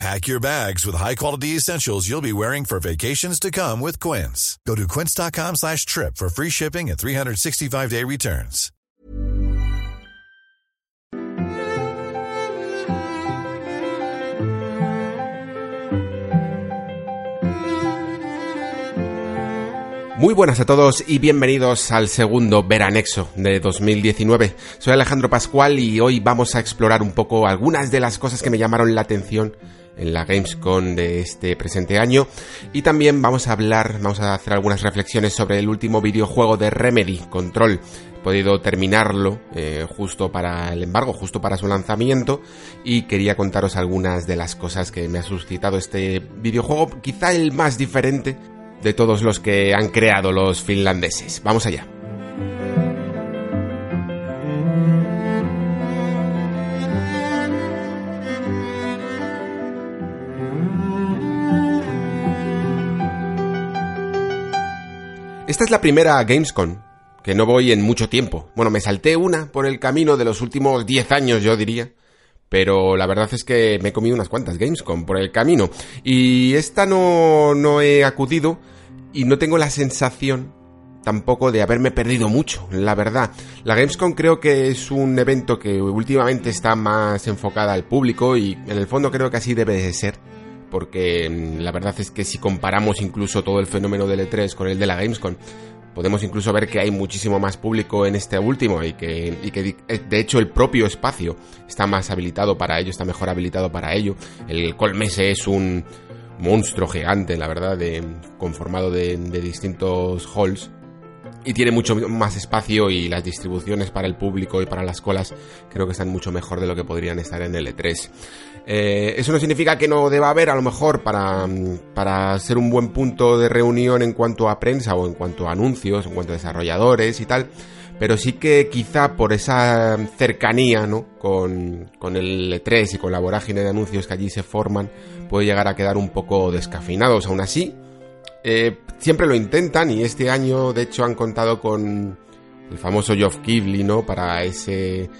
Pack your bags with high-quality essentials you'll be wearing for vacations to come with Quince. Go to quince.com slash trip for free shipping and 365-day returns. Muy buenas a todos y bienvenidos al segundo Veranexo de 2019. Soy Alejandro Pascual y hoy vamos a explorar un poco algunas de las cosas que me llamaron la atención en la Gamescom de este presente año y también vamos a hablar, vamos a hacer algunas reflexiones sobre el último videojuego de Remedy, Control. He podido terminarlo eh, justo para el embargo, justo para su lanzamiento y quería contaros algunas de las cosas que me ha suscitado este videojuego, quizá el más diferente de todos los que han creado los finlandeses. Vamos allá. Esta es la primera Gamescom, que no voy en mucho tiempo. Bueno, me salté una por el camino de los últimos 10 años, yo diría. Pero la verdad es que me he comido unas cuantas Gamescom por el camino. Y esta no, no he acudido y no tengo la sensación tampoco de haberme perdido mucho, la verdad. La Gamescom creo que es un evento que últimamente está más enfocada al público y en el fondo creo que así debe de ser. Porque mm, la verdad es que si comparamos incluso todo el fenómeno del E3 con el de la Gamescom, podemos incluso ver que hay muchísimo más público en este último y que, que de hecho el propio espacio está más habilitado para ello, está mejor habilitado para ello. El Colmese es un, monstruo gigante, la verdad, conformado de, de distintos halls y tiene mucho más espacio y las distribuciones para el público y para las colas creo que están mucho mejor de lo que podrían estar en el E3. Eh, eso no significa que no deba haber a lo mejor para, para ser un buen punto de reunión en cuanto a prensa o en cuanto a anuncios, en cuanto a desarrolladores y tal, pero sí que quizá por esa cercanía ¿no? con, con el E3 y con la vorágine de anuncios que allí se forman, puede llegar a quedar un poco descafinados. Aún así, eh, siempre lo intentan y este año de hecho han contado con el famoso Geoff Keighley, ¿no? Para ese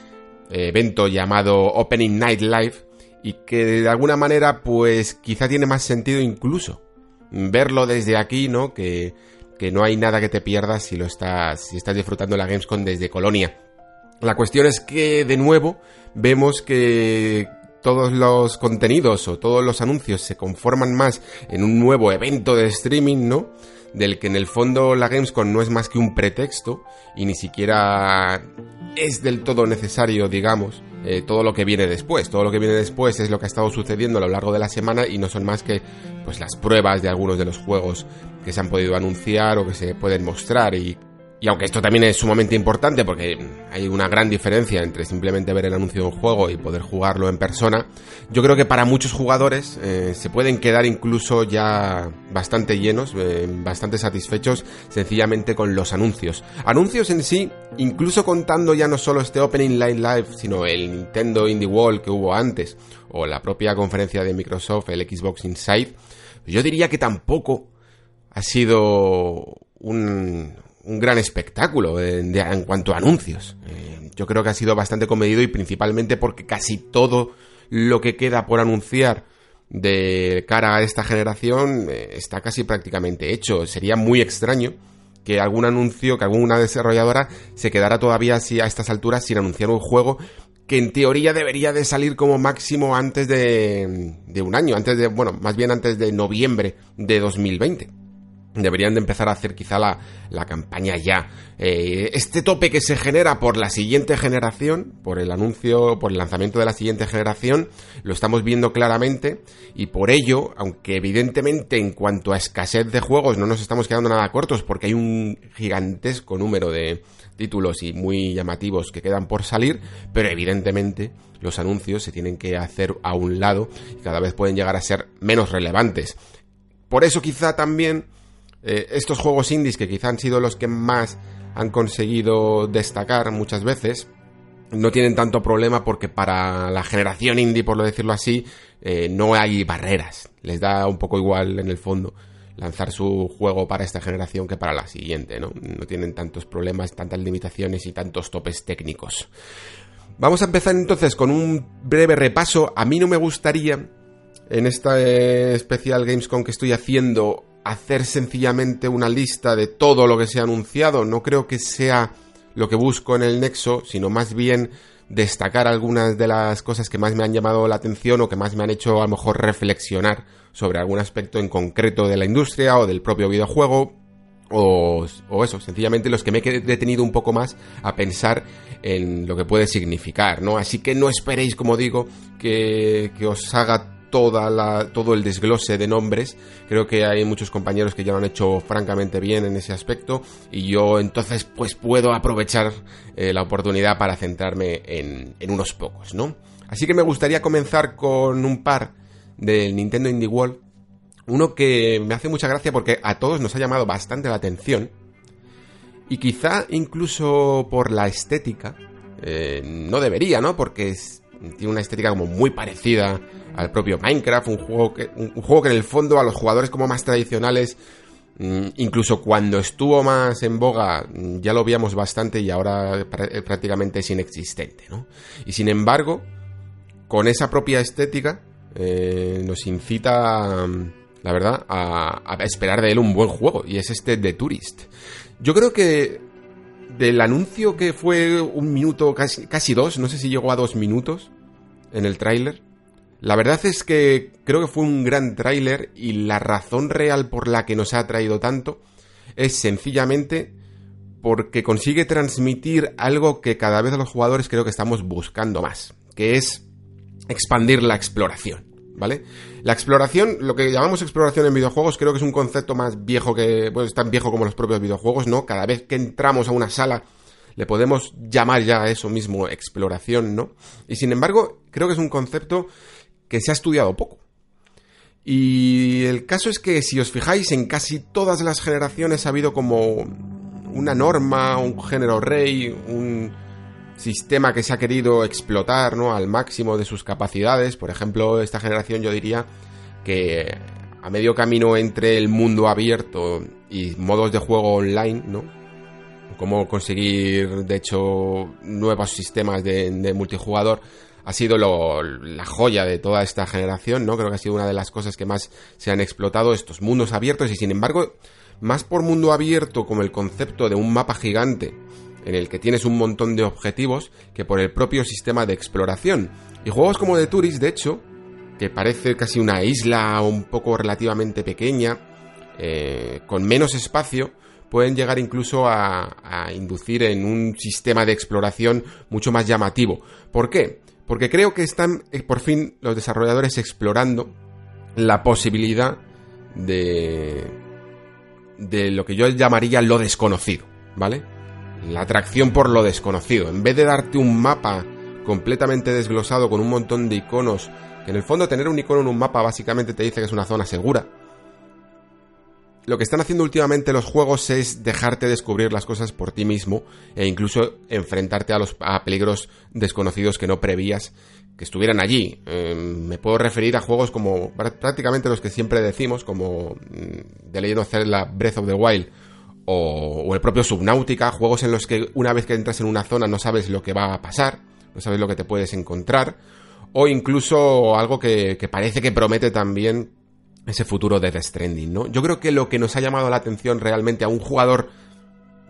evento llamado Opening Night Live y que de alguna manera pues quizá tiene más sentido incluso verlo desde aquí, ¿no? Que que no hay nada que te pierdas si lo estás, si estás disfrutando la Gamescom desde Colonia. La cuestión es que, de nuevo, vemos que todos los contenidos o todos los anuncios se conforman más en un nuevo evento de streaming, ¿no? Del que en el fondo la Gamescom no es más que un pretexto y ni siquiera es del todo necesario, digamos, eh, todo lo que viene después. Todo lo que viene después es lo que ha estado sucediendo a lo largo de la semana y no son más que pues las pruebas de algunos de los juegos que se han podido anunciar o que se pueden mostrar y y aunque esto también es sumamente importante porque hay una gran diferencia entre simplemente ver el anuncio de un juego y poder jugarlo en persona, yo creo que para muchos jugadores eh, se pueden quedar incluso ya bastante llenos, eh, bastante satisfechos sencillamente con los anuncios. Anuncios en sí, incluso contando ya no solo este Opening Line Live, sino el Nintendo Indie World que hubo antes, o la propia conferencia de Microsoft, el Xbox Inside, yo diría que tampoco ha sido un, un gran espectáculo en, cuanto a anuncios. Eh, yo creo que ha sido bastante comedido y principalmente porque casi todo lo que queda por anunciar de cara a esta generación eh, está casi prácticamente hecho. Sería muy extraño que algún anuncio, que alguna desarrolladora se quedara todavía así a estas alturas sin anunciar un juego que en teoría debería de salir como máximo antes de, de un año, antes de, bueno, más bien antes de noviembre de 2020 deberían de empezar a hacer quizá la, la campaña ya. Eh, este tope que se genera por la siguiente generación, por el anuncio, por el lanzamiento de la siguiente generación, lo estamos viendo claramente y por ello, aunque evidentemente en cuanto a escasez de juegos no nos estamos quedando nada cortos porque hay un gigantesco número de títulos y muy llamativos que quedan por salir, pero evidentemente los anuncios se tienen que hacer a un lado y cada vez pueden llegar a ser menos relevantes. Por eso quizá también eh, estos juegos indies que quizá han sido los que más han conseguido destacar muchas veces, no tienen tanto problema porque para la generación indie, por lo decirlo así, eh, no hay barreras. Les da un poco igual en el fondo lanzar su juego para esta generación que para la siguiente, ¿no? No tienen tantos problemas, tantas limitaciones y tantos topes técnicos. Vamos a empezar entonces con un breve repaso. A mí no me gustaría, en esta especial Gamescom que estoy haciendo, hacer sencillamente una lista de todo lo que se ha anunciado. No creo que sea lo que busco en el Nexo, sino más bien destacar algunas de las cosas que más me han llamado la atención o que más me han hecho a lo mejor reflexionar sobre algún aspecto en concreto de la industria o del propio videojuego o, eso, sencillamente los que me he detenido un poco más a pensar en lo que puede significar, ¿no? Así que no esperéis, como digo, que, que os haga todo el desglose de nombres. Creo que hay muchos compañeros que ya lo han hecho francamente bien en ese aspecto y yo entonces pues puedo aprovechar eh, la oportunidad para centrarme en, en unos pocos, ¿no? Así que me gustaría comenzar con un par del Nintendo Indie World. Uno que me hace mucha gracia porque a todos nos ha llamado bastante la atención. Y quizá incluso por la estética. Eh, no debería, ¿no? Porque tiene una estética como muy parecida al propio Minecraft, un juego que, un, juego que en el fondo a los jugadores como más tradicionales, mm, incluso cuando estuvo más en boga, mm, ya lo veíamos bastante y ahora eh, prácticamente es inexistente, ¿no? Y sin embargo, con esa propia estética, eh, nos incita, mm, la verdad, a, esperar de él un buen juego, y es este The Tourist. Yo creo que del anuncio que fue un minuto, casi, casi dos, no sé si llegó a dos minutos en el tráiler, la verdad es que creo que fue un gran tráiler y la razón real por la que nos ha atraído tanto es sencillamente porque consigue transmitir algo que cada vez los jugadores creo que estamos buscando más, que es expandir la exploración, ¿vale? La exploración, lo que llamamos exploración en videojuegos, creo que es un concepto más viejo que, bueno, es tan viejo como los propios videojuegos, ¿no? Cada vez que entramos a una sala le podemos llamar ya a eso mismo exploración, ¿no? Y sin embargo, creo que es un concepto que se ha estudiado poco. Y el caso es que si os fijáis, en casi todas las generaciones ha habido como una norma, un género rey, un sistema que se ha querido explotar ¿no? al máximo de sus capacidades. Por ejemplo, esta generación yo diría que a medio camino entre el mundo abierto y modos de juego online, ¿no? Cómo conseguir, de hecho, nuevos sistemas de, de multijugador ha sido la joya de toda esta generación, ¿no? Creo que ha sido una de las cosas que más se han explotado estos mundos abiertos y sin embargo, más por mundo abierto como el concepto de un mapa gigante en el que tienes un montón de objetivos que por el propio sistema de exploración. Y juegos como The Tourist, de hecho, que parece casi una isla un poco relativamente pequeña, eh, con menos espacio, pueden llegar incluso a, a, inducir en un sistema de exploración mucho más llamativo. ¿Por qué? Porque creo que están eh, por fin los desarrolladores explorando la posibilidad de de lo que yo llamaría lo desconocido, ¿vale? La atracción por lo desconocido. En vez de darte un mapa completamente desglosado con un montón de iconos, que en el fondo tener un icono en un mapa básicamente te dice que es una zona segura, lo que están haciendo últimamente los juegos es dejarte descubrir las cosas por ti mismo e incluso enfrentarte a los a peligros desconocidos que no prevías que estuvieran allí. Eh, me puedo referir a juegos como prácticamente los que siempre decimos, como mm, The Legend of Zelda Breath of the Wild o, o el propio Subnautica, juegos en los que una vez que entras en una zona no sabes lo que va a pasar, no sabes lo que te puedes encontrar, o incluso algo que parece que promete también ese futuro de Death Stranding, ¿no? Yo creo que lo que nos ha llamado la atención realmente a un jugador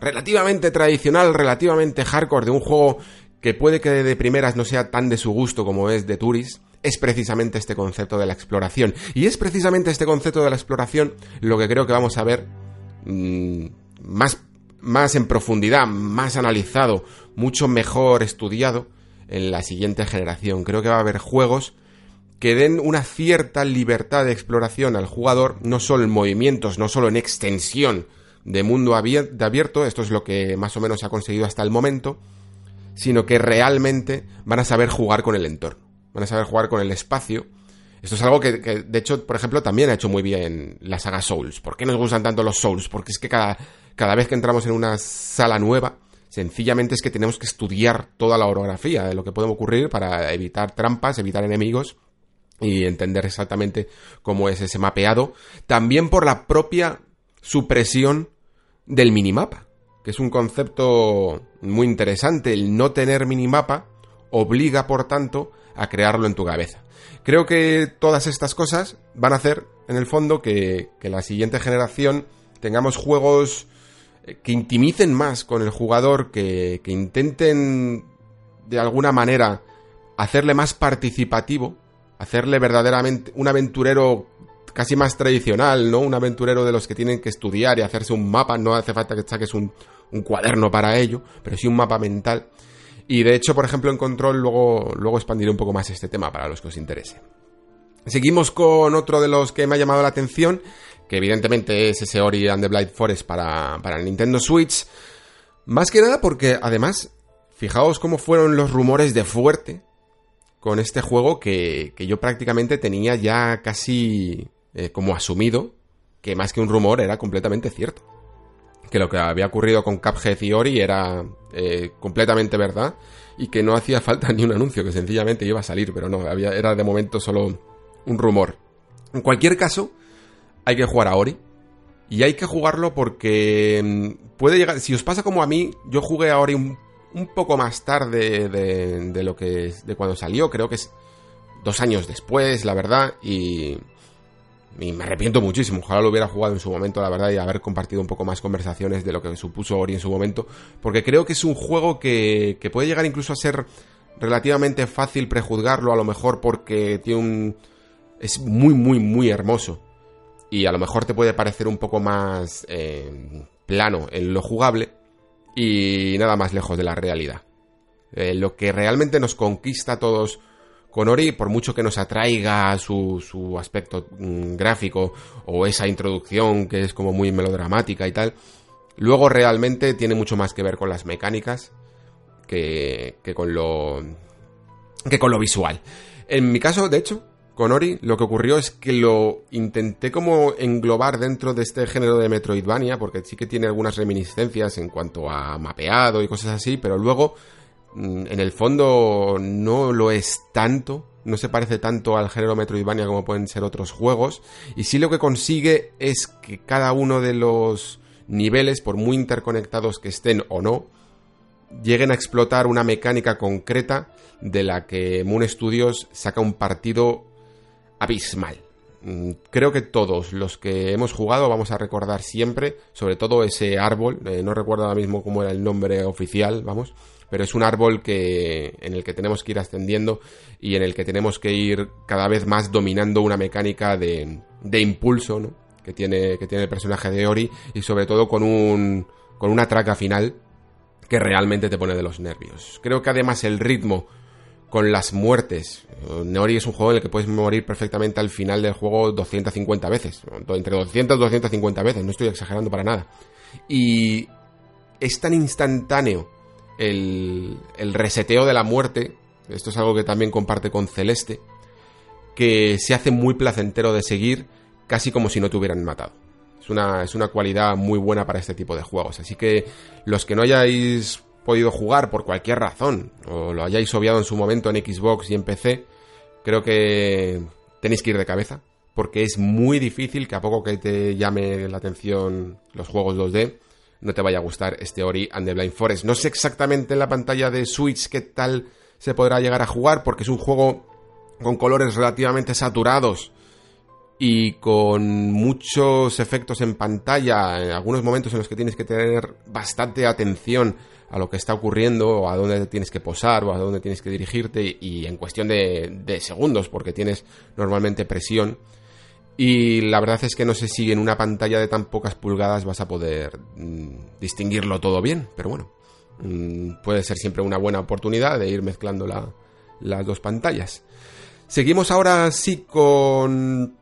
relativamente tradicional, relativamente hardcore de un juego que puede que de primeras no sea tan de su gusto como es de Turis, es precisamente este concepto de la exploración. Y es precisamente este concepto de la exploración lo que creo que vamos a ver mmm, más, más en profundidad, más analizado, mucho mejor estudiado en la siguiente generación. Creo que va a haber juegos que den una cierta libertad de exploración al jugador, no solo en movimientos, no solo en extensión de mundo abierto, esto es lo que más o menos ha conseguido hasta el momento, sino que realmente van a saber jugar con el entorno, van a saber jugar con el espacio. Esto es algo que, que de hecho, por ejemplo, también ha hecho muy bien la saga Souls. ¿Por qué nos gustan tanto los Souls? Porque es que cada, cada vez que entramos en una sala nueva, sencillamente es que tenemos que estudiar toda la orografía de lo que puede ocurrir para evitar trampas, evitar enemigos y entender exactamente cómo es ese mapeado. También por la propia supresión del minimapa, que es un concepto muy interesante. El no tener minimapa obliga, por tanto, a crearlo en tu cabeza. Creo que todas estas cosas van a hacer, en el fondo, que, la siguiente generación tengamos juegos eh, que intimicen más con el jugador, que, que intenten de alguna manera hacerle más participativo, hacerle verdaderamente un aventurero casi más tradicional, ¿no? Un aventurero de los que tienen que estudiar y hacerse un mapa, no hace falta que saques un, un cuaderno para ello, pero sí un mapa mental. Y de hecho, por ejemplo, en Control luego, luego expandiré un poco más este tema para los que os interese. Seguimos con otro de los que me ha llamado la atención, que evidentemente es ese Ori and the Blind Forest para, para el Nintendo Switch. Más que nada porque, además, fijaos cómo fueron los rumores de fuerte con este juego que, que yo prácticamente tenía ya casi eh, como asumido que más que un rumor era completamente cierto. Que lo que había ocurrido con Cuphead y Ori era eh, completamente verdad y que no hacía falta ni un anuncio, que sencillamente iba a salir, pero no, había, era de momento solo un rumor. En cualquier caso, hay que jugar a Ori. Y hay que jugarlo porque mm, puede llegar. Si os pasa como a mí, yo jugué a Ori un, poco más tarde de, de, lo que. de cuando salió. Creo que es dos años después, la verdad. Y y me arrepiento muchísimo. Ojalá lo hubiera jugado en su momento, la verdad, y haber compartido un poco más conversaciones de lo que supuso Ori en su momento. Porque creo que es un juego que, que puede llegar incluso a ser relativamente fácil prejuzgarlo, a lo mejor porque tiene un. es muy, muy, muy hermoso. Y a lo mejor te puede parecer un poco más eh, plano en lo jugable. Y nada más lejos de la realidad. Eh, lo que realmente nos conquista a todos con Ori, por mucho que nos atraiga su, su aspecto mm, gráfico o esa introducción que es como muy melodramática y tal, luego realmente tiene mucho más que ver con las mecánicas que, que con lo que con lo visual. En mi caso, de hecho, con Ori lo que ocurrió es que lo intenté como englobar dentro de este género de Metroidvania, porque sí que tiene algunas reminiscencias en cuanto a mapeado y cosas así, pero luego Mm, en el fondo no lo es tanto, no se parece tanto al género Metroidvania como pueden ser otros juegos, y sí lo que consigue es que cada uno de los niveles, por muy interconectados que estén o no, lleguen a explotar una mecánica concreta de la que Moon Studios saca un partido abismal. Mm, creo que todos los que hemos jugado vamos a recordar siempre, sobre todo ese árbol, eh, no recuerdo ahora mismo cómo era el nombre oficial, vamos, pero es un árbol que, en el que tenemos que ir ascendiendo y en el que tenemos que ir cada vez más dominando una mecánica de, de impulso que, tiene, que tiene el personaje de Ori y sobre todo con, un, con una traca final que realmente te pone de los nervios. Creo que además el ritmo con las muertes. Ori es un juego en el que puedes morir perfectamente al final del juego 250 veces. Entre 200 y 250 veces, no estoy exagerando para nada. Y es tan instantáneo el, reseteo de la muerte, esto es algo que también comparte con Celeste, que se hace muy placentero de seguir, casi como si no te hubieran matado. Es una cualidad muy buena para este tipo de juegos. Así que los que no hayáis podido jugar por cualquier razón, o lo hayáis obviado en su momento en Xbox y en PC, creo que tenéis que ir de cabeza, porque es muy difícil que a poco que te llame la atención los juegos 2D, no te vaya a gustar este Ori and the Blind Forest. No sé exactamente en la pantalla de Switch qué tal se podrá llegar a jugar, porque es un juego con colores relativamente saturados y con muchos efectos en pantalla, en algunos momentos en los que tienes que tener bastante atención a lo que está ocurriendo, o a dónde tienes que posar, o a dónde tienes que dirigirte, y en cuestión de, segundos, porque tienes normalmente presión. Y la verdad es que no sé si en una pantalla de tan pocas pulgadas vas a poder mm, distinguirlo todo bien, pero bueno, mm, puede ser siempre una buena oportunidad de ir mezclando las dos pantallas. Seguimos ahora sí con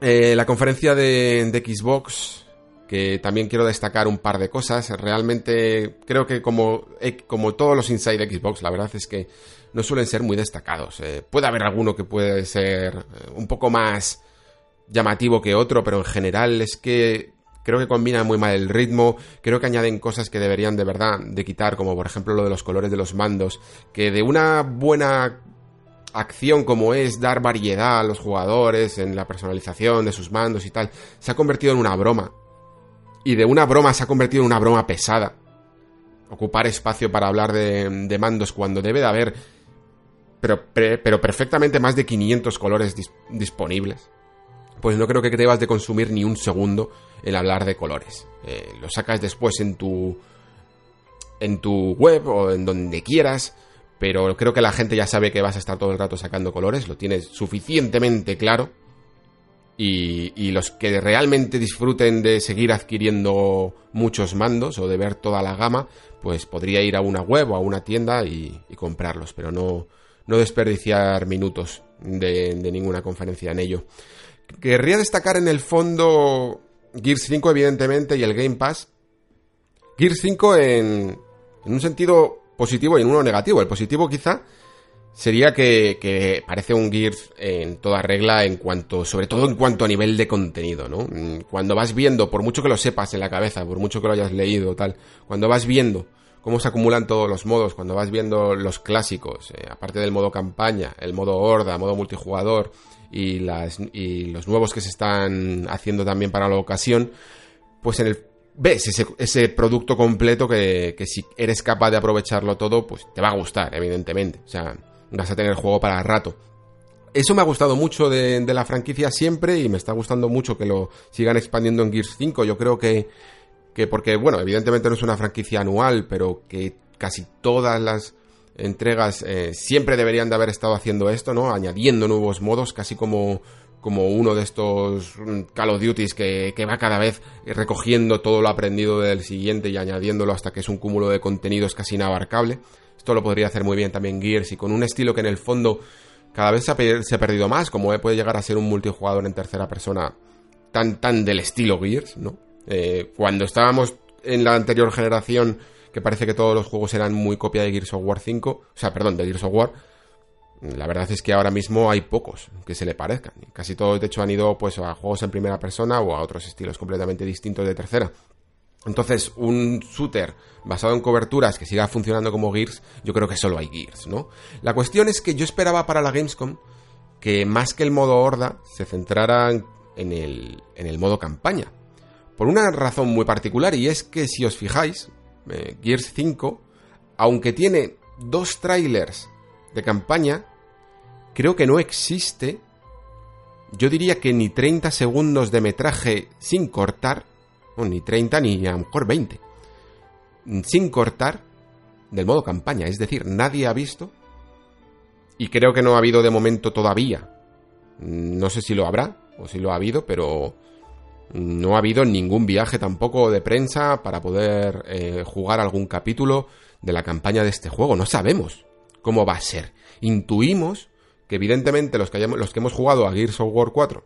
eh, la conferencia de, Xbox, que también quiero destacar un par de cosas. Realmente creo que como, eh, como todos los Inside Xbox, la verdad es que no suelen ser muy destacados. Eh, puede haber alguno que puede ser un poco más llamativo que otro, pero en general es que creo que combina muy mal el ritmo, creo que añaden cosas que deberían de verdad de quitar, como por ejemplo lo de los colores de los mandos, que de una buena acción como es dar variedad a los jugadores en la personalización de sus mandos y tal, se ha convertido en una broma. Y de una broma se ha convertido en una broma pesada. Ocupar espacio para hablar de, mandos cuando debe de haber, pero, pero perfectamente más de 500 colores disponibles. Pues no creo que debas de consumir ni un segundo el hablar de colores. Eh, lo sacas después en tu en tu web o en donde quieras pero creo que la gente ya sabe que vas a estar todo el rato sacando colores, lo tienes suficientemente claro. Y, los que realmente disfruten de seguir adquiriendo muchos mandos o de ver toda la gama, pues podría ir a una web o a una tienda y, comprarlos, pero no, no desperdiciar minutos de, ninguna conferencia en ello. Querría destacar en el fondo Gears 5, evidentemente, y el Game Pass. Gears 5 en, en un sentido positivo y en uno negativo. El positivo quizá sería que, parece un Gears en toda regla en cuanto, sobre todo en cuanto a nivel de contenido, ¿no? Mm, cuando vas viendo, por mucho que lo sepas en la cabeza, por mucho que lo hayas leído, tal, cuando vas viendo cómo se acumulan todos los modos, cuando vas viendo los clásicos, eh, aparte del modo campaña, el modo horda, modo multijugador y, las, los nuevos que se están haciendo también para la ocasión, pues en el ves ese, ese producto completo que, que, si eres capaz de aprovecharlo todo, pues te va a gustar, evidentemente. O sea, vas a tener juego para rato. Eso me ha gustado mucho de, la franquicia siempre y me está gustando mucho que lo sigan expandiendo en Gears 5. Yo creo que, que porque, bueno, evidentemente no es una franquicia anual, pero que casi todas las entregas eh, siempre deberían de haber estado haciendo esto, ¿no? Añadiendo nuevos modos, casi como como uno de estos mm, Call of Duties que, va cada vez recogiendo todo lo aprendido del siguiente y añadiéndolo hasta que es un cúmulo de contenidos casi inabarcable. Esto lo podría hacer muy bien también Gears y con un estilo que en el fondo cada vez se ha, perdido más, como puede llegar a ser un multijugador en tercera persona tan, tan del estilo Gears, ¿no? Eh, cuando estábamos en la anterior generación, que parece que todos los juegos eran muy copia de Gears of War 5, o sea, perdón, de Gears of War, la verdad es que ahora mismo hay pocos que se le parezcan. Casi todos, de hecho, han ido pues a juegos en primera persona o a otros estilos completamente distintos de tercera. Entonces, un shooter basado en coberturas que siga funcionando como Gears, yo creo que solo hay Gears, ¿no? La cuestión es que yo esperaba para la Gamescom que más que el modo horda se centrara en el, en el modo campaña. Por una razón muy particular, y es que si os fijáis, eh, Gears 5, aunque tiene dos trailers de campaña, creo que no existe, yo diría que ni 30 segundos de metraje sin cortar, ni 30 ni a lo mejor 20, sin cortar del modo campaña. Es decir, nadie ha visto, y creo que no ha habido de momento todavía, no sé si lo habrá o si lo ha habido, pero no ha habido ningún viaje tampoco de prensa para poder eh, jugar algún capítulo de la campaña de este juego. No sabemos cómo va a ser. Intuimos que evidentemente los que, los que hemos jugado a Gears of War 4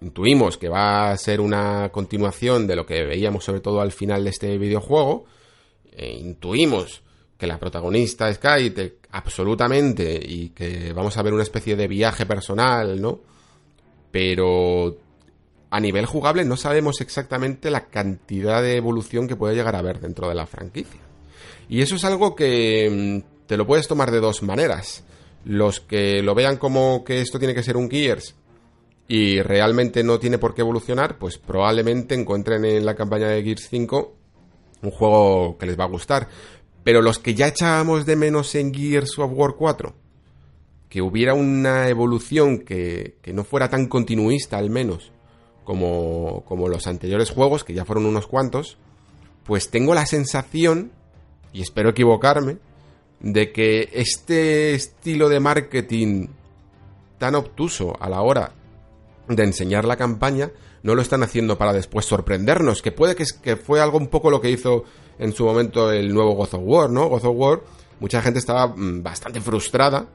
intuimos que va a ser una continuación de lo que veíamos sobre todo al final de este videojuego. E intuimos que la protagonista es Kite absolutamente y que vamos a ver una especie de viaje personal, ¿no? Pero a nivel jugable no sabemos exactamente la cantidad de evolución que puede llegar a haber dentro de la franquicia. Y eso es algo que mm, te lo puedes tomar de dos maneras los que lo vean como que esto tiene que ser un Gears y realmente no tiene por qué evolucionar, pues probablemente encuentren en la campaña de Gears 5 un juego que les va a gustar. Pero los que ya echábamos de menos en Gears of War 4, que hubiera una evolución que, que no fuera tan continuista al menos como, como los anteriores juegos, que ya fueron unos cuantos, pues tengo la sensación, y espero equivocarme, de que este estilo de marketing tan obtuso a la hora de enseñar la campaña no lo están haciendo para después sorprendernos, que puede que, fue algo un poco lo que hizo en su momento el nuevo God of War, ¿no? God of War, mucha gente estaba mm, bastante frustrada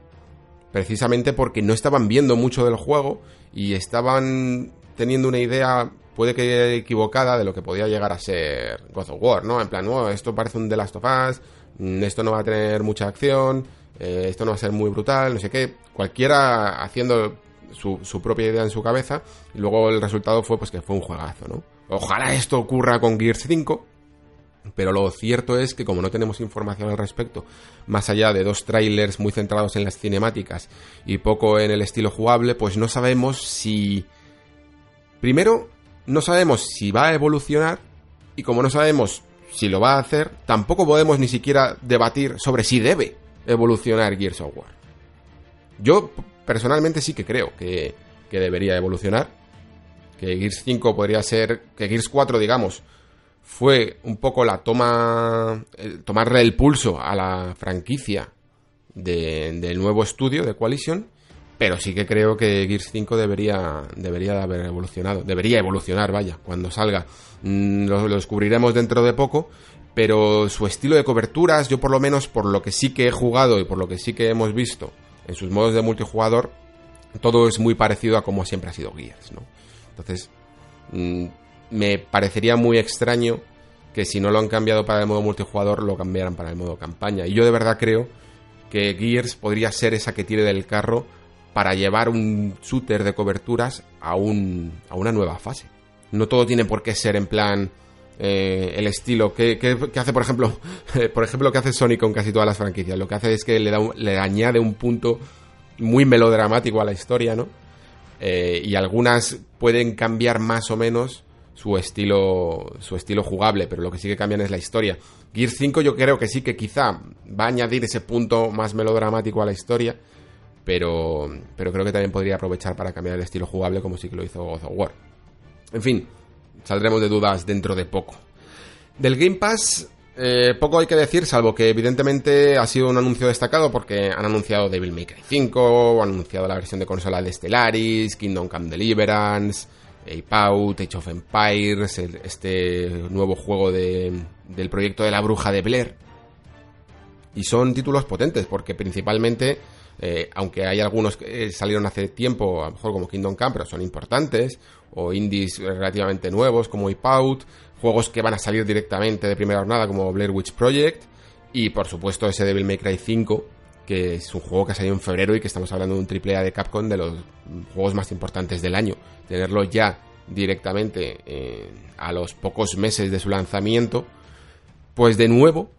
precisamente porque no estaban viendo mucho del juego y estaban teniendo una idea puede que equivocada de lo que podía llegar a ser God of War, ¿no? En plan, oh, esto parece un The Last of Us, Mm, esto no va a tener mucha acción, eh, esto no va a ser muy brutal, no sé qué, cualquiera haciendo su, propia idea en su cabeza y luego el resultado fue pues que fue un juegazo, ¿no? Ojalá esto ocurra con Gears 5, pero lo cierto es que como no tenemos información al respecto, más allá de dos trailers muy centrados en las cinemáticas y poco en el estilo jugable, pues no sabemos si... Primero, no sabemos si va a evolucionar y como no sabemos si lo va a hacer, tampoco podemos ni siquiera debatir sobre si debe evolucionar Gears of War. Yo personalmente sí que creo que, que debería evolucionar. Que Gears 5 podría ser. Que Gears 4, digamos, fue un poco la toma. tomarle el pulso a la franquicia del nuevo estudio de Coalition. Pero sí que creo que Gears 5 debería, debería haber evolucionado. Debería evolucionar, vaya, cuando salga. Mm, lo, lo descubriremos dentro de poco. Pero su estilo de coberturas, yo por lo menos por lo que sí que he jugado y por lo que sí que hemos visto en sus modos de multijugador, todo es muy parecido a como siempre ha sido Gears, ¿no? Entonces, mm, me parecería muy extraño que si no lo han cambiado para el modo multijugador, lo cambiaran para el modo campaña. Y yo de verdad creo que Gears podría ser esa que tire del carro para llevar un shooter de coberturas a, un, a una nueva fase. No todo tiene por qué ser en plan eh, el estilo que, hace, por ejemplo, por ejemplo, que hace Sony con casi todas las franquicias. Lo que hace es que le, da le añade un punto muy melodramático a la historia, ¿no? Eh, y algunas pueden cambiar más o menos su estilo, su estilo jugable, pero lo que sí que cambian es la historia. Gear 5 yo creo que sí que quizá va a añadir ese punto más melodramático a la historia, pero, pero creo que también podría aprovechar para cambiar el estilo jugable como sí que lo hizo God of War. En fin, saldremos de dudas dentro de poco. Del Game Pass, eh, poco hay que decir, salvo que evidentemente ha sido un anuncio destacado porque han anunciado Devil May Cry 5, han anunciado la versión de consola de Stellaris, Kingdom Come Deliverance, Ape Out, Age of Empires, este nuevo juego del proyecto de la bruja de Blair. Y son títulos potentes porque principalmente, eh, aunque hay algunos que salieron hace tiempo, a lo mejor como Kingdom Come, pero son importantes, o indies relativamente nuevos como Ape Out, juegos que van a salir directamente de primera jornada como Blair Witch Project y por supuesto ese Devil May Cry 5 que es un juego que ha salido en febrero y que estamos hablando de un triple A de Capcom de los juegos más importantes del año. Tenerlo ya directamente eh, a los pocos meses de su lanzamiento, pues de nuevo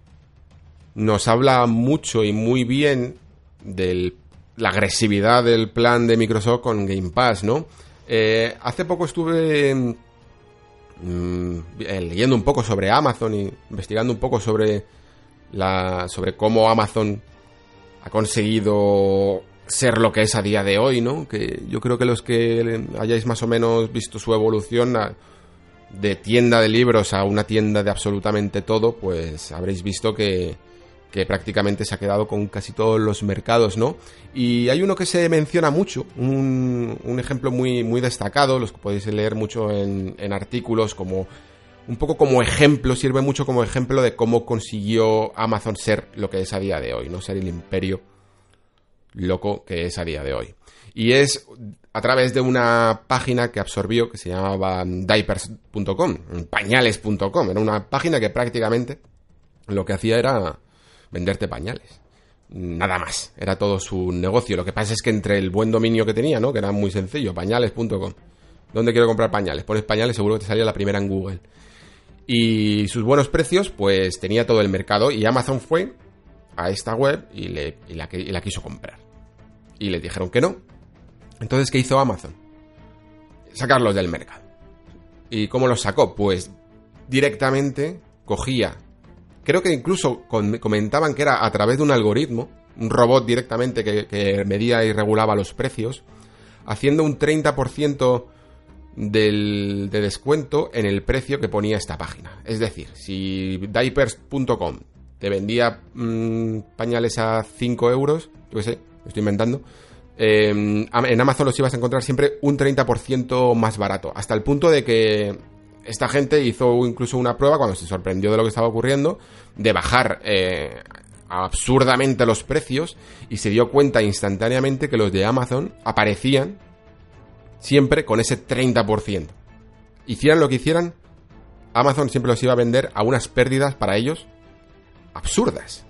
nos habla mucho y muy bien de la agresividad del plan de Microsoft con Game Pass, ¿no? Eh, hace poco estuve Mm, eh, leyendo un poco sobre Amazon y investigando un poco sobre la sobre cómo Amazon ha conseguido ser lo que es a día de hoy, ¿no? Que yo creo que los que hayáis más o menos visto su evolución de tienda de libros a una tienda de absolutamente todo, pues habréis visto que que prácticamente se ha quedado con casi todos los mercados, ¿no? Y hay uno que se menciona mucho, un, ejemplo muy, muy destacado, los que podéis leer mucho en, artículos como un poco como ejemplo, sirve mucho como ejemplo de cómo consiguió Amazon ser lo que es a día de hoy, no ser el imperio loco que es a día de hoy. Y es a través de una página que absorbió que se llamaba diapers.com, pañales.com, era una página que prácticamente lo que hacía era venderte pañales. Nada más, era todo su negocio. Lo que pasa es que entre el buen dominio que tenía, ¿no? Que era muy sencillo, pañales.com. ¿Dónde quiero comprar pañales? Pones pañales, seguro que te salía la primera en Google. Y sus buenos precios, pues tenía todo el mercado. Y Amazon fue a esta web y, le, la, y la quiso comprar. Y le dijeron que no. Entonces, ¿qué hizo Amazon? Sacarlos del mercado. ¿Y cómo los sacó? Pues directamente cogía Creo que incluso comentaban que era a través de un algoritmo, un robot directamente que, medía y regulaba los precios, haciendo un 30% del, de descuento en el precio que ponía esta página. Es decir, si diapers.com te vendía mm, pañales a 5 euros, yo qué sé, estoy inventando, em, en Amazon los ibas a encontrar siempre un 30% más barato. Hasta el punto de que esta gente hizo incluso una prueba cuando se sorprendió de lo que estaba ocurriendo, de bajar eh, absurdamente los precios y se dio cuenta instantáneamente que los de Amazon aparecían siempre con ese 30%. Hicieran lo que hicieran, Amazon siempre los iba a vender a unas pérdidas para ellos absurdas.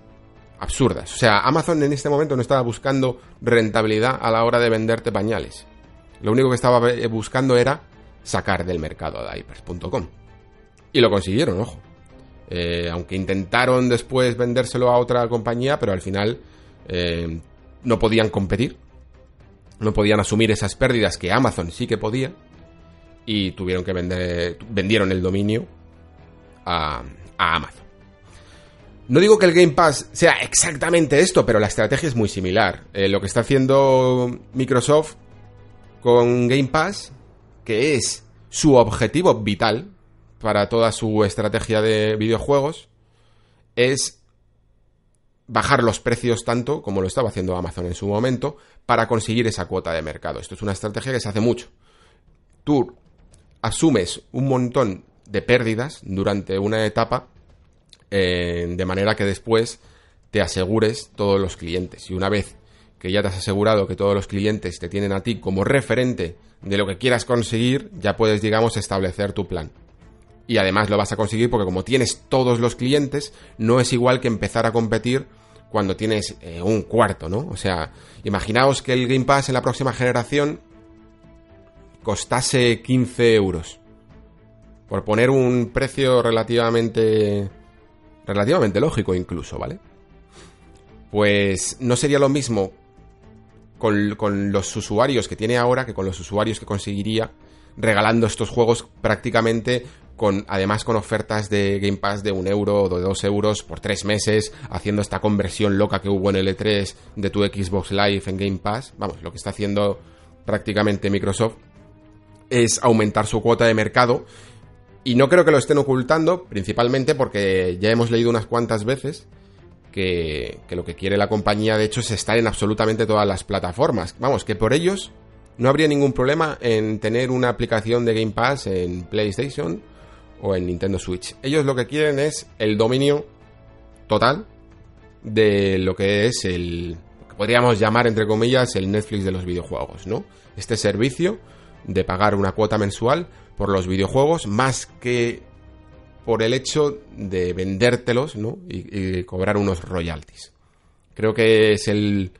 Absurdas. O sea, Amazon en este momento no estaba buscando rentabilidad a la hora de venderte pañales. Lo único que estaba buscando era sacar del mercado a diapers.com. Y lo consiguieron, ojo. Eh, aunque intentaron después vendérselo a otra compañía, pero al final eh, no podían competir. No podían asumir esas pérdidas que Amazon sí que podía. Y tuvieron que vender. Vendieron el dominio a, Amazon. No digo que el Game Pass sea exactamente esto, pero la estrategia es muy similar. Eh, lo que está haciendo Microsoft con Game Pass, que es su objetivo vital, para toda su estrategia de videojuegos es bajar los precios tanto como lo estaba haciendo Amazon en su momento para conseguir esa cuota de mercado. Esto es una estrategia que se hace mucho. Tú asumes un montón de pérdidas durante una etapa eh, de manera que después te asegures todos los clientes. Y una vez que ya te has asegurado que todos los clientes te tienen a ti como referente de lo que quieras conseguir, ya puedes, digamos, establecer tu plan y además lo vas a conseguir porque como tienes todos los clientes, no es igual que empezar a competir cuando tienes eh, un cuarto, ¿no? O sea, imaginaos que el Game Pass en la próxima generación costase 15 euros. Por poner un precio relativamente... relativamente lógico incluso, ¿vale? Pues no sería lo mismo con, los usuarios que tiene ahora que con los usuarios que conseguiría regalando estos juegos prácticamente con, además con ofertas de Game Pass de un euro o de dos euros por tres meses, haciendo esta conversión loca que hubo en el E3 de tu Xbox Live en Game Pass. Vamos, lo que está haciendo prácticamente Microsoft es aumentar su cuota de mercado. Y no creo que lo estén ocultando, principalmente porque ya hemos leído unas cuantas veces que, lo que quiere la compañía, de hecho, es estar en absolutamente todas las plataformas. Vamos, que por ellos no habría ningún problema en tener una aplicación de Game Pass en PlayStation o en Nintendo Switch. Ellos lo que quieren es el dominio total de lo que es el que podríamos llamar entre comillas el Netflix de los videojuegos, ¿no? Este servicio de pagar una cuota mensual por los videojuegos más que por el hecho de vendértelos, ¿no? Y, cobrar unos royalties. Creo que es el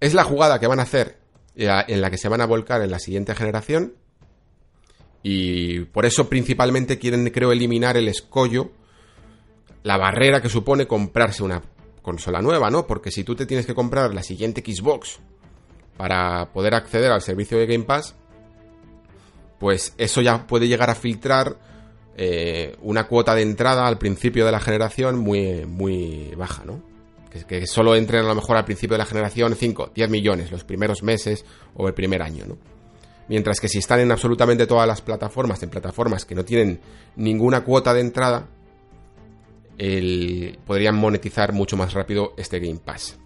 es la jugada que van a hacer eh, en la que se van a volcar en la siguiente generación y por eso principalmente quieren, creo, eliminar el escollo, la barrera que supone comprarse una consola nueva, ¿no? Porque si tú te tienes que comprar la siguiente Xbox para poder acceder al servicio de Game Pass, pues eso ya puede llegar a filtrar eh, una cuota de entrada al principio de la generación muy, muy baja, ¿no? Que, solo entren a lo mejor al principio de la generación 5, 10 millones los primeros meses o el primer año, ¿no? Mientras que si están en absolutamente todas las plataformas, en plataformas que no tienen ninguna cuota de entrada, podrían monetizar mucho más rápido este Game Pass.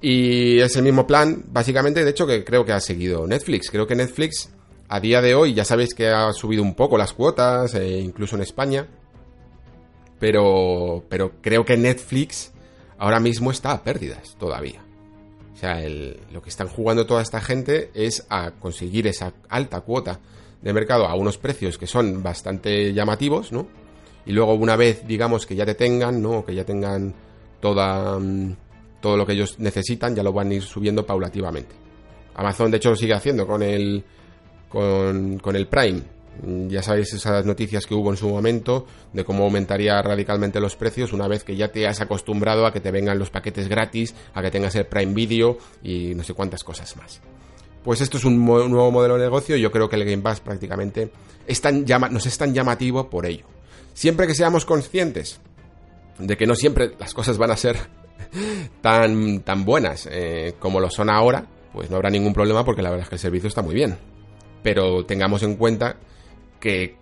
Y es el mismo plan, básicamente, de hecho, que creo que ha seguido Netflix. Creo que Netflix, a día de hoy, ya sabéis que ha subido un poco las cuotas, eh, incluso en España. Pero, pero creo que Netflix ahora mismo está a pérdidas todavía. O sea, lo que están jugando toda esta gente es a conseguir esa alta cuota de mercado a unos precios que son bastante llamativos, ¿no? Y luego una vez, digamos, que ya te tengan, ¿no? Que ya tengan toda, mm, todo lo que ellos necesitan, ya lo van a ir subiendo paulativamente. Amazon, de hecho, lo sigue haciendo con el, con, con el Prime. Mm, ya sabéis esas noticias que hubo en su momento de cómo aumentaría radicalmente los precios una vez que ya te has acostumbrado a que te vengan los paquetes gratis, a que tengas el Prime Video y no sé cuántas cosas más. Pues esto es un nuevo modelo de negocio y yo creo que el Game Pass prácticamente nos es tan llamativo por ello. Siempre que seamos conscientes de que no siempre las cosas van a ser tan, tan buenas eh, como lo son ahora, pues no habrá ningún problema porque la verdad es que el servicio está muy bien. Pero tengamos en cuenta que,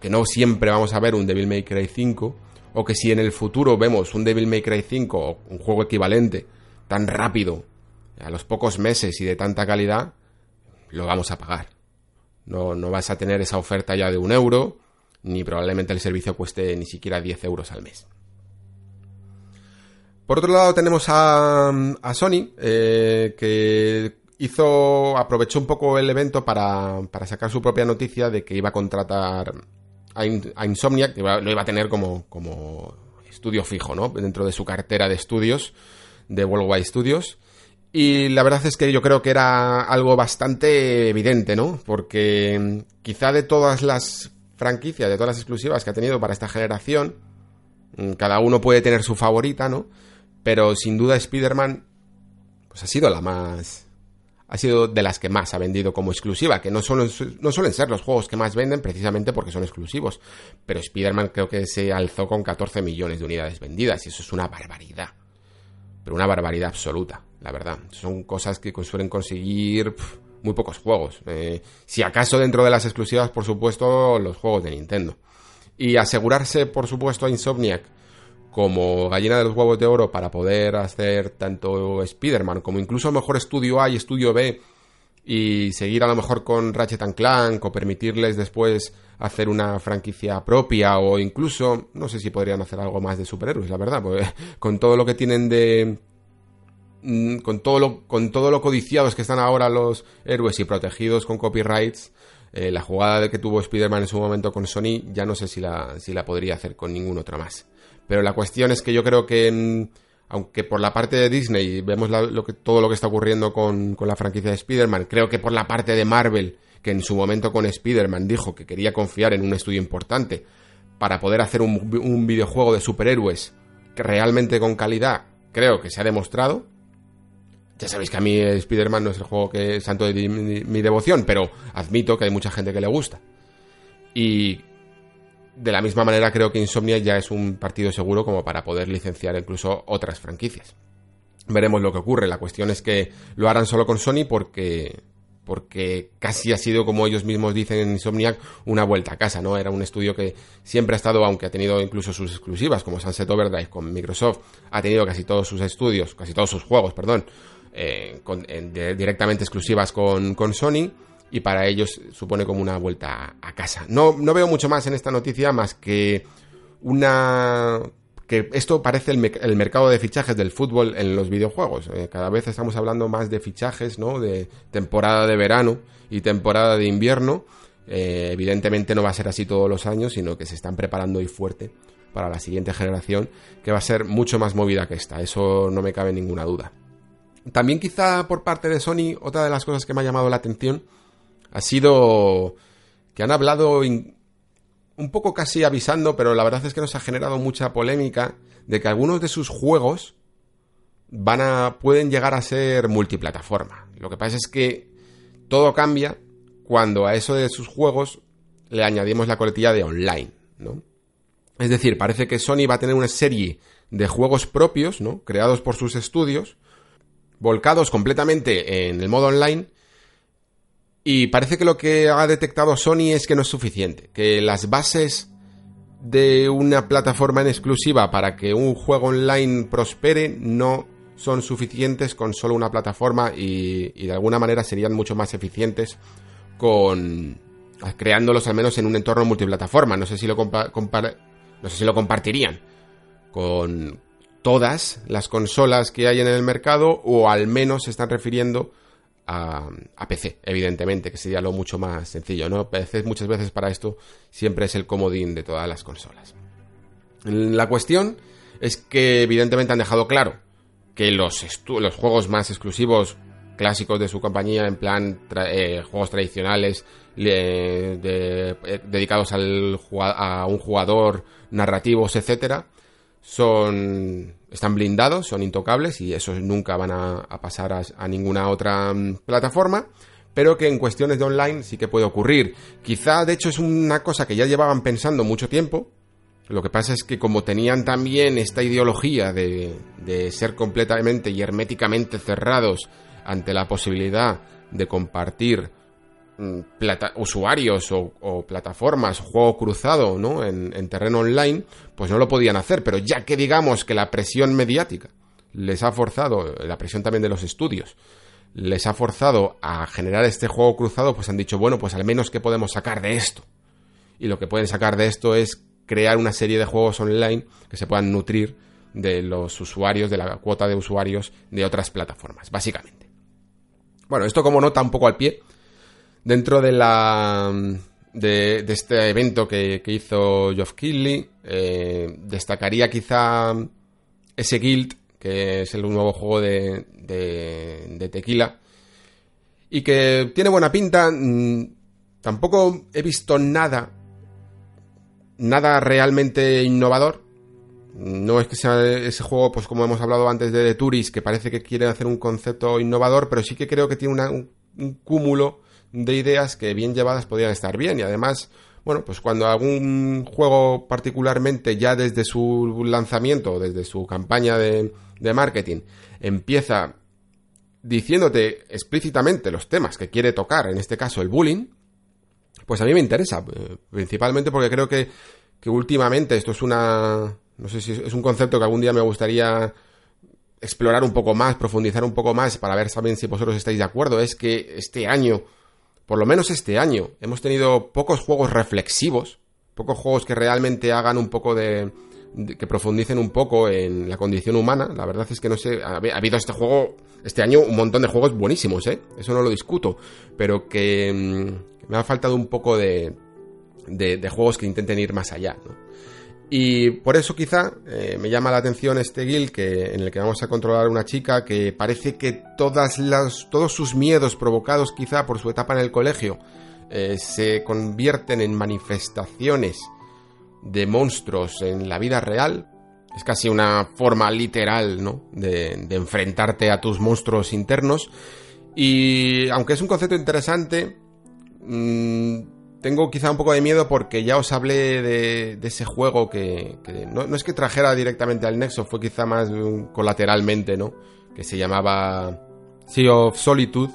que no siempre vamos a ver un Devil May Cry 5, o que si en el futuro vemos un Devil May Cry 5 o un juego equivalente tan rápido, a los pocos meses y de tanta calidad, lo vamos a pagar. No, no vas a tener esa oferta ya de un euro, ni probablemente el servicio cueste ni siquiera 10 euros al mes. Por otro lado tenemos a, a Sony, eh, que hizo, aprovechó un poco el evento para, para sacar su propia noticia de que iba a contratar a, Insomniac, que lo iba a tener como, como estudio fijo, ¿no? Dentro de su cartera de estudios, de Worldwide Studios. Y la verdad es que yo creo que era algo bastante evidente, ¿no? Porque mm, quizá de todas las franquicias, de todas las exclusivas que ha tenido para esta generación, mm, cada uno puede tener su favorita, ¿no? Pero sin duda Spider-Man pues ha sido la más ha sido de las que más ha vendido como exclusiva, que no, suelen, no suelen ser los juegos que más venden precisamente porque son exclusivos, pero Spider-Man creo que se alzó con 14 millones de unidades vendidas y eso es una barbaridad, pero una barbaridad absoluta, la verdad. Son cosas que suelen conseguir muy pocos juegos, eh, si acaso dentro de las exclusivas, por supuesto, los juegos de Nintendo. Y asegurarse, por supuesto, a Insomniac como gallina de los huevos de oro para poder hacer tanto Spider-Man como incluso a lo mejor estudio A y estudio B y seguir a lo mejor con Ratchet Clank o permitirles después hacer una franquicia propia o incluso no sé si podrían hacer algo más de superhéroes, la verdad, con todo lo que tienen de mm, con todo lo con todo lo codiciados que están ahora los héroes y protegidos con copyrights eh, la jugada que tuvo Spider-Man en su momento con Sony ya no sé si la, si la podría hacer con ningún otro más. Pero la cuestión es que yo creo que, aunque por la parte de Disney vemos todo lo que está ocurriendo con, la franquicia de Spider-Man, creo que por la parte de Marvel, que en su momento con Spider-Man dijo que quería confiar en un estudio importante para poder hacer un, un videojuego de superhéroes que realmente con calidad, creo que se ha demostrado. Ya sabéis que a mí Spider-Man no es el juego que es santo de mi devoción, pero admito que hay mucha gente que le gusta. Y de la misma manera creo que Insomnia ya es un partido seguro como para poder licenciar incluso otras franquicias. Veremos lo que ocurre. La cuestión es que lo harán solo con Sony porque porque casi ha sido, como ellos mismos dicen en Insomniac, una vuelta a casa, ¿no? Era un estudio que siempre ha estado, aunque ha tenido incluso sus exclusivas, como Sunset Overdrive con Microsoft, ha tenido casi todos sus estudios, casi todos sus juegos, perdón, eh, directamente exclusivas con, con Sony y para ellos supone como una vuelta a casa. No, no veo mucho más en esta noticia más que una que esto parece el, mercado de fichajes del fútbol en los videojuegos. Eh, cada vez estamos hablando más de fichajes, ¿no? De temporada de verano y temporada de invierno. Eh, evidentemente no va a ser así todos los años, sino que se están preparando hoy fuerte para la siguiente generación, que va a ser mucho más movida que esta. Eso no me cabe ninguna duda. También quizá por parte de Sony, otra de las cosas que me ha llamado la atención ha sido que han hablado un poco casi avisando, pero la verdad es que nos ha generado mucha polémica de que algunos de sus juegos van a pueden llegar a ser multiplataforma. Lo que pasa es que todo cambia cuando a eso de sus juegos le añadimos la coletilla de online, ¿no? Es decir, parece que Sony va a tener una serie de juegos propios, ¿no? Creados por sus estudios, volcados completamente en el modo online y parece que lo que ha detectado Sony es que no es suficiente, que las bases de una plataforma en exclusiva para que un juego online prospere no son suficientes con solo una plataforma y, de alguna manera serían mucho más eficientes con creándolos al menos en un entorno multiplataforma. No sé si lo no sé si lo compartirían con todas las consolas que hay en el mercado o al menos se están refiriendo a, PC, evidentemente, que sería lo mucho más sencillo, ¿no? PC muchas veces para esto siempre es el comodín de todas las consolas. La cuestión es que evidentemente han dejado claro que los, los juegos más exclusivos clásicos de su compañía, en plan eh, juegos tradicionales eh, dedicados al, a un jugador, narrativos, etcétera, son están blindados, son intocables y esos nunca van a, pasar a, ninguna otra mm, plataforma, pero que en cuestiones de online sí que puede ocurrir. Quizá, de hecho, es una cosa que ya llevaban pensando mucho tiempo. Lo que pasa es que como tenían también esta ideología de, de ser completamente y herméticamente cerrados ante la posibilidad de compartir Mm, usuarios o, plataformas, juego cruzado, ¿no? En, terreno online, pues no lo podían hacer. Pero ya que digamos que la presión mediática les ha forzado, la presión también de los estudios, les ha forzado a generar este juego cruzado, pues han dicho, bueno, pues al menos que podemos sacar de esto. Y lo que pueden sacar de esto es crear una serie de juegos online que se puedan nutrir de los usuarios, de la cuota de usuarios de otras plataformas, básicamente. Bueno, esto como nota un poco al pie, Dentro de la de, este evento que, hizo Geoff Keighley, eh, destacaría quizá ese guild que es el nuevo juego de, de, Tequila, y que tiene buena pinta. Mm, tampoco he visto nada, nada realmente innovador. No es que sea ese juego, pues como hemos hablado antes de The Tourist, que parece que quiere hacer un concepto innovador, pero sí que creo que tiene un, un cúmulo de ideas que bien llevadas podrían estar bien. Y además, bueno, pues cuando algún juego particularmente ya desde su lanzamiento, desde su campaña de, marketing, empieza diciéndote explícitamente los temas que quiere tocar, en este caso el bullying, pues a mí me interesa, eh, principalmente porque creo que, que últimamente esto es una, no sé si es un concepto que algún día me gustaría explorar un poco más, profundizar un poco más para ver también si vosotros estáis de acuerdo, es que este año por lo menos este año, hemos tenido pocos juegos reflexivos, pocos juegos que realmente hagan un poco de, que profundicen un poco en la condición humana. La verdad es que no sé, ha, habido este juego, este año, un montón de juegos buenísimos, ¿eh? Eso no lo discuto, pero que, mm, me ha faltado un poco de, de, de, juegos que intenten ir más allá, ¿no? Y por eso quizá eh, me llama la atención este guild que, en el que vamos a controlar a una chica que parece que todas las, todos sus miedos provocados quizá por su etapa en el colegio eh, se convierten en manifestaciones de monstruos en la vida real. Es casi una forma literal, ¿no? De, enfrentarte a tus monstruos internos. Y aunque es un concepto interesante, mmm, tengo quizá un poco de miedo porque ya os hablé de, ese juego que, no, es que trajera directamente al Nexo, fue quizá más colateralmente, ¿no? Que se llamaba Sea of Solitude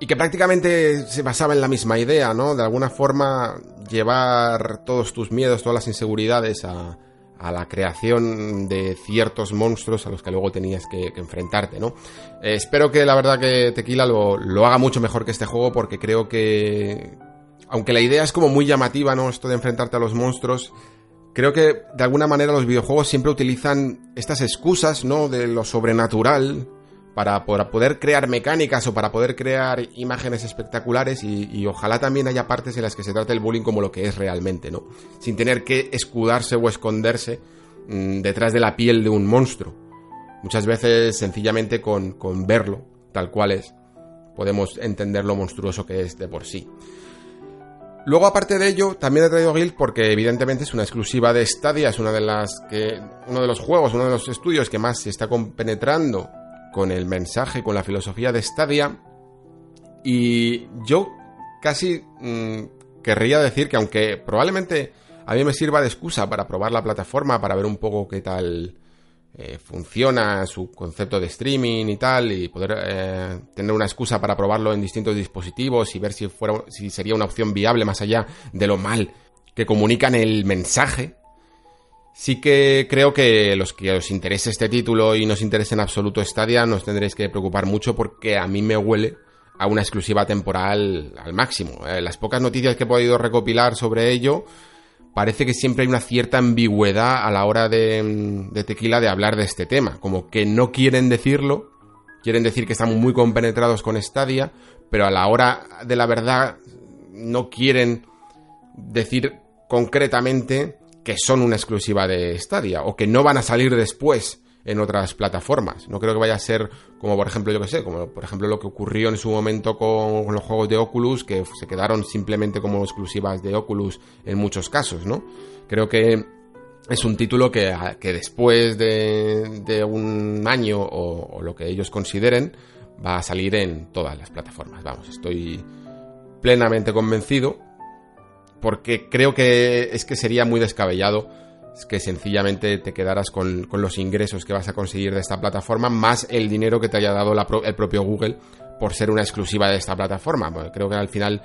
y que prácticamente se basaba en la misma idea, ¿no? De alguna forma llevar todos tus miedos, todas las inseguridades a, la creación de ciertos monstruos a los que luego tenías que, enfrentarte, ¿no? Eh, espero que la verdad que Tequila lo, lo haga mucho mejor que este juego porque creo que, aunque la idea es como muy llamativa, ¿no? Esto de enfrentarte a los monstruos. Creo que de alguna manera los videojuegos siempre utilizan estas excusas, ¿no? De lo sobrenatural para, poder crear mecánicas o para poder crear imágenes espectaculares y, ojalá también haya partes en las que se trate el bullying como lo que es realmente, ¿no? Sin tener que escudarse o esconderse mm, detrás de la piel de un monstruo. Muchas veces sencillamente con, con verlo tal cual es podemos entender lo monstruoso que es de por sí. Luego, aparte de ello, también he traído Guild porque evidentemente es una exclusiva de Stadia, es una de las que. uno de los juegos, uno de los estudios que más se está compenetrando con el mensaje, con la filosofía de Stadia. Y yo casi mm, querría decir que aunque probablemente a mí me sirva de excusa para probar la plataforma, para ver un poco qué tal eh, funciona su concepto de streaming y tal, y poder eh, tener una excusa para probarlo en distintos dispositivos y ver si, fuera, si sería una opción viable más allá de lo mal que comunican el mensaje. Sí que creo que los que os interese este título y nos interese en absoluto Stadia, nos tendréis que preocupar mucho porque a mí me huele a una exclusiva temporal al máximo. Eh, las pocas noticias que he podido recopilar sobre ello parece que siempre hay una cierta ambigüedad a la hora de, Tequila de hablar de este tema. Como que no quieren decirlo, quieren decir que están muy compenetrados con Stadia, pero a la hora de la verdad no quieren decir concretamente que son una exclusiva de Stadia o que no van a salir después en otras plataformas. No creo que vaya a ser como, por ejemplo, yo que sé, como por ejemplo lo que ocurrió en su momento con, los juegos de Oculus, que se quedaron simplemente como exclusivas de Oculus en muchos casos, ¿no? Creo que es un título que, que después de, un año o, o lo que ellos consideren, va a salir en todas las plataformas. Vamos, estoy plenamente convencido porque creo que es que sería muy descabellado es que sencillamente te quedaras con, los ingresos que vas a conseguir de esta plataforma, más el dinero que te haya dado el propio Google por ser una exclusiva de esta plataforma. creo que al final,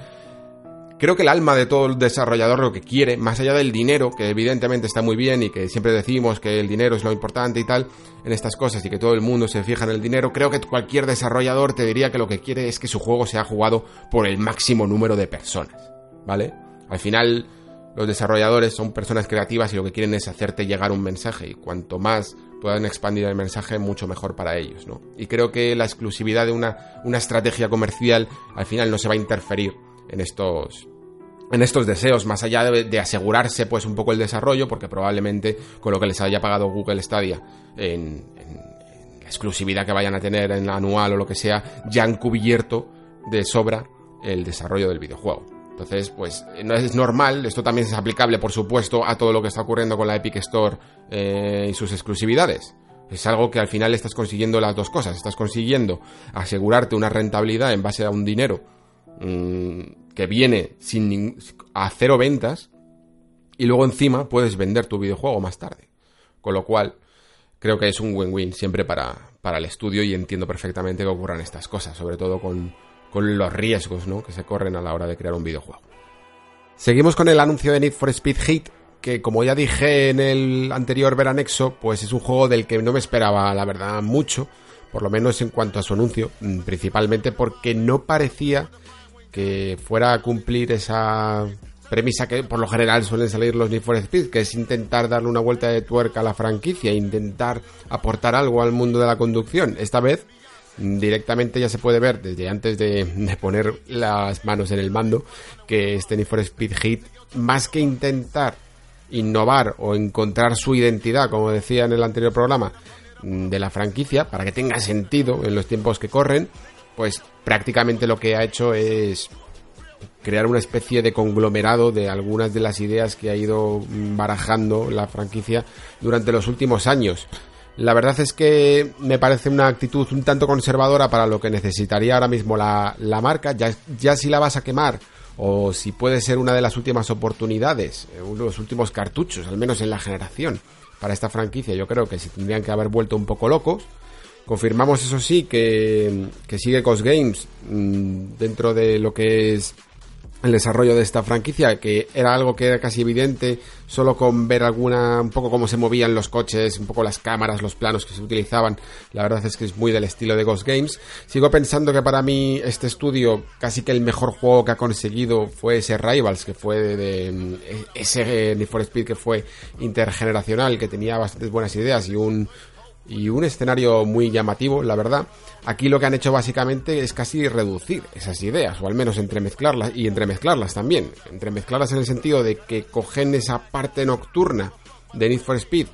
creo que el alma de todo el desarrollador lo que quiere, más allá del dinero, que evidentemente está muy bien y que siempre decimos que el dinero es lo importante y tal, en estas cosas y que todo el mundo se fija en el dinero, creo que cualquier desarrollador te diría que lo que quiere es que su juego sea jugado por el máximo número de personas, ¿vale? Al final los desarrolladores son personas creativas y lo que quieren es hacerte llegar un mensaje y cuanto más puedan expandir el mensaje, mucho mejor para ellos, ¿no? Y creo que la exclusividad de una, una estrategia comercial al final no se va a interferir en estos, en estos deseos, más allá de, asegurarse pues un poco el desarrollo, porque probablemente con lo que les haya pagado Google Stadia en, exclusividad que vayan a tener en la anual o lo que sea, ya han cubierto de sobra el desarrollo del videojuego. Entonces, pues no es normal, esto también es aplicable, por supuesto, a todo lo que está ocurriendo con la Epic Store eh, y sus exclusividades. Es algo que al final estás consiguiendo las dos cosas. Estás consiguiendo asegurarte una rentabilidad en base a un dinero mm, que viene sin a cero ventas y luego encima puedes vender tu videojuego más tarde. Con lo cual, creo que es un win-win siempre para, para el estudio y entiendo perfectamente que ocurran estas cosas, sobre todo con, con los riesgos ¿no? que se corren a la hora de crear un videojuego. Seguimos con el anuncio de Need for Speed Heat, que como ya dije en el anterior veranexo, pues es un juego del que no me esperaba, la verdad, mucho, por lo menos en cuanto a su anuncio, mm, principalmente porque no parecía que fuera a cumplir esa premisa que por lo general suelen salir los Need for Speed, que es intentar darle una vuelta de tuerca a la franquicia, intentar aportar algo al mundo de la conducción. Esta vez directamente ya se puede ver desde antes de, poner las manos en el mando que este Need for Speed Hit, más que intentar innovar o encontrar su identidad, como decía en el anterior programa, de la franquicia, para que tenga sentido en los tiempos que corren, pues prácticamente lo que ha hecho es crear una especie de conglomerado de algunas de las ideas que ha ido barajando la franquicia durante los últimos años. La verdad es que me parece una actitud un tanto conservadora para lo que necesitaría ahora mismo la, marca. Ya, ya si la vas a quemar o si puede ser una de las últimas oportunidades, eh, uno de los últimos cartuchos, al menos en la generación, para esta franquicia, yo creo que se tendrían que haber vuelto un poco locos. Confirmamos, eso sí, que, que sigue Cos Games mm, dentro de lo que es el desarrollo de esta franquicia, que era algo que era casi evidente solo con ver alguna, un poco cómo se movían los coches, un poco las cámaras, los planos que se utilizaban. La verdad es que es muy del estilo de Ghost Games. Sigo pensando que para mí este estudio, casi que el mejor juego que ha conseguido fue ese Rivals, que fue de, ese Need for Speed que fue intergeneracional, que tenía bastantes buenas ideas y un, y un escenario muy llamativo, la verdad. Aquí lo que han hecho básicamente es casi reducir esas ideas, o al menos entremezclarlas, y entremezclarlas también. Entremezclarlas en el sentido de que cogen esa parte nocturna de Need for Speed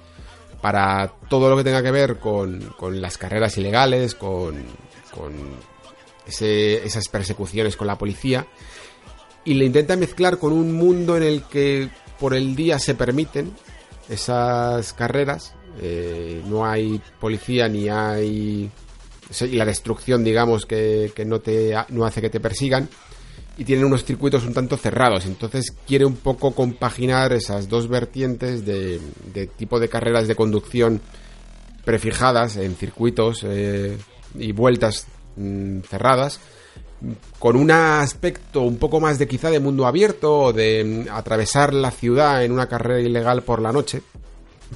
para todo lo que tenga que ver con, con las carreras ilegales, con, con esas persecuciones con la policía, y le intentan mezclar con un mundo en el que por el día se permiten esas carreras, eh, no hay policía ni hay la destrucción, digamos, que, no, te, no hace que te persigan. Y tienen unos circuitos un tanto cerrados. Entonces quiere un poco compaginar esas dos vertientes de, tipo de carreras de conducción prefijadas en circuitos eh, y vueltas mm, cerradas con un aspecto un poco más de quizá de mundo abierto o de mm, atravesar la ciudad en una carrera ilegal por la noche.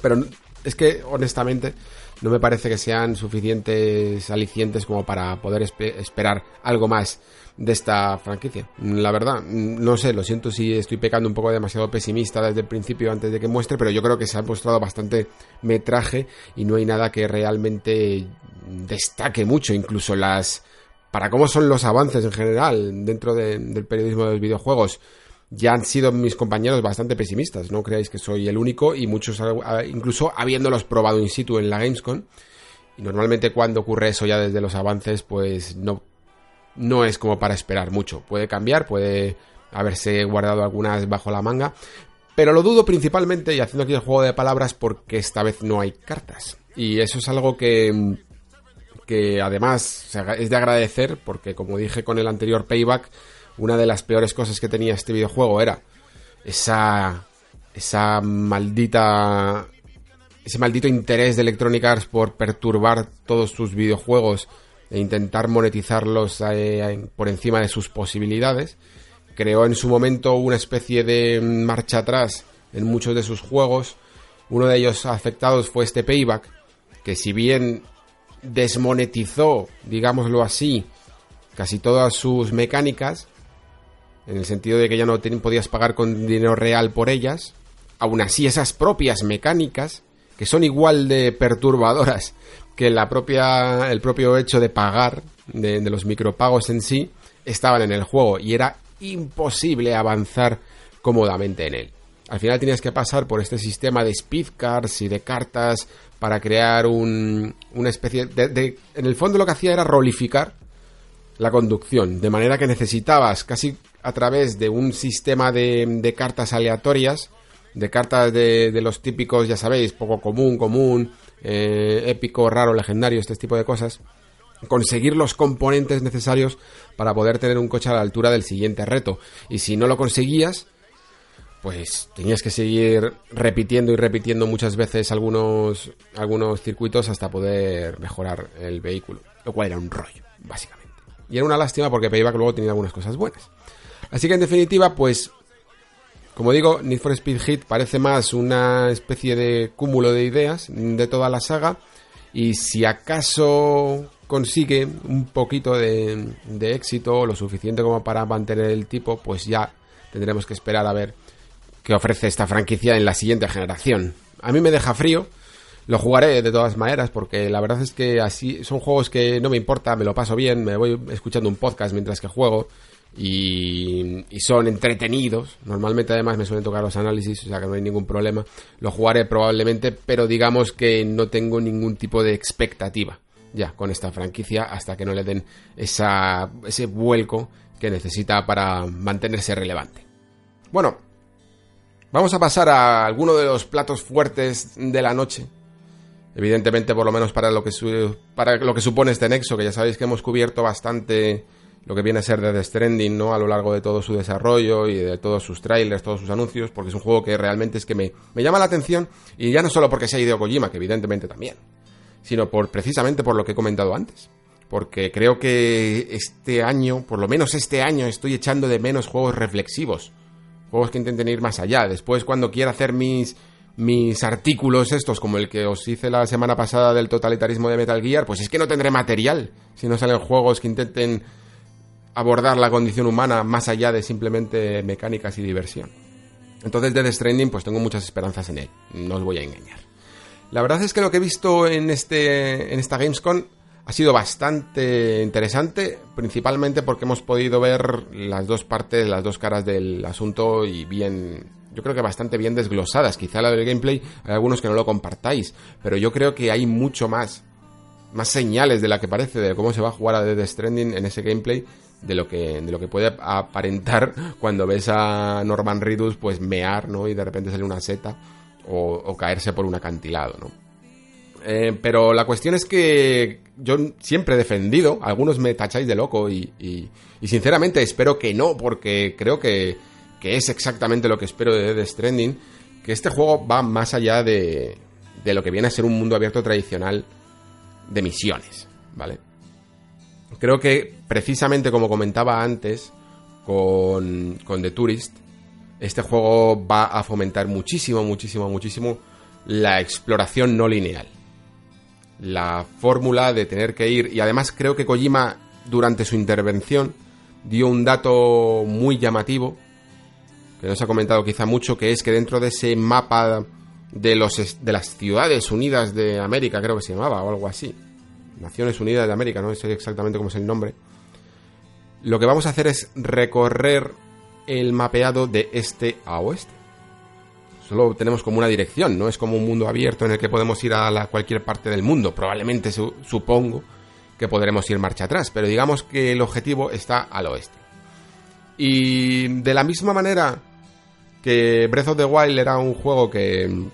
Pero es que honestamente no me parece que sean suficientes alicientes como para poder esperar algo más de esta franquicia. La verdad, no sé, lo siento si estoy pecando un poco demasiado pesimista desde el principio antes de que muestre, pero yo creo que se ha mostrado bastante metraje y no hay nada que realmente destaque mucho, incluso las... Para cómo son los avances en general dentro del periodismo de los videojuegos, ya han sido mis compañeros bastante pesimistas. No creáis que soy el único y muchos, incluso habiéndolos probado in situ en la Gamescom. Y normalmente cuando ocurre eso ya desde los avances, pues no, no es como para esperar mucho. Puede cambiar, puede haberse guardado algunas bajo la manga. Pero lo dudo principalmente, y haciendo aquí el juego de palabras, porque esta vez no hay cartas. Y eso es algo que, que además es de agradecer, porque como dije con el anterior payback, una de las peores cosas que tenía este videojuego era esa esa maldita ese maldito interés de Electronic Arts por perturbar todos sus videojuegos e intentar monetizarlos eh, por encima de sus posibilidades. Creó en su momento una especie de marcha atrás en muchos de sus juegos. Uno de ellos afectados fue este Payback, que si bien desmonetizó, digámoslo así, casi todas sus mecánicas, en el sentido de que ya no podías pagar con dinero real por ellas. Aún así, esas propias mecánicas, que son igual de perturbadoras que la propia, el propio hecho de pagar, de, de los micropagos en sí, estaban en el juego y era imposible avanzar cómodamente en él. al final tenías que pasar por este sistema de speed cards y de cartas para crear un, una especie de, En el fondo lo que hacía era rolificar la conducción, de manera que necesitabas casi a través de un sistema de, de cartas aleatorias, de cartas de, de, los típicos, ya sabéis, poco común, común, eh, épico, raro, legendario, este tipo de cosas, conseguir los componentes necesarios para poder tener un coche a la altura del siguiente reto. Y si no lo conseguías, pues tenías que seguir repitiendo y repitiendo muchas veces algunos, algunos circuitos hasta poder mejorar el vehículo. Lo cual era un rollo, básicamente. Y era una lástima porque Payback luego tenía algunas cosas buenas. Así que en definitiva, pues, como digo, Need for Speed Hit parece más una especie de cúmulo de ideas de toda la saga. Y si acaso consigue un poquito de, de éxito, lo suficiente como para mantener el tipo, pues ya tendremos que esperar a ver que ofrece esta franquicia en la siguiente generación. A mí me deja frío, lo jugaré de todas maneras porque la verdad es que así son juegos que no me importa, me lo paso bien, me voy escuchando un podcast mientras que juego y, son entretenidos. Normalmente además me suelen tocar los análisis, o sea que no hay ningún problema. Lo jugaré probablemente, pero digamos que no tengo ningún tipo de expectativa ya con esta franquicia hasta que no le den esa, ese vuelco que necesita para mantenerse relevante. Bueno, Vamos a pasar a alguno de los platos fuertes de la noche. Evidentemente, por lo menos para lo que, para lo que supone este nexo, que ya sabéis que hemos cubierto bastante lo que viene a ser de The Stranding, ¿no? A lo largo de todo su desarrollo y de todos sus trailers, todos sus anuncios, porque es un juego que realmente es que me, me llama la atención, y ya no solo porque sea Hideo Kojima, que evidentemente también, sino por precisamente por lo que he comentado antes. Porque creo que este año, por lo menos este año, estoy echando de menos juegos reflexivos Juegos que intenten ir más allá. Después, cuando quiera hacer mis, mis artículos estos, como el que os hice la semana pasada del totalitarismo de Metal Gear, pues es que no tendré material si no salen juegos que intenten abordar la condición humana más allá de simplemente mecánicas y diversión. Entonces, Death Stranding, pues tengo muchas esperanzas en él. No os voy a engañar. La verdad es que lo que he visto en, este, en esta Gamescom ha sido bastante interesante, principalmente porque hemos podido ver las dos partes, las dos caras del asunto y bien, yo creo que bastante bien desglosadas. Quizá la del gameplay hay algunos que no lo compartáis, pero yo creo que hay mucho más, más señales de la que parece de cómo se va a jugar a Death Stranding en ese gameplay de lo que de lo que puede aparentar cuando ves a Norman Reedus pues mear, ¿no? Y de repente sale una seta o, caerse por un acantilado, ¿no? Eh, pero la cuestión es que yo siempre he defendido, algunos me tacháis de loco y, sinceramente espero que no, porque creo que, es exactamente lo que espero de Death Stranding, que este juego va más allá de, de lo que viene a ser un mundo abierto tradicional de misiones, ¿vale? Creo que precisamente como comentaba antes con, con The Tourist, este juego va a fomentar muchísimo, muchísimo, muchísimo la exploración no lineal la fórmula de tener que ir. Y además creo que Kojima, durante su intervención, dio un dato muy llamativo, que no se ha comentado quizá mucho, que es que dentro de ese mapa de, los, de las ciudades unidas de América, creo que se llamaba, o algo así, Naciones Unidas de América, no sé exactamente cómo es el nombre, lo que vamos a hacer es recorrer el mapeado de este a oeste solo tenemos como una dirección, no es como un mundo abierto en el que podemos ir a cualquier parte del mundo. Probablemente supongo que podremos ir marcha atrás, pero digamos que el objetivo está al oeste. Y de la misma manera que Breath of the Wild era un juego que,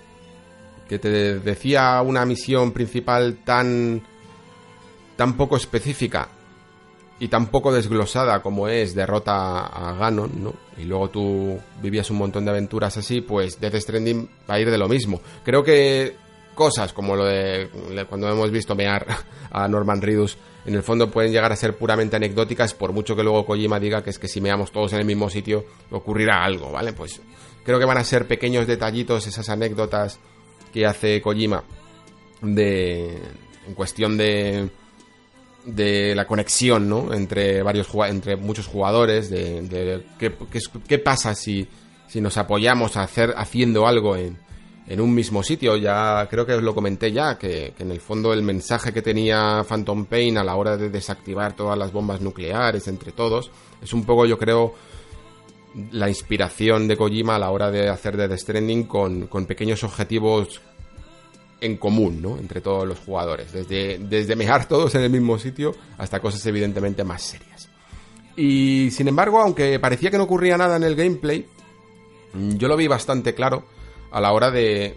que te decía una misión principal tan, tan poco específica y tan poco desglosada como es derrota a Ganon, ¿no? Y luego tú vivías un montón de aventuras así, pues Death Stranding va a ir de lo mismo. Creo que cosas como lo de cuando hemos visto mear a Norman Reedus, en el fondo pueden llegar a ser puramente anecdóticas, por mucho que luego Kojima diga que es que si meamos todos en el mismo sitio ocurrirá algo, ¿vale? Pues creo que van a ser pequeños detallitos esas anécdotas que hace Kojima de en cuestión de de la conexión ¿no? entre varios entre muchos jugadores de, qué, pasa si, si nos apoyamos a hacer haciendo algo en, en un mismo sitio ya creo que os lo comenté ya que, en el fondo el mensaje que tenía Phantom Pain a la hora de desactivar todas las bombas nucleares entre todos es un poco yo creo la inspiración de Kojima a la hora de hacer Death Stranding con, con pequeños objetivos en común, ¿no? Entre todos los jugadores. Desde, desde mejar todos en el mismo sitio hasta cosas evidentemente más serias. Y sin embargo, aunque parecía que no ocurría nada en el gameplay, yo lo vi bastante claro a la hora de,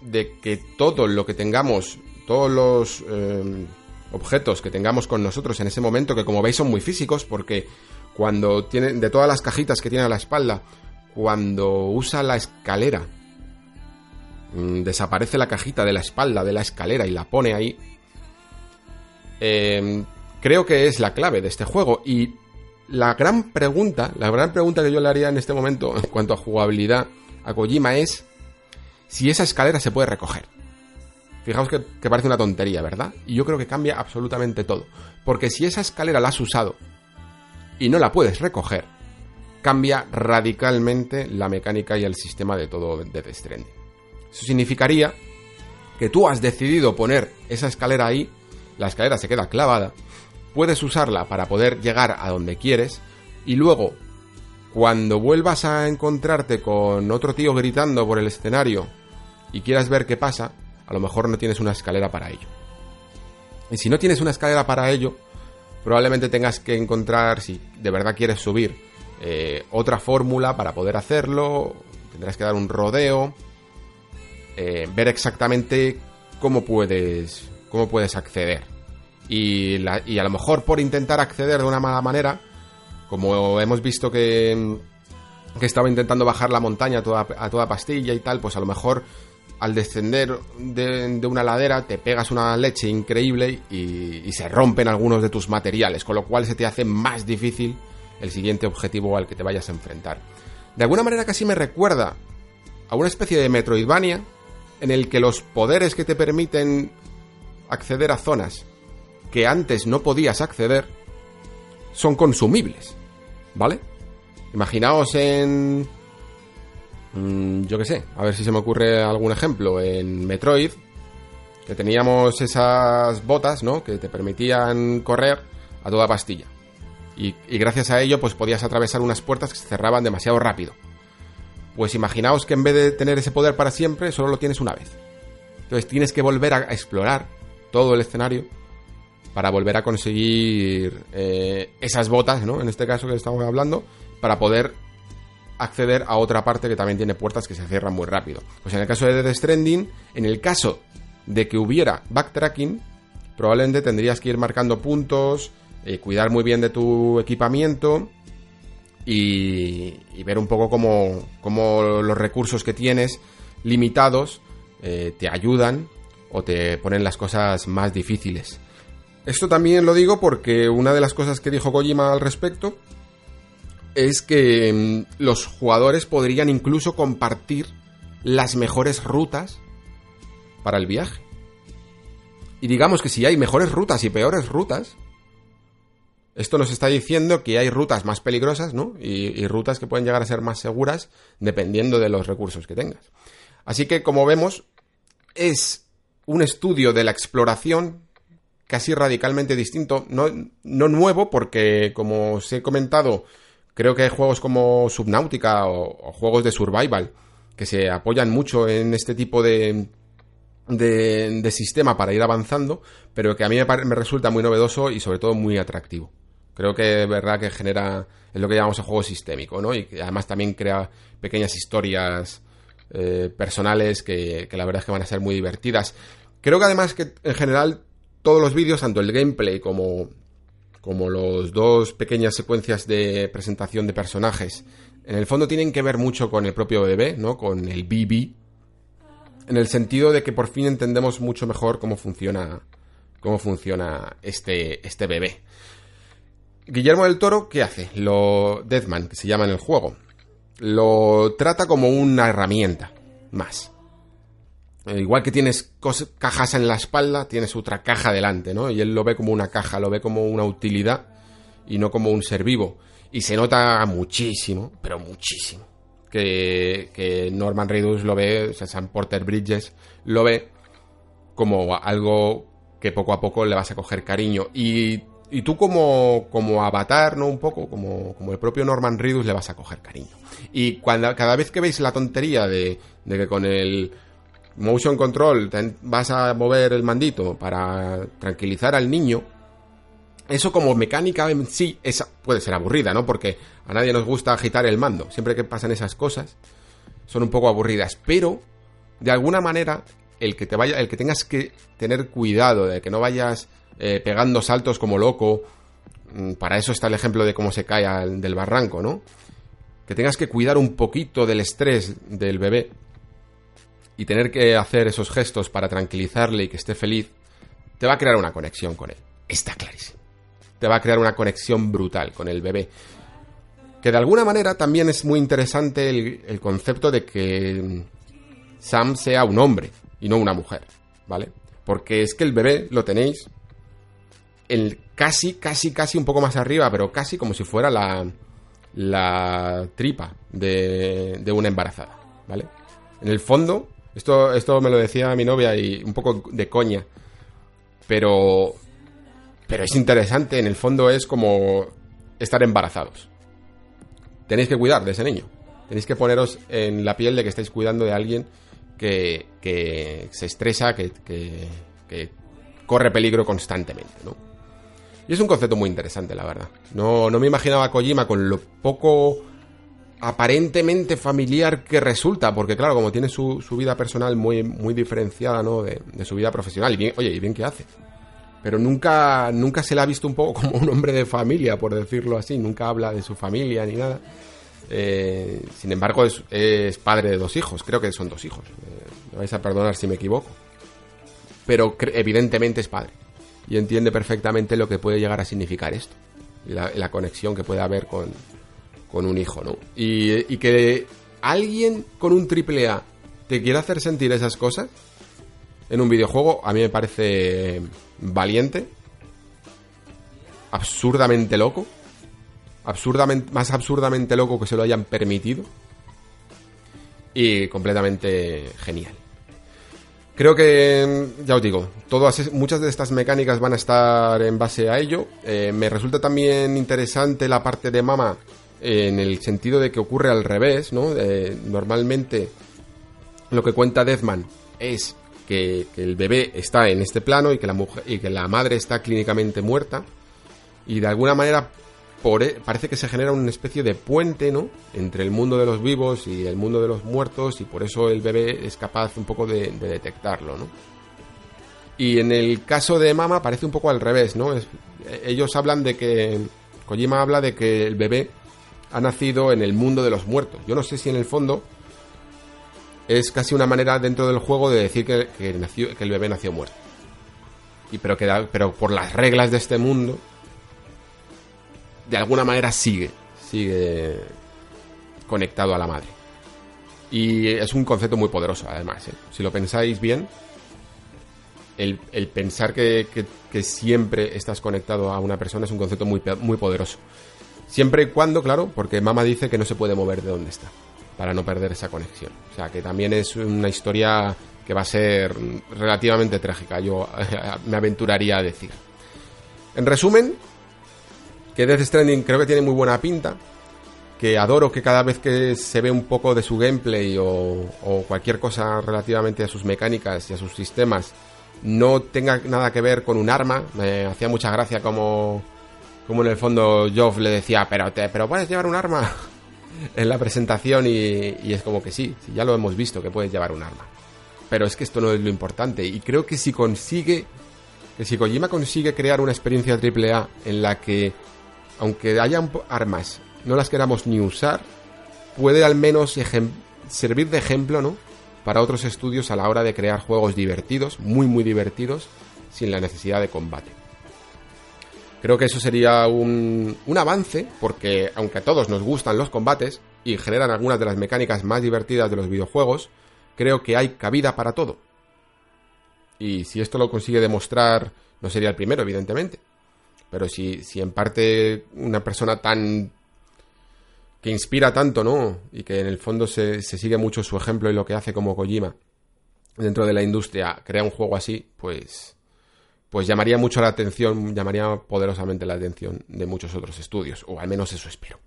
de que todo lo que tengamos, todos los eh, objetos que tengamos con nosotros en ese momento, que como veis son muy físicos, porque cuando tiene, de todas las cajitas que tiene a la espalda, cuando usa la escalera Mm, desaparece la cajita de la espalda de la escalera y la pone ahí, em, creo que es la clave de este juego. Y la gran pregunta, la gran pregunta que yo le haría en este momento en cuanto a jugabilidad a Kojima es si esa escalera se puede recoger. Fijaos que, parece una tontería, ¿verdad? Y yo creo que cambia absolutamente todo. Porque si esa escalera la has usado y no la puedes recoger, cambia radicalmente la mecánica y el sistema de todo Death Stranding. Eso significaría que tú has decidido poner esa escalera ahí, la escalera se queda clavada, puedes usarla para poder llegar a donde quieres y luego, cuando vuelvas a encontrarte con otro tío gritando por el escenario y quieras ver qué pasa, a lo mejor no tienes una escalera para ello. Y si no tienes una escalera para ello, probablemente tengas que encontrar, si de verdad quieres subir, eh, otra fórmula para poder hacerlo, tendrás que dar un rodeo, eh, ver exactamente cómo puedes, cómo puedes acceder. Y, a lo mejor por intentar acceder de una mala manera, como hemos visto que, que estaba intentando bajar la montaña a toda, a toda pastilla y tal, pues a lo mejor al descender de, una ladera te pegas una leche increíble y, y, se rompen algunos de tus materiales, con lo cual se te hace más difícil el siguiente objetivo al que te vayas a enfrentar. De alguna manera casi me recuerda a una especie de Metroidvania en el que los poderes que te permiten acceder a zonas que antes no podías acceder son consumibles, ¿vale? Imaginaos en... Mm, yo qué sé, a ver si se me ocurre algún ejemplo. En Metroid, que teníamos esas botas, ¿no? Que te permitían correr a toda pastilla. Y, y gracias a ello, pues podías atravesar unas puertas que se cerraban demasiado rápido. Pues imaginaos que en vez de tener ese poder para siempre, solo lo tienes una vez. Entonces tienes que volver a explorar todo el escenario para volver a conseguir eh, esas botas, ¿no? En este caso que estamos hablando, para poder acceder a otra parte que también tiene puertas que se cierran muy rápido. Pues en el caso de Death Stranding, en el caso de que hubiera backtracking, probablemente tendrías que ir marcando puntos, eh, cuidar muy bien de tu equipamiento y, ver un poco cómo, los recursos que tienes limitados eh, te ayudan o te ponen las cosas más difíciles. Esto también lo digo porque una de las cosas que dijo Kojima al respecto es que mm, los jugadores podrían incluso compartir las mejores rutas para el viaje. Y digamos que si hay mejores rutas y peores rutas, esto nos está diciendo que hay rutas más peligrosas, ¿no? Y, rutas que pueden llegar a ser más seguras dependiendo de los recursos que tengas. Así que, como vemos, es un estudio de la exploración casi radicalmente distinto, no, no nuevo, porque, como os he comentado, creo que hay juegos como Subnautica o, juegos de survival que se apoyan mucho en este tipo de, de, sistema para ir avanzando, pero que a mí me, resulta muy novedoso y sobre todo muy atractivo. Creo que es verdad que genera, es lo que llamamos el juego sistémico, ¿no? Y que además también crea pequeñas historias eh, personales que, la verdad es que van a ser muy divertidas. Creo que además que en general todos los vídeos, tanto el gameplay como, como los dos pequeñas secuencias de presentación de personajes, en el fondo tienen que ver mucho con el propio bebé, ¿no? Con el BB. En el sentido de que por fin entendemos mucho mejor cómo funciona, cómo funciona este, este bebé. Guillermo del Toro, ¿qué hace? Lo Deathman, que se llama en el juego. Lo trata como una herramienta más. Eh, igual que tienes cajas en la espalda, tienes otra caja delante, ¿no? Y él lo ve como una caja, lo ve como una utilidad y no como un ser vivo. Y se nota muchísimo, pero muchísimo, que, que Norman Reedus lo ve, o sea, Sam Porter Bridges lo ve como algo que poco a poco le vas a coger cariño. Y y tú como, como avatar, ¿no? Un poco, como, como el propio Norman Reedus le vas a coger cariño. Y cuando, cada vez que veis la tontería de, de que con el motion control vas a mover el mandito para tranquilizar al niño, eso como mecánica en sí esa puede ser aburrida, ¿no? Porque a nadie nos gusta agitar el mando. Siempre que pasan esas cosas son un poco aburridas, pero de alguna manera el que te vaya, el que tengas que tener cuidado de que no vayas eh, pegando saltos como loco, mm, para eso está el ejemplo de cómo se cae del barranco, ¿no? Que tengas que cuidar un poquito del estrés del bebé y tener que hacer esos gestos para tranquilizarle y que esté feliz, te va a crear una conexión con él. Está clarísimo. Te va a crear una conexión brutal con el bebé. Que de alguna manera también es muy interesante el, concepto de que Sam sea un hombre y no una mujer, ¿vale? Porque es que el bebé lo tenéis el casi, casi, casi un poco más arriba, pero casi como si fuera la, la tripa de, de una embarazada, ¿vale? En el fondo, esto, esto me lo decía mi novia y un poco de coña. Pero. Pero es interesante, en el fondo es como estar embarazados. Tenéis que cuidar de ese niño. Tenéis que poneros en la piel de que estáis cuidando de alguien que, que se estresa, que, que, que corre peligro constantemente, ¿no? Y es un concepto muy interesante, la verdad. No, no me imaginaba a Kojima con lo poco aparentemente familiar que resulta, porque claro, como tiene su, su vida personal muy, muy diferenciada, ¿no? De, su vida profesional, y bien, oye, y bien que hace. Pero nunca, nunca se le ha visto un poco como un hombre de familia, por decirlo así, nunca habla de su familia ni nada. Eh, sin embargo, es, es, padre de dos hijos, creo que son dos hijos. Eh, me vais a perdonar si me equivoco. Pero evidentemente es padre. Y entiende perfectamente lo que puede llegar a significar esto. La conexión que puede haber con, con un hijo, ¿no? Y, que alguien con un triple A te quiera hacer sentir esas cosas en un videojuego, a mí me parece valiente, absurdamente loco, absurdamente, más absurdamente loco que se lo hayan permitido y completamente genial. Creo que, ya os digo, todas, muchas de estas mecánicas van a estar en base a ello. Eh, me resulta también interesante la parte de Mama en el sentido de que ocurre al revés, ¿no? normalmente lo que cuenta Deathman es que, el bebé está en este plano y que la mujer y que la madre está clínicamente muerta y de alguna manera parece que se genera una especie de puente, ¿no? Entre el mundo de los vivos y el mundo de los muertos y por eso el bebé es capaz un poco de, detectarlo, ¿no? Y en el caso de Mama parece un poco al revés, ¿no? ellos hablan de que Kojima habla de que el bebé ha nacido en el mundo de los muertos. Yo no sé si en el fondo es casi una manera dentro del juego de decir que, que el bebé nació muerto. Y pero, que, pero por las reglas de este mundo, de alguna manera sigue, sigue conectado a la madre. Y es un concepto muy poderoso, además. ¿eh? Si lo pensáis bien, el, pensar que, que, siempre estás conectado a una persona es un concepto muy, muy poderoso. Siempre y cuando, claro, porque mamá dice que no se puede mover de donde está, para no perder esa conexión. O sea, que también es una historia que va a ser relativamente trágica, yo me aventuraría a decir. En resumen, que Death Stranding creo que tiene muy buena pinta, que adoro que cada vez que se ve un poco de su gameplay o, o, cualquier cosa relativamente a sus mecánicas y a sus sistemas no tenga nada que ver con un arma. Me hacía mucha gracia como como en el fondo Joff le decía, pero, pero puedes llevar un arma en la presentación y, es como que sí, ya lo hemos visto que puedes llevar un arma. Pero es que esto no es lo importante y creo que si consigue, que si Kojima consigue crear una experiencia AAA en la que, aunque haya armas, no las queramos ni usar, puede al menos servir de ejemplo, ¿no? Para otros estudios a la hora de crear juegos divertidos, muy muy divertidos, sin la necesidad de combate. Creo que eso sería un, un avance, porque aunque a todos nos gustan los combates y generan algunas de las mecánicas más divertidas de los videojuegos, creo que hay cabida para todo. Y si esto lo consigue demostrar, no sería el primero, evidentemente. Pero si, si en parte una persona tan que inspira tanto, ¿no? Y que en el fondo se, se, sigue mucho su ejemplo y lo que hace como Kojima dentro de la industria, crea un juego así, pues pues llamaría mucho la atención, llamaría poderosamente la atención de muchos otros estudios, o al menos eso espero.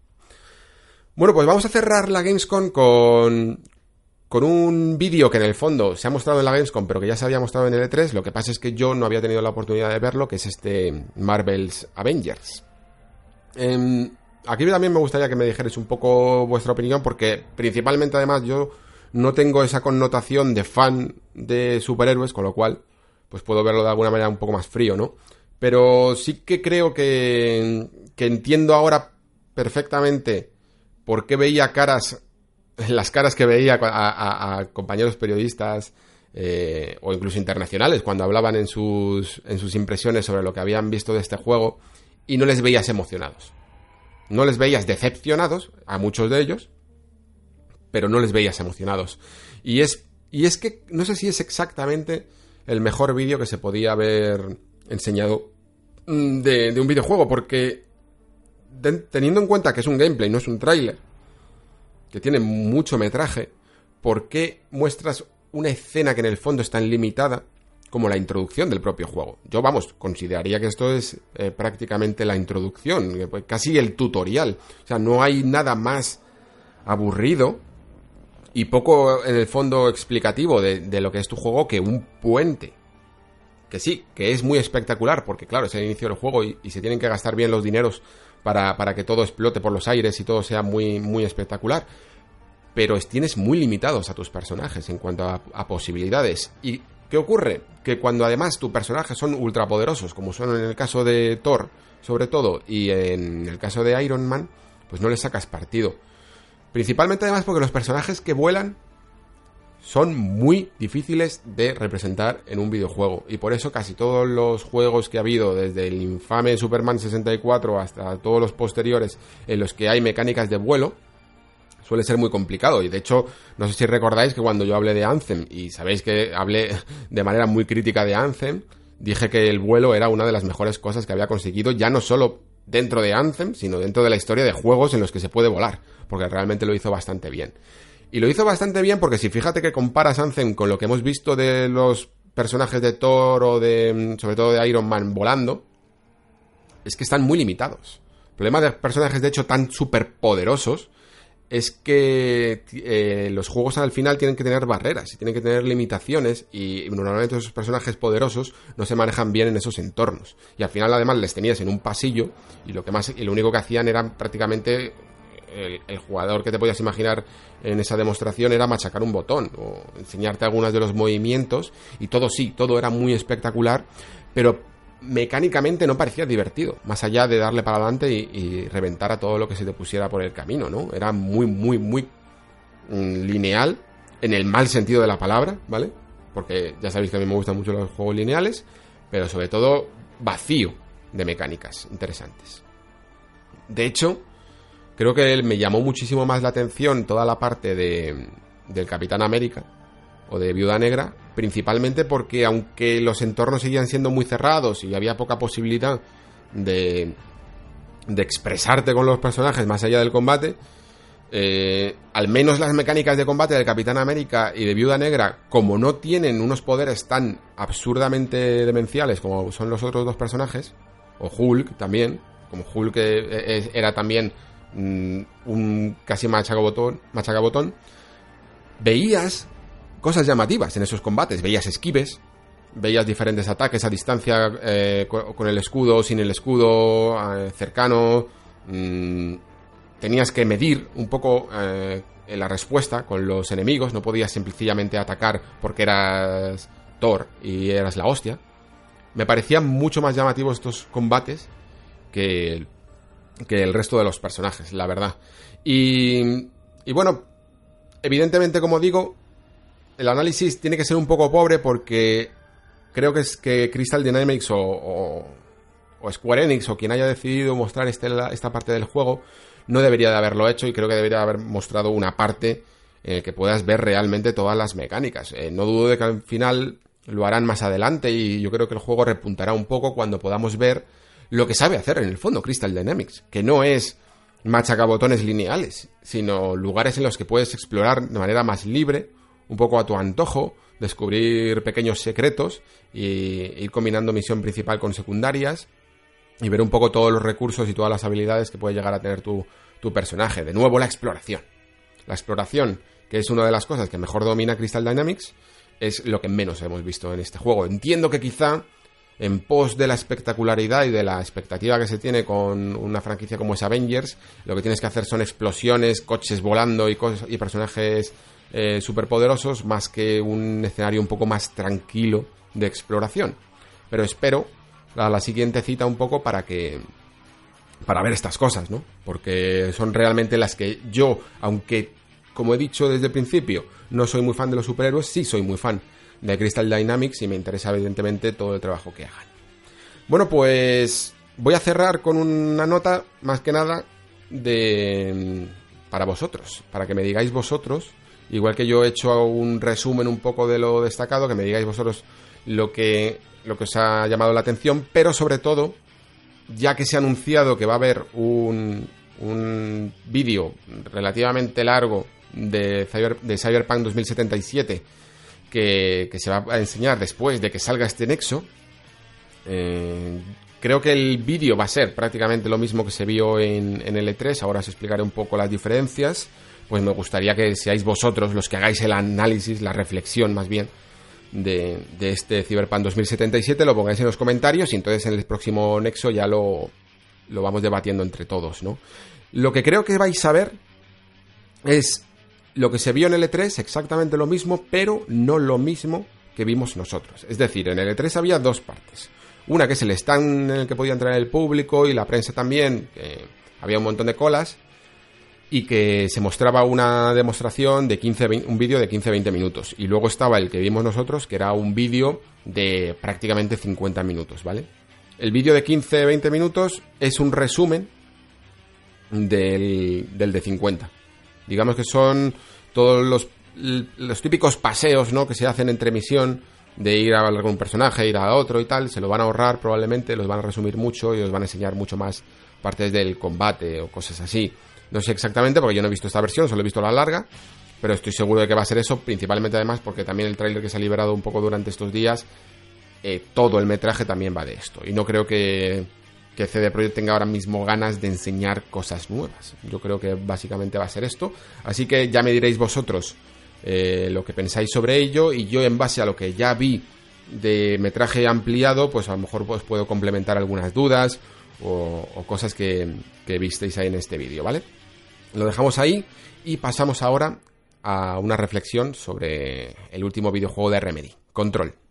Bueno, pues vamos a cerrar la Gamescom con, con un vídeo que en el fondo se ha mostrado en la Gamescom, pero que ya se había mostrado en el E3. Lo que pasa es que yo no había tenido la oportunidad de verlo, que es este Marvel's Avengers. Em, aquí también me gustaría que me dijerais un poco vuestra opinión, porque principalmente además yo no tengo esa connotación de fan de superhéroes, con lo cual pues puedo verlo de alguna manera un poco más frío, ¿no? Pero sí que creo que, que entiendo ahora perfectamente por qué veía caras, las caras que veía a, compañeros periodistas eh, o incluso internacionales cuando hablaban en sus, en sus impresiones sobre lo que habían visto de este juego y no les veías emocionados. No les veías decepcionados, a muchos de ellos, pero no les veías emocionados. Y es, y es que no sé si es exactamente el mejor vídeo que se podía haber enseñado mm, de, un videojuego, porque teniendo en cuenta que es un gameplay, no es un tráiler, que tiene mucho metraje, ¿por qué muestras una escena que en el fondo es tan limitada como la introducción del propio juego? Yo, vamos, consideraría que esto es eh, prácticamente la introducción, casi el tutorial. O sea, no hay nada más aburrido y poco en el fondo explicativo de, lo que es tu juego que un puente. Que sí, que es muy espectacular, porque claro, es el inicio del juego y, se tienen que gastar bien los dineros para, para, que todo explote por los aires y todo sea muy, muy espectacular. Pero tienes muy limitados a tus personajes en cuanto a, a posibilidades. ¿Y qué ocurre? Que cuando además tus personajes son ultrapoderosos, como son en el caso de Thor, sobre todo, y en el caso de Iron Man, pues no le sacas partido. Principalmente además porque los personajes que vuelan son muy difíciles de representar en un videojuego. Y por eso casi todos los juegos que ha habido, desde el infame Superman 64 hasta todos los posteriores en los que hay mecánicas de vuelo, suele ser muy complicado. Y de hecho, no sé si recordáis que cuando yo hablé de Anthem, y sabéis que hablé de manera muy crítica de Anthem, dije que el vuelo era una de las mejores cosas que había conseguido, ya no solo dentro de Anthem, sino dentro de la historia de juegos en los que se puede volar, porque realmente lo hizo bastante bien. Y lo hizo bastante bien porque si fíjate que comparas Anthem con lo que hemos visto de los personajes de Thor o de, sobre todo de Iron Man volando, es que están muy limitados. El problema de personajes de hecho tan superpoderosos es que eh, los juegos al final tienen que tener barreras y tienen que tener limitaciones y normalmente esos personajes poderosos no se manejan bien en esos entornos. Y al final además les tenías en un pasillo y lo que más y lo único que hacían era prácticamente el, jugador que te podías imaginar en esa demostración era machacar un botón o enseñarte algunos de los movimientos y todo sí, todo era muy espectacular pero mecánicamente no parecía divertido, más allá de darle para adelante y, reventar a todo lo que se te pusiera por el camino, ¿no? Era muy, muy, muy mm, lineal, en el mal sentido de la palabra, ¿vale? Porque ya sabéis que a mí me gustan mucho los juegos lineales, pero sobre todo vacío de mecánicas interesantes. De hecho, creo que me llamó muchísimo más la atención toda la parte de, del Capitán América, o de Viuda Negra, principalmente porque aunque los entornos seguían siendo muy cerrados y había poca posibilidad de, de expresarte con los personajes más allá del combate, eh, al menos las mecánicas de combate del Capitán América y de Viuda Negra, como no tienen unos poderes tan absurdamente demenciales como son los otros dos personajes, o Hulk también, como Hulk eh, era también mm, un casi machacabotón, machacabotón, veías cosas llamativas en esos combates. Veías esquives, veías diferentes ataques a distancia eh, con el escudo, sin el escudo, eh, cercano. Mm, tenías que medir un poco eh, la respuesta con los enemigos. No podías sencillamente atacar porque eras Thor y eras la hostia. Me parecían mucho más llamativos estos combates que, que el resto de los personajes, la verdad. Y, y bueno, evidentemente, como digo, el análisis tiene que ser un poco pobre porque creo que es que Crystal Dynamics o, Square Enix o quien haya decidido mostrar este, esta parte del juego no debería de haberlo hecho y creo que debería haber mostrado una parte en la que puedas ver realmente todas las mecánicas. Eh, no dudo de que al final lo harán más adelante y yo creo que el juego repuntará un poco cuando podamos ver lo que sabe hacer en el fondo Crystal Dynamics, que no es machacabotones lineales, sino lugares en los que puedes explorar de manera más libre un poco a tu antojo, descubrir pequeños secretos y ir combinando misión principal con secundarias y ver un poco todos los recursos y todas las habilidades que puede llegar a tener tu, tu personaje. De nuevo, la exploración. La exploración, que es una de las cosas que mejor domina Crystal Dynamics, es lo que menos hemos visto en este juego. Entiendo que quizá en pos de la espectacularidad y de la expectativa que se tiene con una franquicia como es Avengers, lo que tienes que hacer son explosiones, coches volando y, y personajes eh, superpoderosos, más que un escenario un poco más tranquilo de exploración. Pero espero a la siguiente cita un poco para que para ver estas cosas, ¿no? Porque son realmente las que yo, aunque como he dicho desde el principio, no soy muy fan de los superhéroes, sí soy muy fan de Crystal Dynamics y me interesa evidentemente todo el trabajo que hagan. Bueno, pues voy a cerrar con una nota más que nada de para vosotros, para que me digáis vosotros, igual que yo he hecho un resumen un poco de lo destacado, que me digáis vosotros lo que lo que os ha llamado la atención, pero sobre todo, ya que se ha anunciado que va a haber un, un vídeo relativamente largo de, de Cyberpunk 2077 que, se va a enseñar después de que salga este nexo. Eh, creo que el vídeo va a ser prácticamente lo mismo que se vio en, en el E3, ahora os explicaré un poco las diferencias. Pues me gustaría que seáis vosotros los que hagáis el análisis, la reflexión más bien, de, de, este Cyberpunk 2077, lo pongáis en los comentarios y entonces en el próximo Nexo ya lo, lo vamos debatiendo entre todos, ¿no? Lo que creo que vais a ver es lo que se vio en el E3 exactamente lo mismo, pero no lo mismo que vimos nosotros. Es decir, en el E3 había dos partes. Una que es el stand en el que podía entrar el público y la prensa también, que había un montón de colas, y que se mostraba una demostración de 15, un vídeo de 15-20 minutos. Y luego estaba el que vimos nosotros, que era un vídeo de prácticamente 50 minutos, ¿vale? El vídeo de 15-20 minutos es un resumen del, del de 50. Digamos que son todos los, los típicos paseos ¿no? que se hacen entre misión de ir a algún personaje, ir a otro y tal, se lo van a ahorrar probablemente, los van a resumir mucho y os van a enseñar mucho más partes del combate o cosas así. No sé exactamente porque yo no he visto esta versión, solo he visto la larga, pero estoy seguro de que va a ser eso, principalmente además porque también el tráiler que se ha liberado un poco durante estos días, eh, todo el metraje también va de esto. Y no creo que que CD Projekt tenga ahora mismo ganas de enseñar cosas nuevas. Yo creo que básicamente va a ser esto. Así que ya me diréis vosotros eh, lo que pensáis sobre ello y yo en base a lo que ya vi de metraje ampliado, pues a lo mejor pues puedo complementar algunas dudas o, cosas que, que visteis ahí en este vídeo, ¿vale? Lo dejamos ahí y pasamos ahora a una reflexión sobre el último videojuego de Remedy, Control.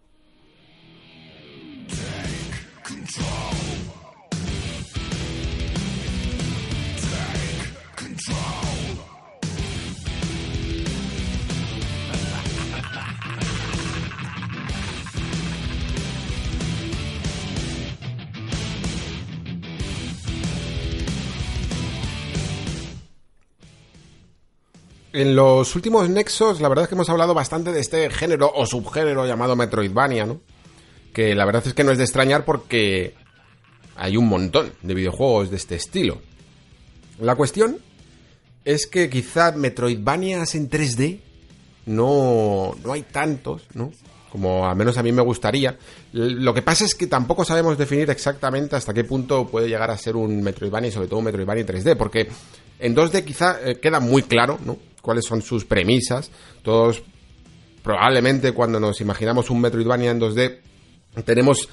En los últimos nexos, la verdad es que hemos hablado bastante de este género o subgénero llamado Metroidvania, ¿no? Que la verdad es que no es de extrañar porque hay un montón de videojuegos de este estilo. La cuestión es que quizá Metroidvanias en 3D no, no hay tantos, ¿no? Como al menos a mí me gustaría. Lo que pasa es que tampoco sabemos definir exactamente hasta qué punto puede llegar a ser un Metroidvania y sobre todo un Metroidvania en 3D, porque en 2D quizá eh, queda muy claro, ¿no? Cuáles son sus premisas. Todos, probablemente cuando nos imaginamos un Metroidvania en 2D, tenemos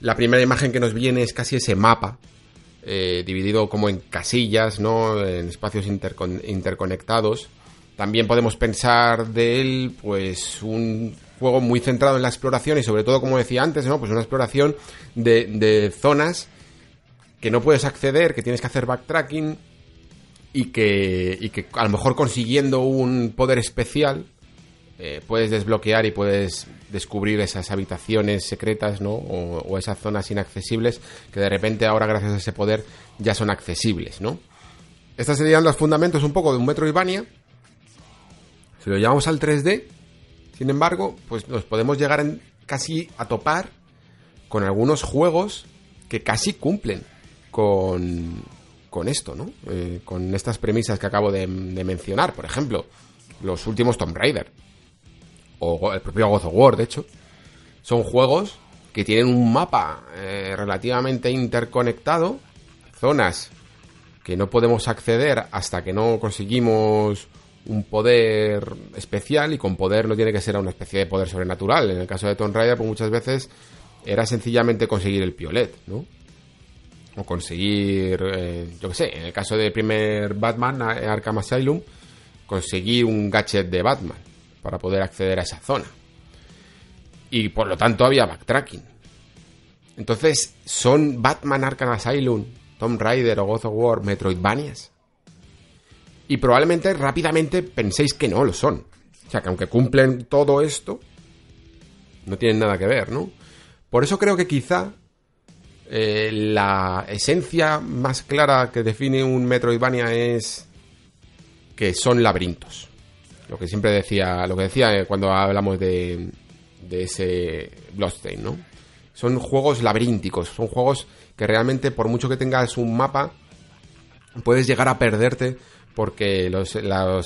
la primera imagen que nos viene es casi ese mapa, eh, dividido como en casillas, ¿no? En espacios interconectados. También podemos pensar de él, pues, un juego muy centrado en la exploración y sobre todo, como decía antes, ¿no? Pues una exploración de, de zonas que no puedes acceder, que tienes que hacer backtracking, y que, y que a lo mejor consiguiendo un poder especial eh, puedes desbloquear y puedes descubrir esas habitaciones secretas, ¿no? O, esas zonas inaccesibles que de repente ahora gracias a ese poder ya son accesibles, ¿no? Estos serían los fundamentos un poco de un Metroidvania. Si lo llevamos al 3D, sin embargo, pues nos podemos llegar casi a topar con algunos juegos que casi cumplen con, con esto, ¿no? Eh, con estas premisas que acabo de, mencionar, por ejemplo, los últimos Tomb Raider. o el propio God of War, de hecho, son juegos que tienen un mapa eh, relativamente interconectado, zonas que no podemos acceder hasta que no conseguimos un poder especial y con poder no tiene que ser una especie de poder sobrenatural. En el caso de Tomb Raider, pues muchas veces era sencillamente conseguir el piolet, ¿no? O conseguir, eh, yo qué sé, en el caso del primer Batman, Arkham Asylum, conseguir un gadget de Batman para poder acceder a esa zona. Y por lo tanto había backtracking. Entonces, ¿son Batman Arkham Asylum, Tomb Raider o God of War Metroidvanias? Y probablemente rápidamente penséis que no lo son. O sea, que aunque cumplen todo esto, no tienen nada que ver, ¿no? Por eso creo que quizá eh, la esencia más clara que define un Metroidvania es que son laberintos. Lo que siempre decía, lo que decía cuando hablamos de, de ese Bloodstain, ¿no? Son juegos laberínticos, son juegos que realmente por mucho que tengas un mapa, puedes llegar a perderte porque los,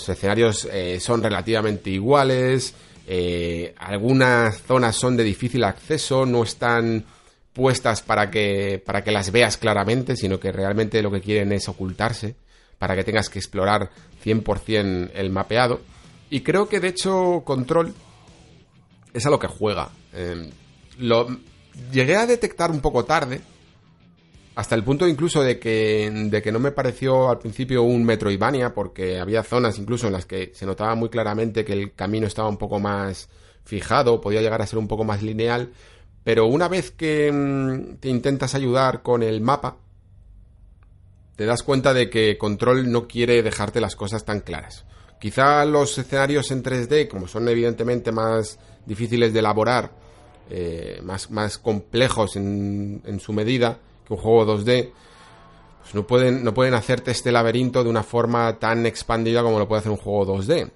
escenarios eh, son relativamente iguales, eh, algunas zonas son de difícil acceso, no están puestas para que, para que las veas claramente, sino que realmente lo que quieren es ocultarse, para que tengas que explorar 100% el mapeado. Y creo que de hecho Control es a lo que juega. Em, lo llegué a detectar un poco tarde, hasta el punto incluso de que, de que no me pareció al principio un Metroidvania, porque había zonas incluso en las que se notaba muy claramente que el camino estaba un poco más fijado, podía llegar a ser un poco más lineal, pero una vez que mm, te intentas ayudar con el mapa, te das cuenta de que Control no quiere dejarte las cosas tan claras. Quizá los escenarios en 3D, como son evidentemente más difíciles de elaborar, eh, más, más complejos en, en su medida, que un juego 2D, pues no pueden, no pueden hacerte este laberinto de una forma tan expandida como lo puede hacer un juego 2D.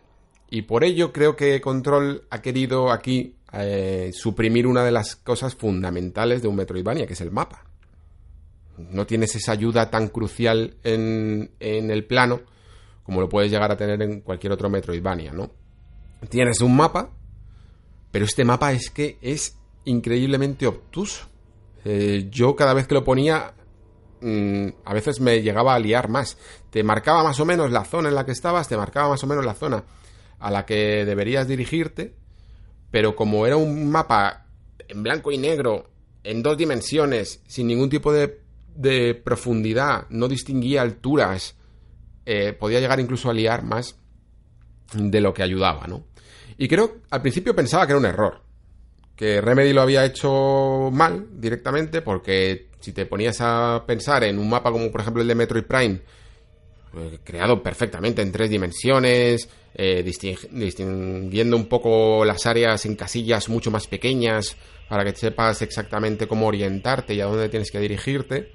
Y por ello creo que Control ha querido aquí eh, suprimir una de las cosas fundamentales de un Metroidvania, que es el mapa. No tienes esa ayuda tan crucial en, en el plano como lo puedes llegar a tener en cualquier otro Metroidvania, ¿no? Tienes un mapa, pero este mapa es que es increíblemente obtuso. Eh, yo cada vez que lo ponía, mm, a veces me llegaba a liar más. Te marcaba más o menos la zona en la que estabas, te marcaba más o menos la zona a la que deberías dirigirte, pero como era un mapa en blanco y negro, en dos dimensiones, sin ningún tipo de, profundidad, no distinguía alturas, eh, podía llegar incluso a liar más de lo que ayudaba, ¿no? Y creo, al principio pensaba que era un error que Remedy lo había hecho mal directamente, porque si te ponías a pensar en un mapa como por ejemplo el de Metroid Prime, pues, creado perfectamente en tres dimensiones, eh, distinguiendo un poco las áreas en casillas mucho más pequeñas, para que sepas exactamente cómo orientarte y a dónde tienes que dirigirte,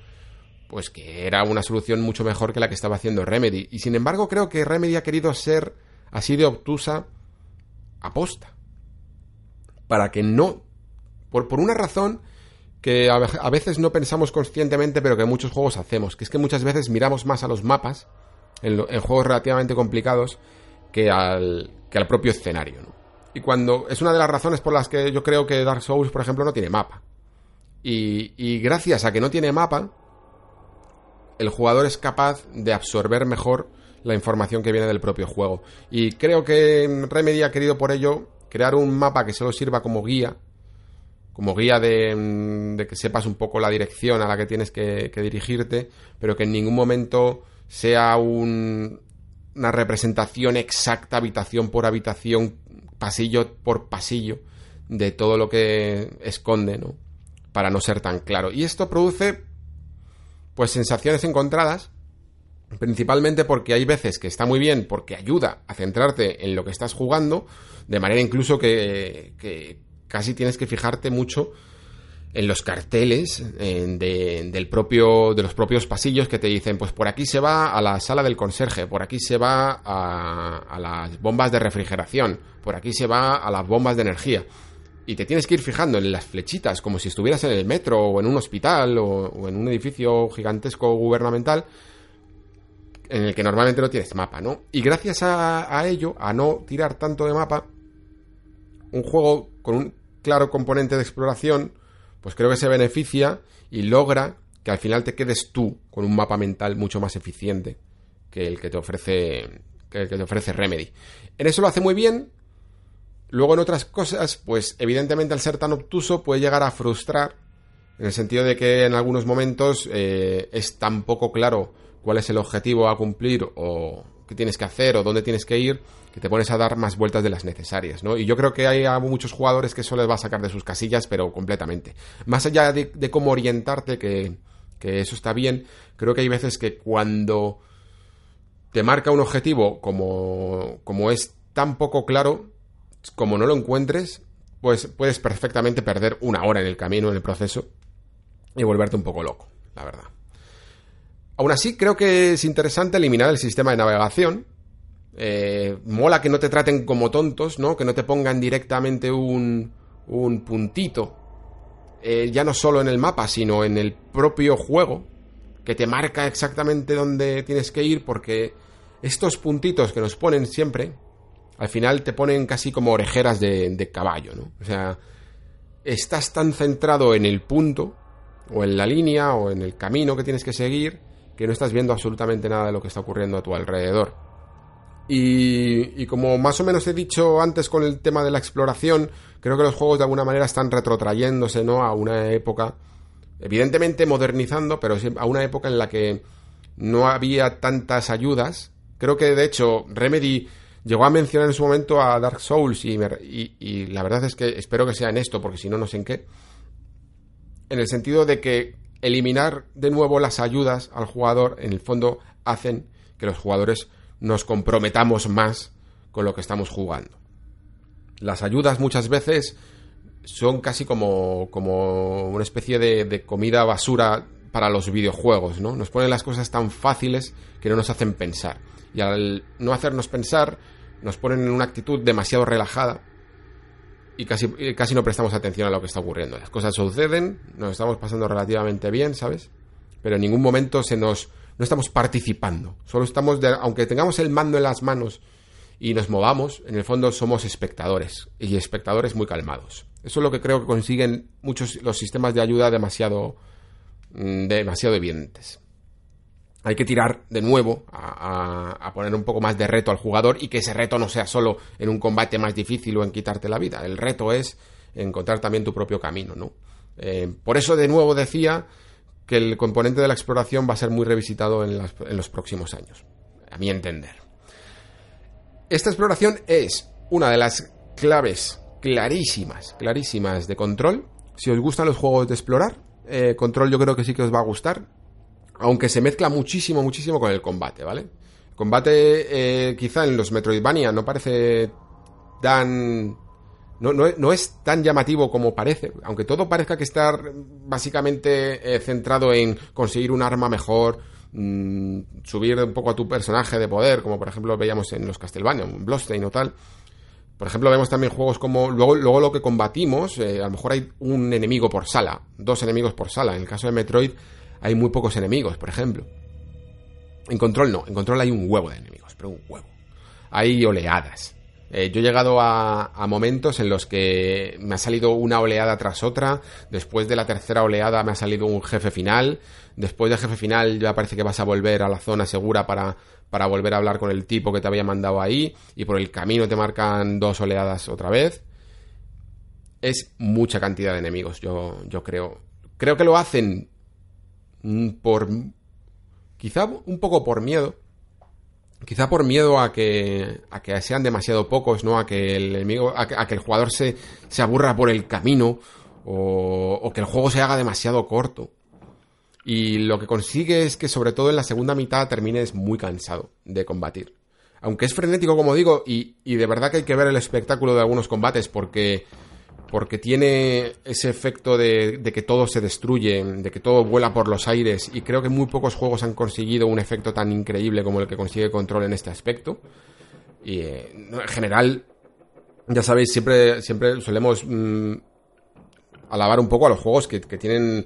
pues que era una solución mucho mejor que la que estaba haciendo Remedy. Y sin embargo creo que Remedy ha querido ser así de obtusa aposta para que no, por, por una razón que a, veces no pensamos conscientemente, pero que en muchos juegos hacemos, que es que muchas veces miramos más a los mapas en, juegos relativamente complicados que al, que al propio escenario. Y cuando es una de las razones por las que yo creo que Dark Souls, por ejemplo, no tiene mapa. Y, gracias a que no tiene mapa, el jugador es capaz de absorber mejor la información que viene del propio juego. Y creo que Remedy ha querido por ello crear un mapa que solo sirva como guía, como guía mm, de, que sepas un poco la dirección a la que tienes que, dirigirte, pero que en ningún momento sea una representación exacta, habitación por habitación, pasillo por pasillo, de todo lo que esconde, ¿no? Para no ser tan claro. Y esto produce, pues, sensaciones encontradas, principalmente porque hay veces que está muy bien porque ayuda a centrarte en lo que estás jugando, de manera incluso que, casi tienes que fijarte mucho en los carteles de, del propio, de los propios pasillos que te dicen, pues por aquí se va a la sala del conserje, por aquí se va a, a las bombas de refrigeración, por aquí se va a las bombas de energía. Y te tienes que ir fijando en las flechitas, como si estuvieras en el metro o en un hospital o, en un edificio gigantesco gubernamental, en el que normalmente no tienes mapa, ¿no? Y gracias a, ello, a no tirar tanto de mapa, un juego con un claro componente de exploración, pues creo que se beneficia y logra que al final te quedes tú con un mapa mental mucho más eficiente que el que te ofrece que el que te ofrece Remedy. En eso lo hace muy bien. Luego en otras cosas, pues evidentemente al ser tan obtuso puede llegar a frustrar en el sentido de que en algunos momentos eh, es tan poco claro cuál es el objetivo a cumplir o qué tienes que hacer o dónde tienes que ir que te pones a dar más vueltas de las necesarias, ¿no? Y yo creo que hay muchos jugadores que eso les va a sacar de sus casillas, pero completamente. Más allá de, cómo orientarte, que, que, eso está bien, creo que hay veces que cuando te marca un objetivo como, como es tan poco claro, como no lo encuentres, pues puedes perfectamente perder una hora en el camino, en el proceso, y volverte un poco loco, la verdad. Aún así, creo que es interesante eliminar el sistema de navegación, eh, mola que no te traten como tontos, ¿no? Que no te pongan directamente un, un puntito, eh, ya no solo en el mapa, sino en el propio juego, que te marca exactamente dónde tienes que ir, porque estos puntitos que nos ponen siempre, al final te ponen casi como orejeras de, de caballo, ¿no? O sea, estás tan centrado en el punto, o en la línea, o en el camino que tienes que seguir, que no estás viendo absolutamente nada de lo que está ocurriendo a tu alrededor. Y, como más o menos he dicho antes con el tema de la exploración, creo que los juegos de alguna manera están retrotrayéndose, ¿no? A una época, evidentemente modernizando, pero a una época en la que no había tantas ayudas. Creo que de hecho Remedy llegó a mencionar en su momento a Dark Souls y, y la verdad es que espero que sea en esto, porque si no, no sé en qué. En el sentido de que eliminar de nuevo las ayudas al jugador, en el fondo, hacen que los jugadores nos comprometamos más con lo que estamos jugando. Las ayudas muchas veces son casi como, como una especie de, de comida basura para los videojuegos, ¿no? Nos ponen las cosas tan fáciles que no nos hacen pensar. Y al no hacernos pensar, nos ponen en una actitud demasiado relajada y casi, casi no prestamos atención a lo que está ocurriendo. Las cosas suceden, nos estamos pasando relativamente bien, ¿sabes? Pero en ningún momento se nos no estamos participando. Solo estamos, aunque tengamos el mando en las manos y nos movamos, en el fondo somos espectadores y espectadores muy calmados. Eso es lo que creo que consiguen muchos los sistemas de ayuda demasiado, mm, demasiado evidentes. Hay que tirar de nuevo a, poner un poco más de reto al jugador y que ese reto no sea solo en un combate más difícil o en quitarte la vida. El reto es encontrar también tu propio camino, ¿no? Eh, por eso de nuevo decía que el componente de la exploración va a ser muy revisitado en, los próximos años, a mi entender. Esta exploración es una de las claves clarísimas, clarísimas de control. Si os gustan los juegos de explorar, eh, control yo creo que sí que os va a gustar, aunque se mezcla muchísimo, muchísimo con el combate, ¿vale? combate eh, quizá en los Metroidvania no parece tan no, es tan llamativo como parece, aunque todo parezca que está básicamente eh, centrado en conseguir un arma mejor, mm, subir un poco a tu personaje de poder, como por ejemplo veíamos en los Castlevania, en Bloodstained o tal. Por ejemplo, vemos también juegos como. Luego, luego lo que combatimos, eh, a lo mejor hay un enemigo por sala, dos enemigos por sala. En el caso de Metroid, hay muy pocos enemigos, por ejemplo. En Control no, en Control hay un huevo de enemigos, pero un huevo. Hay oleadas. Eh, yo he llegado a, momentos en los que me ha salido una oleada tras otra, después de la tercera oleada me ha salido un jefe final, después del jefe final ya parece que vas a volver a la zona segura para, para volver a hablar con el tipo que te había mandado ahí, y por el camino te marcan dos oleadas otra vez. Es mucha cantidad de enemigos, yo, yo creo. Creo que lo hacen por... quizá un poco por miedo, quizá por miedo a que, a que sean demasiado pocos, ¿no? A que el enemigo, a que, el jugador se, se, aburra por el camino o, o, que el juego se haga demasiado corto. Y lo que consigue es que sobre todo en la segunda mitad termines muy cansado de combatir. Aunque es frenético, como digo, y, y de verdad que hay que ver el espectáculo de algunos combates porque porque tiene ese efecto de, que todo se destruye, de que todo vuela por los aires, y creo que muy pocos juegos han conseguido un efecto tan increíble como el que consigue Control en este aspecto. Y eh, en general, ya sabéis, siempre, siempre solemos mm, alabar un poco a los juegos que, tienen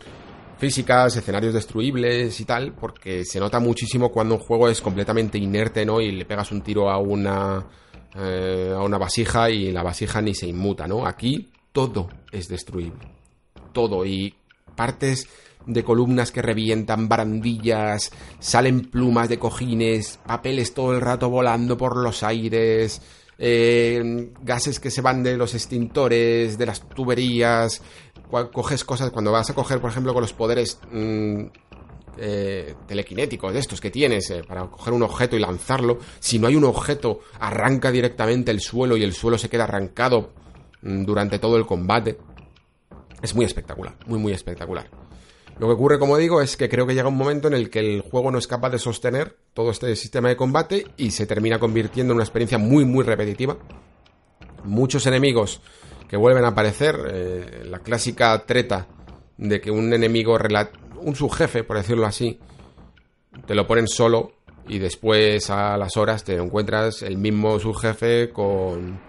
físicas, escenarios destruibles y tal, porque se nota muchísimo cuando un juego es completamente inerte, ¿no? Y le pegas un tiro a una eh, a una vasija y la vasija ni se inmuta, ¿no? Aquí todo es destruible. Todo. Y partes de columnas que revientan, barandillas, salen plumas de cojines, papeles todo el rato volando por los aires, eh, gases que se van de los extintores, de las tuberías, coges cosas, cuando vas a coger, por ejemplo, con los poderes mm, eh, telequinéticos de estos que tienes eh, para coger un objeto y lanzarlo, si no hay un objeto, arranca directamente el suelo y el suelo se queda arrancado durante todo el combate. Es muy espectacular, muy, muy espectacular. Lo que ocurre, como digo, es que creo que llega un momento en el que el juego no es capaz de sostener todo este sistema de combate y se termina convirtiendo en una experiencia muy, muy repetitiva. Muchos enemigos que vuelven a aparecer, eh, la clásica treta de que un enemigo, un subjefe, por decirlo así, te lo ponen solo y después a las horas te encuentras el mismo subjefe con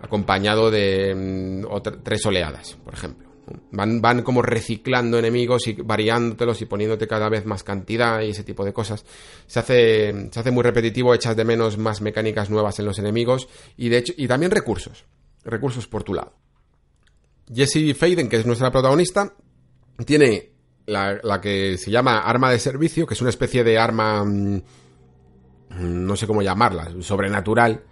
acompañado de mm, tres oleadas, por ejemplo. Van, van como reciclando enemigos y variándotelos y poniéndote cada vez más cantidad y ese tipo de cosas. Se hace, se hace muy repetitivo, echas de menos más mecánicas nuevas en los enemigos y de hecho, y también recursos. Recursos por tu lado. Jessie Faden, que es nuestra protagonista, tiene la, la, que se llama arma de servicio, que es una especie de arma, mm, no sé cómo llamarla, sobrenatural,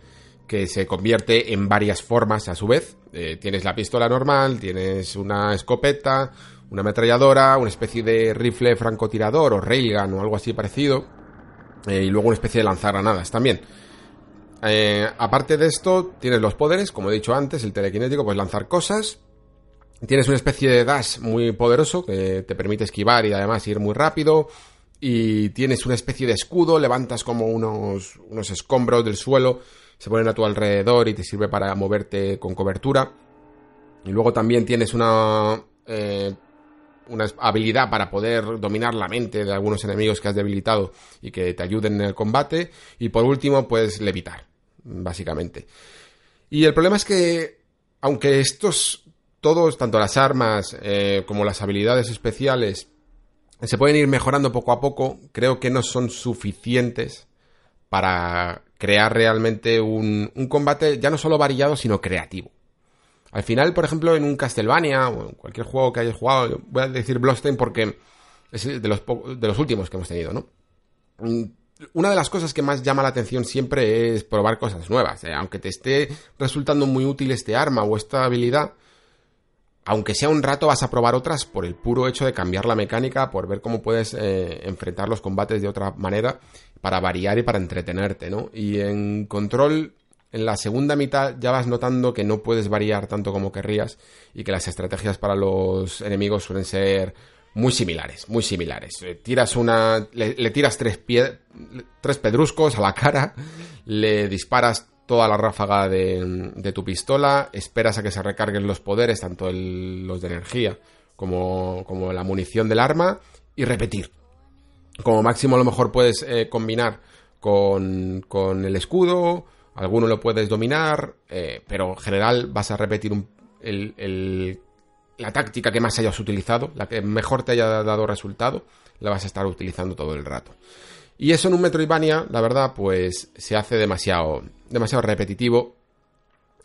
que se convierte en varias formas a su vez. Eh, tienes la pistola normal, tienes una escopeta, una ametralladora, una especie de rifle francotirador o railgun o algo así parecido, eh, y luego una especie de lanzagranadas también. Eh, aparte de esto, tienes los poderes, como he dicho antes, el telequinético, puedes lanzar cosas. Tienes una especie de dash muy poderoso que te permite esquivar y además ir muy rápido. Y tienes una especie de escudo, levantas como unos, unos escombros del suelo se ponen a tu alrededor y te sirve para moverte con cobertura. Y luego también tienes una, eh, una habilidad para poder dominar la mente de algunos enemigos que has debilitado y que te ayuden en el combate. Y por último, puedes levitar, básicamente. Y el problema es que, aunque estos, todos, tanto las armas eh, como las habilidades especiales, se pueden ir mejorando poco a poco, creo que no son suficientes para crear realmente un, combate ya no solo variado, sino creativo. Al final, por ejemplo, en un Castlevania o en cualquier juego que hayas jugado, voy a decir Bloodstained porque es de los, de los últimos que hemos tenido, ¿no? Mm, una de las cosas que más llama la atención siempre es probar cosas nuevas. ¿eh? Aunque te esté resultando muy útil este arma o esta habilidad, aunque sea un rato vas a probar otras por el puro hecho de cambiar la mecánica, por ver cómo puedes eh, enfrentar los combates de otra manera para variar y para entretenerte, ¿no? Y en control, en la segunda mitad ya vas notando que no puedes variar tanto como querrías y que las estrategias para los enemigos suelen ser muy similares, muy similares. Eh, tiras una, le, tiras tres, tres pedruscos a la cara, le disparas toda la ráfaga de, de, tu pistola, esperas a que se recarguen los poderes, tanto los de energía como, como la munición del arma, y repetir. Como máximo a lo mejor puedes eh, combinar con, con, el escudo, alguno lo puedes dominar, eh, pero en general vas a repetir el, el, la táctica que más hayas utilizado, la que mejor te haya dado resultado, la vas a estar utilizando todo el rato. Y eso en un Metroidvania, la verdad, pues se hace demasiado, demasiado repetitivo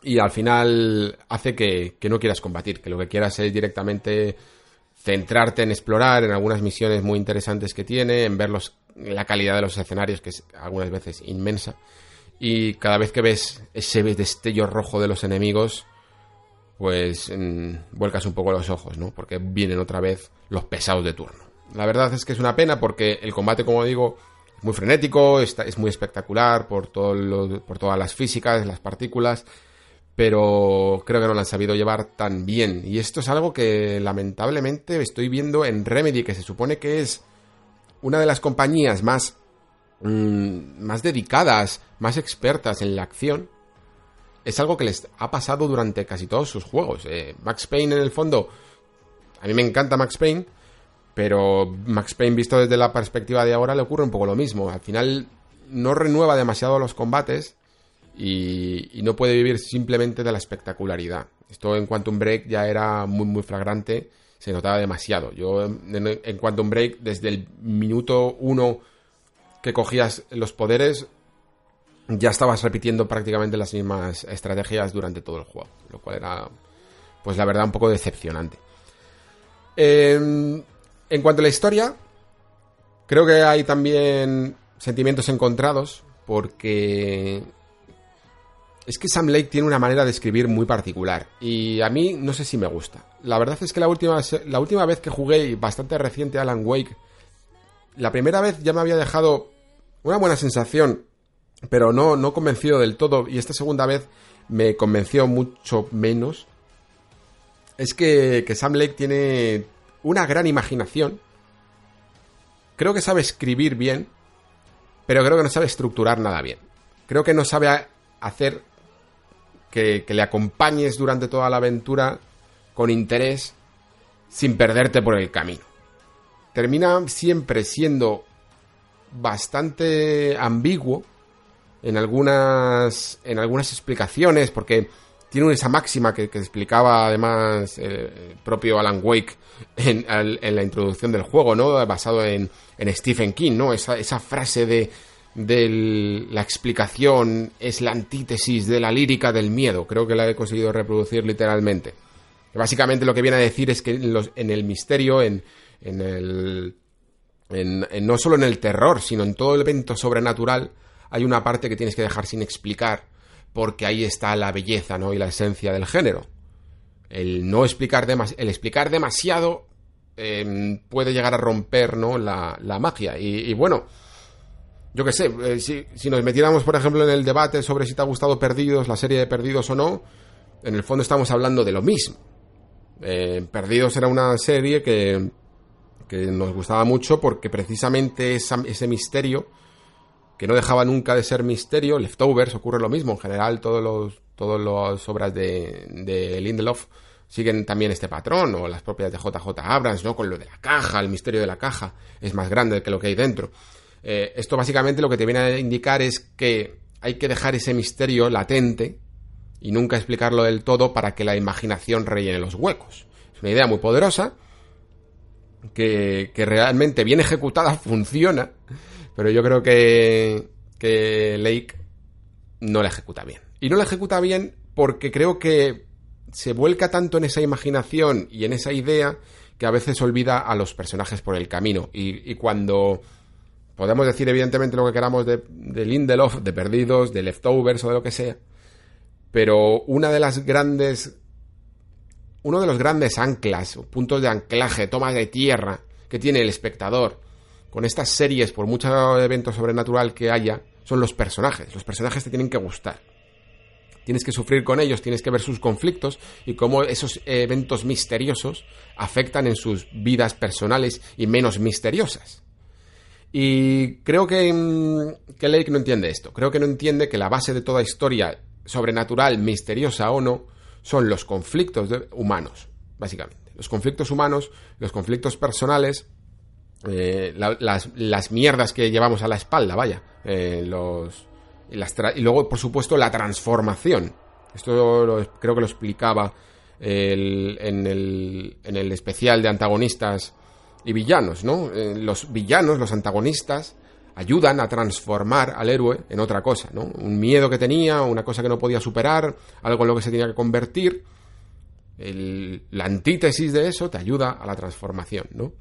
y al final hace que, que no quieras combatir, que lo que quieras es directamente centrarte en explorar, en algunas misiones muy interesantes que tiene, en ver la calidad de los escenarios, que es algunas veces inmensa. Y cada vez que ves ese destello rojo de los enemigos, pues mm, vuelcas un poco los ojos, ¿no? Porque vienen otra vez los pesados de turno. La verdad es que es una pena porque el combate, como digo, es muy frenético, es muy espectacular por, por todas las físicas, las partículas pero creo que no lo han sabido llevar tan bien. Y esto es algo que lamentablemente estoy viendo en Remedy, que se supone que es una de las compañías más, mmm, más dedicadas, más expertas en la acción. Es algo que les ha pasado durante casi todos sus juegos. Eh, Max Payne en el fondo, a mí me encanta Max Payne, pero Max Payne visto desde la perspectiva de ahora le ocurre un poco lo mismo. Al final no renueva demasiado los combates y, no puede vivir simplemente de la espectacularidad. Esto en Quantum Break ya era muy, muy flagrante, se notaba demasiado. Yo en, en Quantum Break, desde el minuto uno que cogías los poderes, ya estabas repitiendo prácticamente las mismas estrategias durante todo el juego, lo cual era, pues la verdad, un poco decepcionante. En cuanto a la historia, creo que hay también sentimientos encontrados, porque es que Sam Lake tiene una manera de escribir muy particular y a mí no sé si me gusta. La verdad es que la última, la última vez que jugué, bastante reciente Alan Wake, la primera vez ya me había dejado una buena sensación, pero no, no convencido del todo y esta segunda vez me convenció mucho menos. Es que, que Sam Lake tiene una gran imaginación. Creo que sabe escribir bien, pero creo que no sabe estructurar nada bien. Creo que no sabe hacer que, le acompañes durante toda la aventura con interés sin perderte por el camino. Termina siempre siendo bastante ambiguo en algunas, en algunas explicaciones, porque tiene esa máxima que, explicaba además el propio Alan Wake en, la introducción del juego, ¿no? Basado en, en Stephen King, ¿no? Esa, esa frase de de la explicación es la antítesis de la lírica del miedo. Creo que la he conseguido reproducir literalmente. Básicamente lo que viene a decir es que en, el misterio, en, en el... En, no solo en el terror, sino en todo el evento sobrenatural, hay una parte que tienes que dejar sin explicar, porque ahí está la belleza, ¿no? Y la esencia del género. El no explicar el explicar demasiado em, puede llegar a romper, ¿no? La, la magia. y bueno, yo qué sé, eh, si, nos metiéramos, por ejemplo, en el debate sobre si te ha gustado Perdidos, la serie de Perdidos o no, en el fondo estamos hablando de lo mismo. Eh, Perdidos era una serie que, que nos gustaba mucho porque precisamente ese misterio, que no dejaba nunca de ser misterio, Leftovers ocurre lo mismo, en general todos los, todas las obras de, de Lindelof siguen también este patrón, o las propias de JJ Abrams, ¿no? Con lo de la caja, el misterio de la caja, es más grande que lo que hay dentro. Eh, esto básicamente lo que te viene a indicar es que hay que dejar ese misterio latente y nunca explicarlo del todo para que la imaginación rellene los huecos. Es una idea muy poderosa que, realmente bien ejecutada funciona, pero yo creo que, que Lake no la ejecuta bien. Y no la ejecuta bien porque creo que se vuelca tanto en esa imaginación y en esa idea que a veces olvida a los personajes por el camino. y cuando Podemos decir evidentemente lo que queramos de, Lindelof, de Perdidos, de Leftovers o de lo que sea. Pero una de las grandes... Uno de los grandes anclas, puntos de anclaje, tomas de tierra que tiene el espectador con estas series, por mucho evento sobrenatural que haya, son los personajes. Los personajes te tienen que gustar. Tienes que sufrir con ellos, tienes que ver sus conflictos y cómo esos eventos misteriosos afectan en sus vidas personales y menos misteriosas. Y creo que, mm, que Lake no entiende esto. Creo que no entiende que la base de toda historia sobrenatural, misteriosa o no, son los conflictos humanos, básicamente. Los conflictos humanos, los conflictos personales, eh, las, mierdas que llevamos a la espalda, vaya. Eh, los, y luego, por supuesto, la transformación. Esto creo que lo explicaba en, el, en el especial de antagonistas y villanos, ¿no? Eh, los villanos, los antagonistas, ayudan a transformar al héroe en otra cosa, ¿no? Un miedo que tenía, una cosa que no podía superar, algo en lo que se tenía que convertir. la antítesis de eso te ayuda a la transformación, ¿no?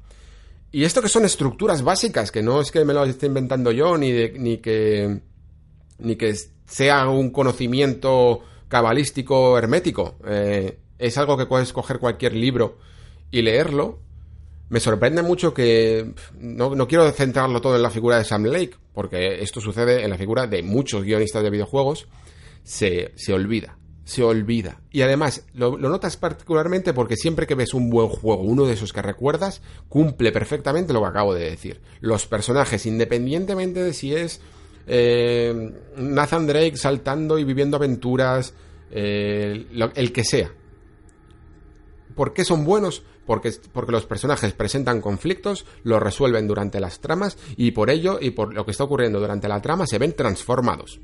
Y esto que son estructuras básicas, que no es que me lo esté inventando yo, ni, ni que ni que sea un conocimiento cabalístico hermético. Eh, es algo que puedes coger cualquier libro y leerlo me sorprende mucho que no, quiero centrarlo todo en la figura de Sam Lake, porque esto sucede en la figura de muchos guionistas de videojuegos, se, se olvida, se olvida. Y además, lo, notas particularmente porque siempre que ves un buen juego, uno de esos que recuerdas, cumple perfectamente lo que acabo de decir. Los personajes, independientemente de si es eh, Nathan Drake saltando y viviendo aventuras, eh, el que sea. ¿Por qué son buenos? Porque, porque los personajes presentan conflictos, los resuelven durante las tramas y por ello y por lo que está ocurriendo durante la trama se ven transformados.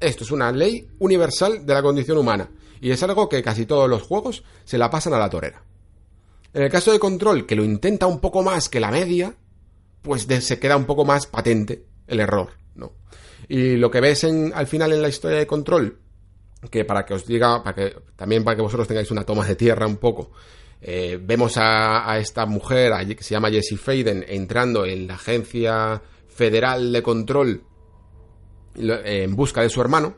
Esto es una ley universal de la condición humana y es algo que casi todos los juegos se la pasan a la torera. En el caso de Control, que lo intenta un poco más que la media, pues se queda un poco más patente el error, no. Y lo que ves en, al final en la historia de Control, que para que os diga, para que también para que vosotros tengáis una toma de tierra un poco, eh, vemos a, esta mujer que se llama Jessie Faden entrando en la agencia federal de control en busca de su hermano.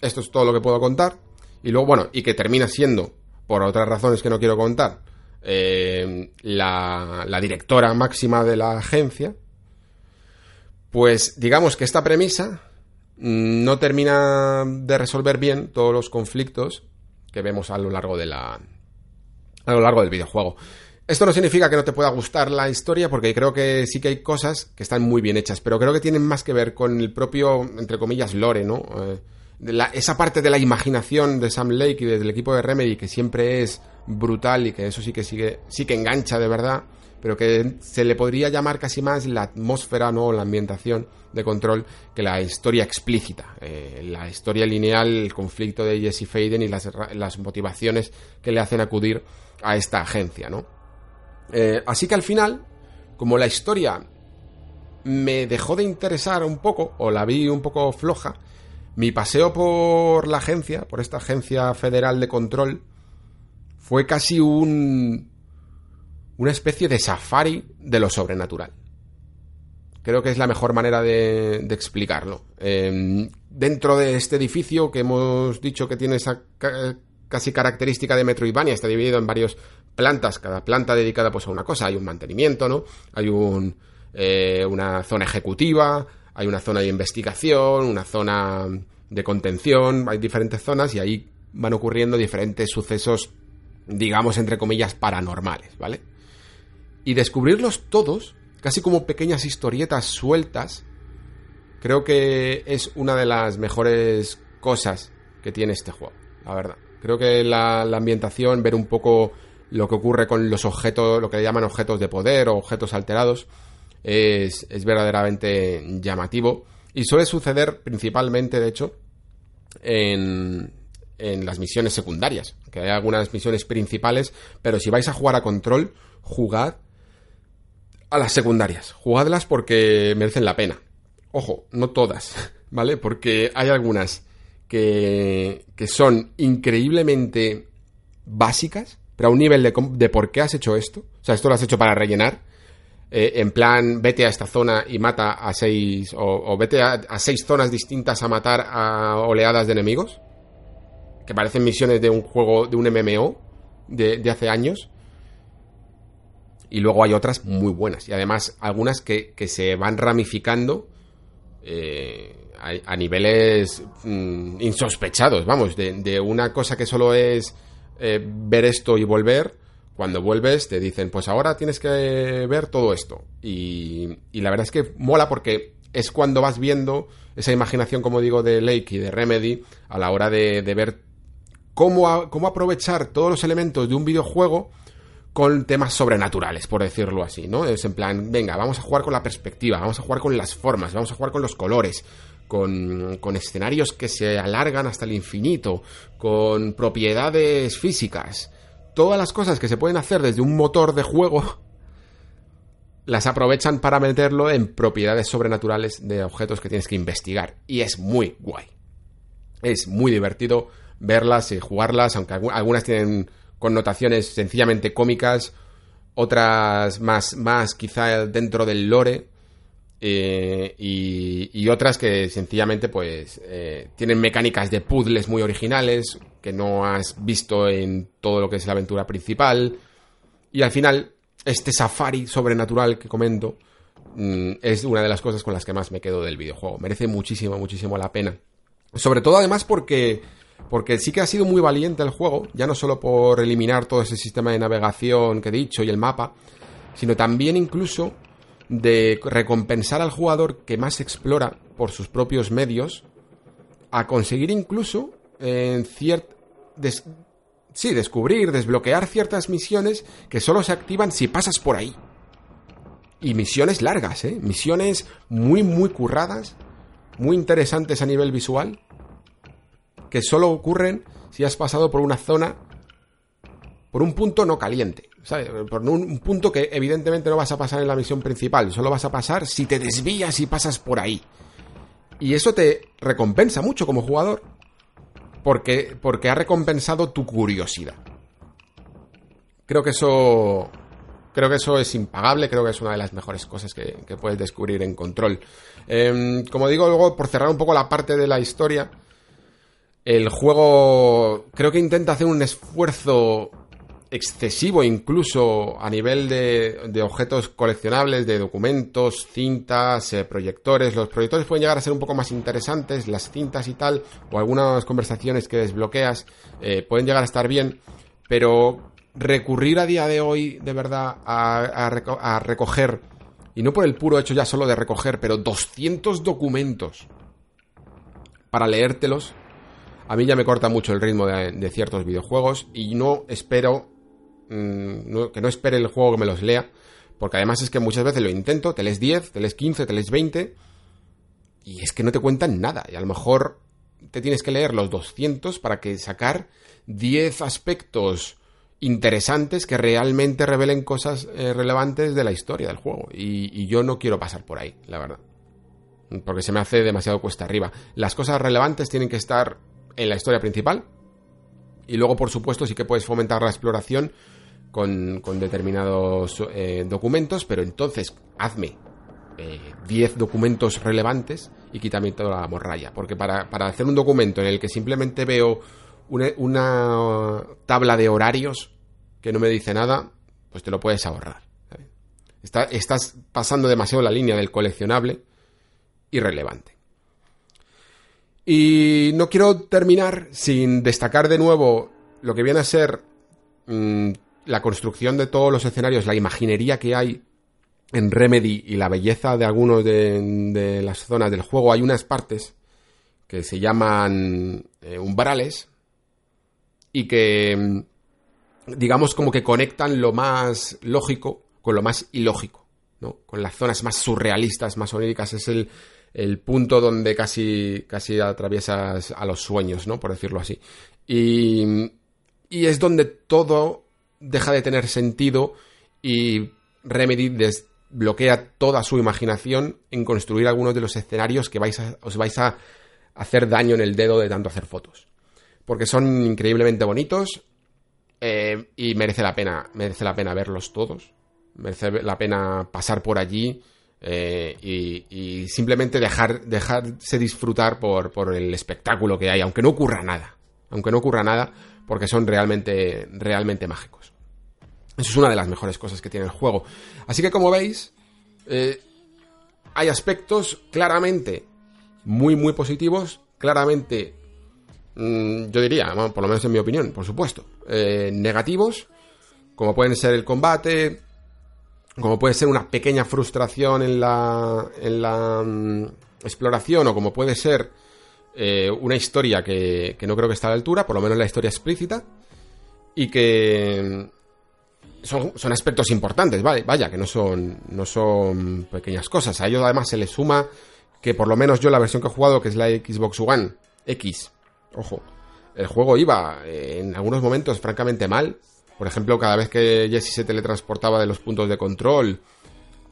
Esto es todo lo que puedo contar. Y luego, bueno, y que termina siendo, por otras razones que no quiero contar, eh, la, la directora máxima de la agencia. Pues digamos que esta premisa no termina de resolver bien todos los conflictos que vemos a lo largo de la a lo largo del videojuego. Esto no significa que no te pueda gustar la historia, porque creo que sí que hay cosas que están muy bien hechas, pero creo que tienen más que ver con el propio, entre comillas, lore, ¿no? Eh, esa parte de la imaginación de Sam Lake y del equipo de Remedy, que siempre es brutal y que eso sí que sigue, sí que engancha de verdad, pero que se le podría llamar casi más la atmósfera, ¿no? La ambientación de control que la historia explícita. Eh, la historia lineal, el conflicto de Jesse Faden y las, las motivaciones que le hacen acudir a esta agencia, ¿no? Eh, así que al final, como la historia me dejó de interesar un poco, o la vi un poco floja, mi paseo por la agencia, por esta agencia federal de control, fue casi un. una especie de safari de lo sobrenatural. Creo que es la mejor manera de, explicarlo. Em, dentro de este edificio que hemos dicho que tiene esa casi característica de Metroidvania, está dividido en varios plantas, cada planta dedicada pues a una cosa, hay un mantenimiento, ¿no? Hay un, eh, una zona ejecutiva, hay una zona de investigación, una zona de contención, hay diferentes zonas y ahí van ocurriendo diferentes sucesos, digamos, entre comillas, paranormales, ¿vale? Y descubrirlos todos, casi como pequeñas historietas sueltas, creo que es una de las mejores cosas que tiene este juego, la verdad. Creo que la, ambientación, ver un poco lo que ocurre con los objetos, lo que le llaman objetos de poder o objetos alterados, es, verdaderamente llamativo. Y suele suceder principalmente, de hecho, en, en las misiones secundarias. Que hay algunas misiones principales, pero si vais a jugar a control, jugad a las secundarias. Jugadlas porque merecen la pena. Ojo, no todas, ¿vale? Porque hay algunas que, que son increíblemente básicas pero a un nivel de, por qué has hecho esto. O sea, esto lo has hecho para rellenar. Eh, en plan, vete a esta zona y mata a seis. O, vete a, seis zonas distintas a matar a oleadas de enemigos. Que parecen misiones de un juego, de un MMO de, hace años. Y luego hay otras muy buenas. Y además, algunas que, se van ramificando. Eh, a, niveles mm, insospechados, vamos, de, de, una cosa que solo es eh, ver esto y volver, cuando vuelves te dicen, pues ahora tienes que ver todo esto. Y, la verdad es que mola porque es cuando vas viendo esa imaginación, como digo, de Lake y de Remedy a la hora de, ver cómo, cómo aprovechar todos los elementos de un videojuego con temas sobrenaturales, por decirlo así, ¿no? Es en plan, venga, vamos a jugar con la perspectiva, vamos a jugar con las formas, vamos a jugar con los colores, con, escenarios que se alargan hasta el infinito, con propiedades físicas, todas las cosas que se pueden hacer desde un motor de juego, las aprovechan para meterlo en propiedades sobrenaturales de objetos que tienes que investigar. Y es muy guay. Es muy divertido verlas y jugarlas, aunque algunas tienen connotaciones sencillamente cómicas, otras más, más quizá dentro del lore, eh, y, otras que sencillamente pues eh, tienen mecánicas de puzzles muy originales que no has visto en todo lo que es la aventura principal. Y al final este safari sobrenatural que comento mm, es una de las cosas con las que más me quedo del videojuego. Merece muchísimo muchísimo la pena. Sobre todo además porque porque sí que ha sido muy valiente el juego ya no solo por eliminar todo ese sistema de navegación que he dicho y el mapa sino también incluso de recompensar al jugador que más explora por sus propios medios a conseguir incluso en sí, descubrir, desbloquear ciertas misiones que solo se activan si pasas por ahí. Y misiones largas, ¿eh? Misiones muy, muy curradas, muy interesantes a nivel visual, que solo ocurren si has pasado por una zona, por un punto no caliente. Por un, punto que evidentemente no vas a pasar en la misión principal, solo vas a pasar si te desvías y pasas por ahí. Y eso te recompensa mucho como jugador. Porque, porque ha recompensado tu curiosidad. Creo que eso. Creo que eso es impagable, creo que es una de las mejores cosas que, puedes descubrir en control. Em, como digo, luego, por cerrar un poco la parte de la historia, el juego creo que intenta hacer un esfuerzo excesivo incluso a nivel de, objetos coleccionables, de documentos, cintas, eh, proyectores. Los proyectores pueden llegar a ser un poco más interesantes, las cintas y tal, o algunas conversaciones que desbloqueas eh, pueden llegar a estar bien, pero recurrir a día de hoy de verdad a, recoger, y no por el puro hecho ya solo de recoger, pero 200 documentos para leértelos, a mí ya me corta mucho el ritmo de, ciertos videojuegos y no espero mm, que no espere el juego que me los lea, porque además es que muchas veces lo intento, te lees 10, te lees 15, te lees 20 y es que no te cuentan nada y a lo mejor te tienes que leer los 200 para que sacar 10 aspectos interesantes que realmente revelen cosas eh, relevantes de la historia del juego y yo no quiero pasar por ahí, la verdad porque se me hace demasiado cuesta arriba. Las cosas relevantes tienen que estar en la historia principal. Y luego, por supuesto, sí que puedes fomentar la exploración con, determinados eh, documentos, pero entonces hazme 10 eh, documentos relevantes y quítame toda la morralla. Porque para, hacer un documento en el que simplemente veo una, tabla de horarios que no me dice nada, pues te lo puedes ahorrar. estás pasando demasiado la línea del coleccionable irrelevante. Y no quiero terminar sin destacar de nuevo lo que viene a ser mm, la construcción de todos los escenarios, la imaginería que hay en Remedy y la belleza de algunos de, las zonas del juego. Hay unas partes que se llaman eh, umbrales y que, mm, digamos, como que conectan lo más lógico con lo más ilógico, ¿no? Con las zonas más surrealistas, más oníricas. Es el, el punto donde casi, casi atraviesas a los sueños, ¿no? Por decirlo así. Y, y es donde todo deja de tener sentido y Remedy desbloquea toda su imaginación en construir algunos de los escenarios que vais os vais a hacer daño en el dedo de tanto hacer fotos. Porque son increíblemente bonitos eh, y merece la pena, merece la pena verlos todos. Merece la pena pasar por allí eh, y, simplemente dejar, dejarse disfrutar por, por, el espectáculo que hay, aunque no ocurra nada. Aunque no ocurra nada, porque son realmente, realmente mágicos. Eso es una de las mejores cosas que tiene el juego. Así que como veis, eh, hay aspectos claramente muy, muy positivos, claramente, mm, yo diría, por lo menos en mi opinión, por supuesto, eh, negativos, como pueden ser el combate, como puede ser una pequeña frustración en la, en la mm, exploración o como puede ser eh, una historia que, que, no creo que esté a la altura, por lo menos la historia explícita, y que son, aspectos importantes, vale, vaya, que no son, no son pequeñas cosas. A ello además se le suma que por lo menos yo la versión que he jugado, que es la Xbox One X, ojo, el juego iba eh, en algunos momentos francamente mal, por ejemplo, cada vez que Jesse se teletransportaba de los puntos de control,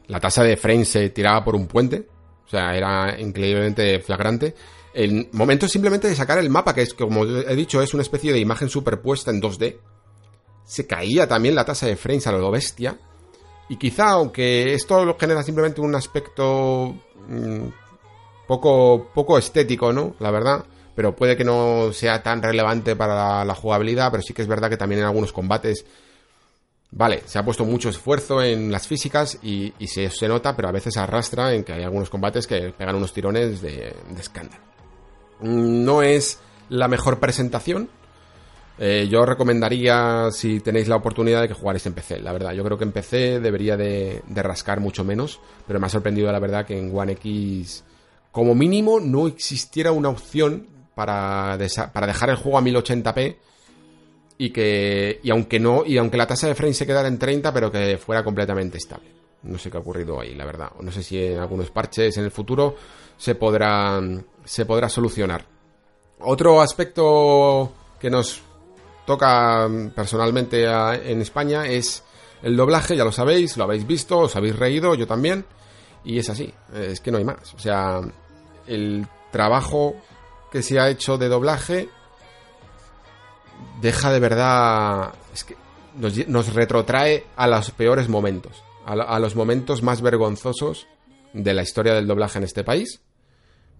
la tasa de frames se tiraba por un puente. O sea, era increíblemente flagrante. El momento simplemente de sacar el mapa, que es, como he dicho, es una especie de imagen superpuesta en 2D. Se caía también la tasa de frames a lo bestia. Y quizá, aunque esto lo genera simplemente un aspecto mm, poco, poco estético, ¿no? La verdad pero puede que no sea tan relevante para la, jugabilidad, pero sí que es verdad que también en algunos combates, vale, se ha puesto mucho esfuerzo en las físicas y, se, se, nota, pero a veces arrastra en que hay algunos combates que pegan unos tirones de, escándalo. No es la mejor presentación, eh, yo recomendaría, si tenéis la oportunidad, de que jugarais en PC. La verdad, yo creo que en PC debería de, de, rascar mucho menos, pero me ha sorprendido la verdad que en One X, como mínimo, no existiera una opción para, para dejar el juego a 1080p y que y aunque no y aunque la tasa de frame se quedara en 30 pero que fuera completamente estable. No sé qué ha ocurrido ahí la verdad. No sé si en algunos parches en el futuro se podrá se podrá solucionar. Otro aspecto que nos toca personalmente en España es el doblaje ya lo sabéis lo habéis visto os habéis reído yo también y es así es que no hay más o sea el trabajo que se ha hecho de doblaje deja de verdad... Es que nos, retrotrae a los peores momentos, a, los momentos más vergonzosos de la historia del doblaje en este país.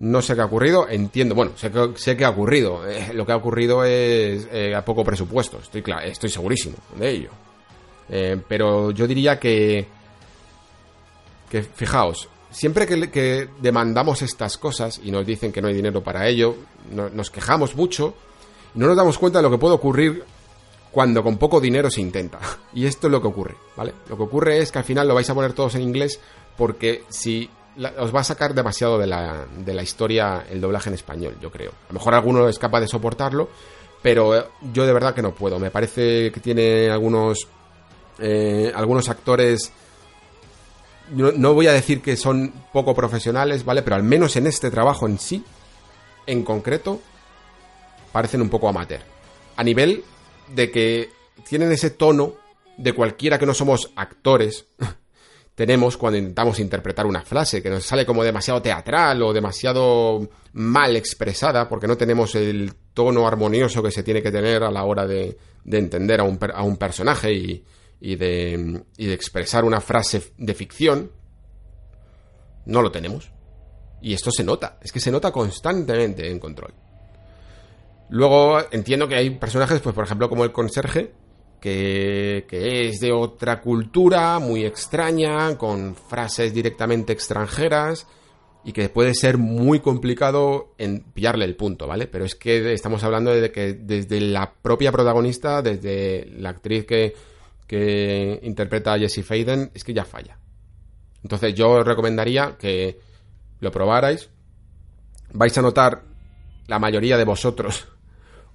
No sé qué ha ocurrido, entiendo, bueno, sé que, sé ha ocurrido. Eh, lo que ha ocurrido es eh, a poco presupuesto, estoy, estoy segurísimo de ello. Eh, pero yo diría que, que fijaos, siempre que, demandamos estas cosas y nos dicen que no hay dinero para ello, nos quejamos mucho no nos damos cuenta de lo que puede ocurrir cuando con poco dinero se intenta. Y esto es lo que ocurre, ¿vale? Lo que ocurre es que al final lo vais a poner todos en inglés porque si os va a sacar demasiado de la, de la historia el doblaje en español, yo creo. A lo mejor alguno es capaz de soportarlo, pero yo de verdad que no puedo. Me parece que tiene algunos, eh, algunos actores... no voy a decir que son poco profesionales, ¿vale? Pero al menos en este trabajo en sí, en concreto, parecen un poco amateur. A nivel de que tienen ese tono de cualquiera que no somos actores tenemos cuando intentamos interpretar una frase, que nos sale como demasiado teatral o demasiado mal expresada, porque no tenemos el tono armonioso que se tiene que tener a la hora de, entender a un, a un personaje y, y, de, y de expresar una frase de ficción. No lo tenemos. Y esto se nota, es que se nota constantemente en control. Luego entiendo que hay personajes, pues por ejemplo como el conserje, que, es de otra cultura, muy extraña, con frases directamente extranjeras y que puede ser muy complicado en pillarle el punto, ¿vale? Pero es que estamos hablando de que desde la propia protagonista, desde la actriz que, que interpreta a Jessie Faden, es que ya falla. Entonces yo os recomendaría que lo probarais. Vais a notar la mayoría de vosotros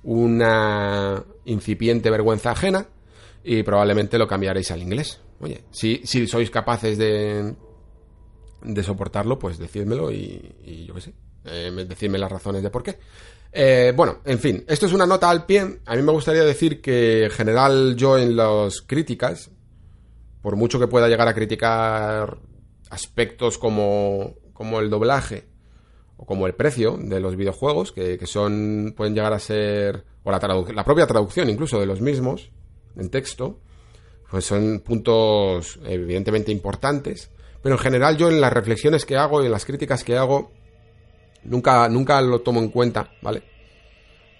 una incipiente vergüenza ajena y probablemente lo cambiaréis al inglés. Oye, si, si sois capaces de, de soportarlo, pues decídmelo y, yo qué sé, eh, decidme las razones de por qué. Eh, bueno, en fin, esto es una nota al pie. A mí me gustaría decir que en general yo en las críticas, por mucho que pueda llegar a criticar aspectos como, como el doblaje, o como el precio de los videojuegos, que, son, pueden llegar a ser, o la, la propia traducción incluso de los mismos, en texto, pues son puntos evidentemente importantes, pero en general yo en las reflexiones que hago y en las críticas que hago, nunca, nunca lo tomo en cuenta, ¿vale?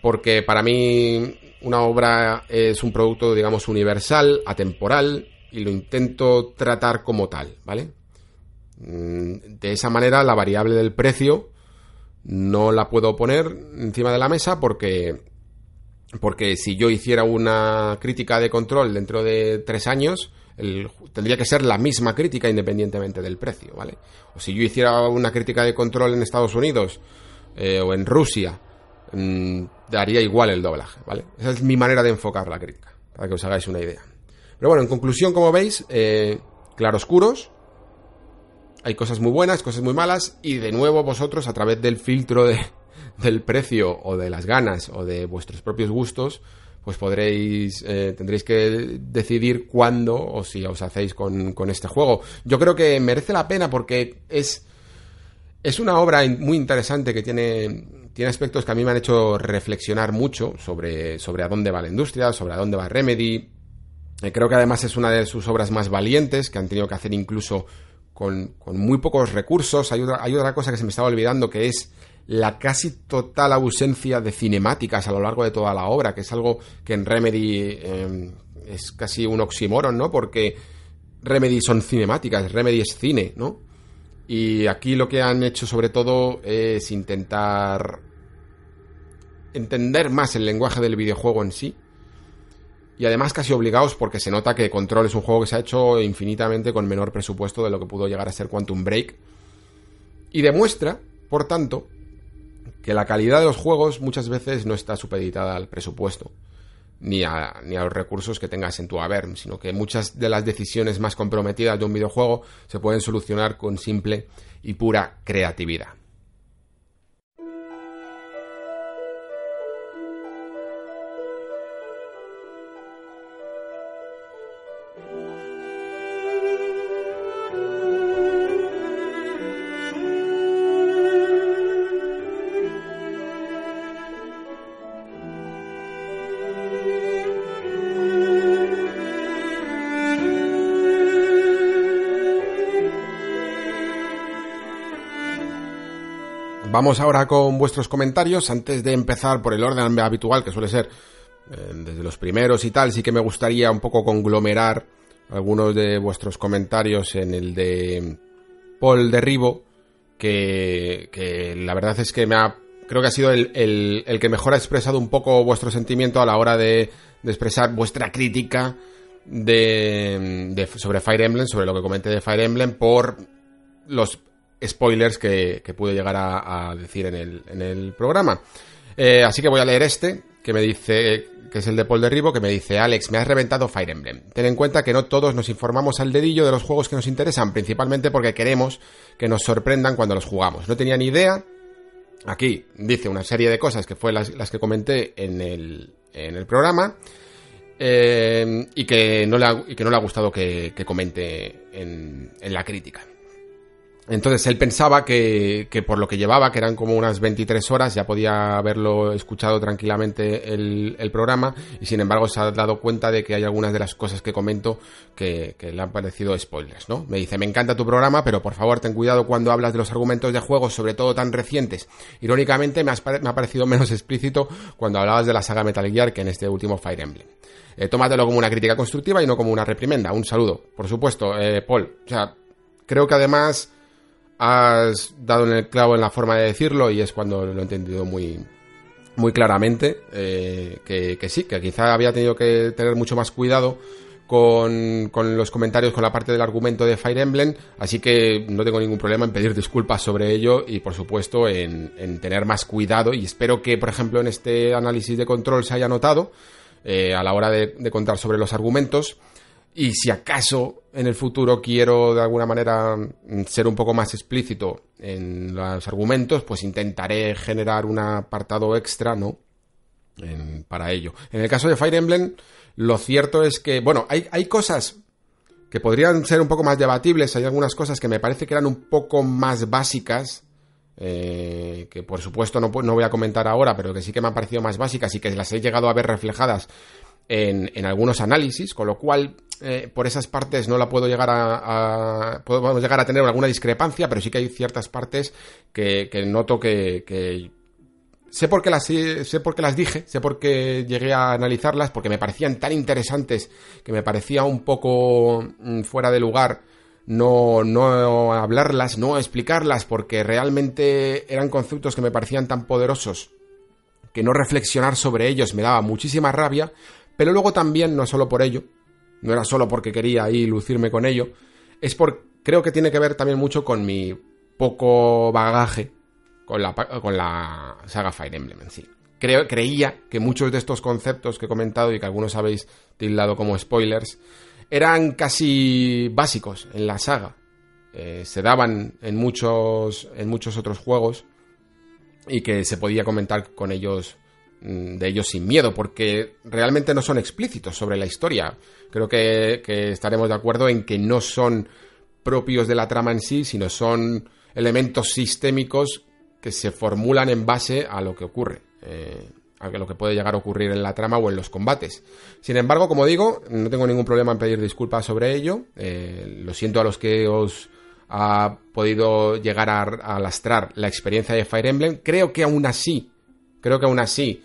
Porque para mí una obra es un producto, digamos, universal, atemporal, y lo intento tratar como tal, ¿vale? Mm, de esa manera la variable del precio no la puedo poner encima de la mesa porque porque si yo hiciera una crítica de control dentro de tres años, tendría que ser la misma crítica independientemente del precio, ¿vale? O si yo hiciera una crítica de control en Estados Unidos eh, o en Rusia, mm, daría igual el doblaje, ¿vale? Esa es mi manera de enfocar la crítica, para que os hagáis una idea. Pero bueno, en conclusión, como veis, eh, claroscuros, hay cosas muy buenas, cosas muy malas, y de nuevo vosotros a través del filtro de, del precio o de las ganas o de vuestros propios gustos, pues podréis, eh, tendréis que decidir cuándo o si os hacéis con, con, este juego. Yo creo que merece la pena porque es, es una obra muy interesante que tiene, tiene aspectos que a mí me han hecho reflexionar mucho sobre, sobre a dónde va la industria, sobre a dónde va Remedy. Eh, creo que además es una de sus obras más valientes, que han tenido que hacer incluso con, muy pocos recursos. Hay otra, hay otra cosa que se me estaba olvidando, que es la casi total ausencia de cinemáticas a lo largo de toda la obra, que es algo que en Remedy em, es casi un oxímoron, ¿no? Porque Remedy son cinemáticas, Remedy es cine, ¿no? Y aquí lo que han hecho sobre todo es intentar entender más el lenguaje del videojuego en sí y además casi obligados porque se nota que Control es un juego que se ha hecho infinitamente con menor presupuesto de lo que pudo llegar a ser Quantum Break. Y demuestra, por tanto, que la calidad de los juegos muchas veces no está supeditada al presupuesto. Ni a, los recursos que tengas en tu haber, sino que muchas de las decisiones más comprometidas de un videojuego se pueden solucionar con simple y pura creatividad. Vamos ahora con vuestros comentarios. Antes de empezar por el orden habitual, que suele ser eh, desde los primeros y tal, sí que me gustaría un poco conglomerar algunos de vuestros comentarios en el de Paul Derribo, que, la verdad es que me ha, creo que ha sido el, el, que mejor ha expresado un poco vuestro sentimiento a la hora de, expresar vuestra crítica de, sobre Fire Emblem, sobre lo que comenté de Fire Emblem, por los spoilers que, que pude llegar a, decir en el, en el programa. Eh, así que voy a leer este, que me dice, que es el de Paul Derribo, que me dice, Alex, me has reventado Fire Emblem. Ten en cuenta que no todos nos informamos al dedillo de los juegos que nos interesan, principalmente porque queremos que nos sorprendan cuando los jugamos. No tenía ni idea. Aquí dice una serie de cosas que fue las, que comenté en el, en el programa. Eh, y, que no le ha, y que no le ha gustado que, comente en, en la crítica. Entonces él pensaba que, que, por lo que llevaba, que eran como unas 23 horas, ya podía haberlo escuchado tranquilamente el, el, programa y sin embargo se ha dado cuenta de que hay algunas de las cosas que comento que, que, le han parecido spoilers, ¿no? Me dice, me encanta tu programa, pero por favor ten cuidado cuando hablas de los argumentos de juegos, sobre todo tan recientes. Irónicamente me, ha parecido menos explícito cuando hablabas de la saga Metal Gear que en este último Fire Emblem. Eh, tómatelo como una crítica constructiva y no como una reprimenda. Un saludo, por supuesto, eh, Paul. O sea, creo que además has dado en el clavo en la forma de decirlo y es cuando lo he entendido muy, muy claramente eh, que, sí, que quizá había tenido que tener mucho más cuidado con, con, los comentarios, con la parte del argumento de Fire Emblem, así que no tengo ningún problema en pedir disculpas sobre ello y por supuesto en, en tener más cuidado. Y espero que por ejemplo en este análisis de control se haya notado eh, a la hora de contar sobre los argumentos y si acaso en el futuro quiero de alguna manera mm, ser un poco más explícito en los argumentos, pues intentaré generar un apartado extra, ¿no? para ello. En el caso de Fire Emblem, lo cierto es que, bueno, hay, hay cosas que podrían ser un poco más debatibles, hay algunas cosas que me parece que eran un poco más básicas, eh, que por supuesto no, no voy a comentar ahora, pero que sí que me han parecido más básicas y que las he llegado a ver reflejadas en, algunos análisis, con lo cual eh, por esas partes no la puedo llegar a, podemos llegar a tener alguna discrepancia, pero sí que hay ciertas partes que, noto que, sé por qué las sé por qué las dije, sé por qué llegué a analizarlas, porque me parecían tan interesantes que me parecía un poco mm, fuera de lugar no, no hablarlas, no explicarlas, porque realmente eran conceptos que me parecían tan poderosos que no reflexionar sobre ellos me daba muchísima rabia, pero luego también, no solo por ello, no era solo porque quería ahí lucirme con ello, es por, creo que tiene que ver también mucho con mi poco bagaje con la, con la saga Fire Emblem en sí. Creo, creía que muchos de estos conceptos que he comentado y que algunos habéis tildado como spoilers eran casi básicos en la saga. Eh, se daban en muchos, en muchos otros juegos y que se podía comentar con ellos de ellos sin miedo, porque realmente no son explícitos sobre la historia. Creo que, estaremos de acuerdo en que no son propios de la trama en sí, sino son elementos sistémicos que se formulan en base a lo que ocurre, eh, a lo que puede llegar a ocurrir en la trama o en los combates. Sin embargo, como digo, no tengo ningún problema en pedir disculpas sobre ello. Eh, lo siento a los que os ha podido llegar a, a lastrar la experiencia de Fire Emblem. Creo que aún así, creo que aún así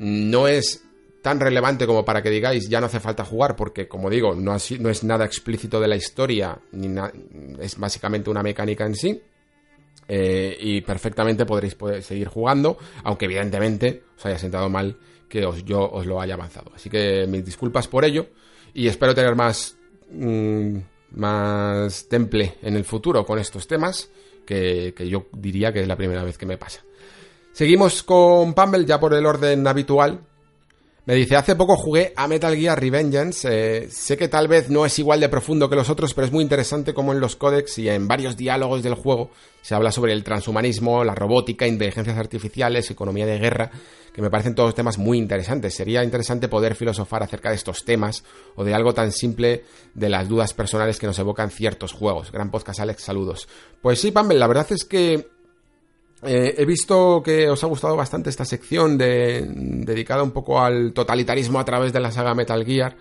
no es tan relevante como para que digáis ya no hace falta jugar, porque como digo, no, no es nada explícito de la historia, ni es básicamente una mecánica en sí. Eh, y perfectamente podréis seguir jugando, aunque evidentemente os haya sentado mal que os, yo os lo haya avanzado. Así que mis disculpas por ello y espero tener más, mm, más temple en el futuro con estos temas, que yo diría que es la primera vez que me pasa. Seguimos con Pumble ya por el orden habitual. Me dice, hace poco jugué a Metal Gear Revengeance. Eh, sé que tal vez no es igual de profundo que los otros, pero es muy interesante como en los códex y en varios diálogos del juego se habla sobre el transhumanismo, la robótica, inteligencias artificiales, economía de guerra, que me parecen todos temas muy interesantes. Sería interesante poder filosofar acerca de estos temas o de algo tan simple de las dudas personales que nos evocan ciertos juegos. Gran podcast, Alex, saludos. Pues sí, Pumble, la verdad es que eh, he visto que os ha gustado bastante esta sección de, dedicada un poco al totalitarismo a través de la saga Metal Gear,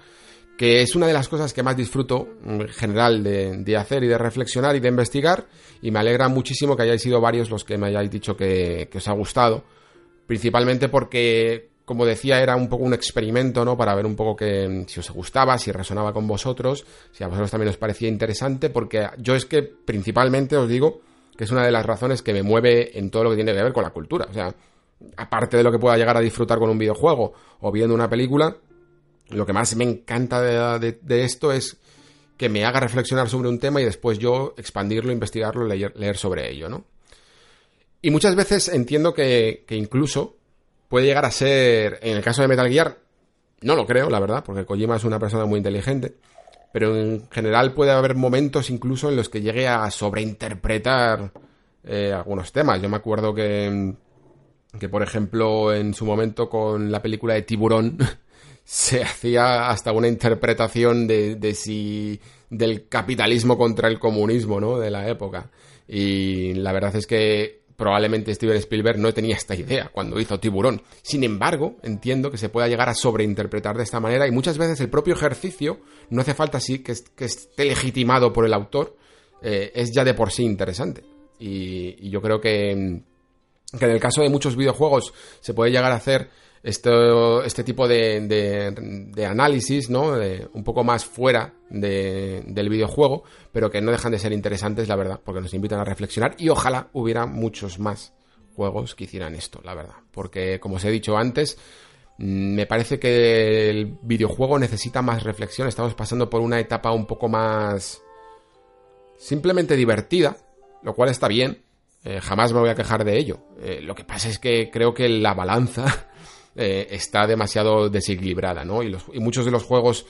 que es una de las cosas que más disfruto en general de, hacer y de reflexionar y de investigar, y me alegra muchísimo que hayáis sido varios los que me hayáis dicho que, os ha gustado, principalmente porque, como decía, era un poco un experimento, ¿no? Para ver un poco que si os gustaba, si resonaba con vosotros, si a vosotros también os parecía interesante, porque yo es que principalmente os digo que es una de las razones que me mueve en todo lo que tiene que ver con la cultura, o sea, aparte de lo que pueda llegar a disfrutar con un videojuego o viendo una película, lo que más me encanta de, esto es que me haga reflexionar sobre un tema y después yo expandirlo, investigarlo, leer, leer sobre ello, ¿no? Y muchas veces entiendo que, que, incluso puede llegar a ser, en el caso de Metal Gear, no lo creo, la verdad, porque Kojima es una persona muy inteligente, pero en general puede haber momentos incluso en los que llegue a sobreinterpretar eh, algunos temas. Yo me acuerdo que, que, por ejemplo, en su momento con la película de Tiburón, se hacía hasta una interpretación de, de si del capitalismo contra el comunismo, ¿no? De la época. Y la verdad es que probablemente Steven Spielberg no tenía esta idea cuando hizo Tiburón. Sin embargo, entiendo que se pueda llegar a sobreinterpretar de esta manera y muchas veces el propio ejercicio no hace falta así que, esté legitimado por el autor, eh, es ya de por sí interesante. Y, y yo creo que, que en el caso de muchos videojuegos se puede llegar a hacer esto, este tipo de, de, análisis, ¿no? un poco más fuera del videojuego, pero que no dejan de ser interesantes, la verdad, porque nos invitan a reflexionar y ojalá hubiera muchos más juegos que hicieran esto, la verdad. Porque, como os he dicho antes, mm, me parece que el videojuego necesita más reflexión. Estamos pasando por una etapa un poco más simplemente divertida, lo cual está bien. Eh, jamás me voy a quejar de ello. Eh, lo que pasa es que creo que la balanza eh, está demasiado desequilibrada, ¿no? Y, muchos de los juegos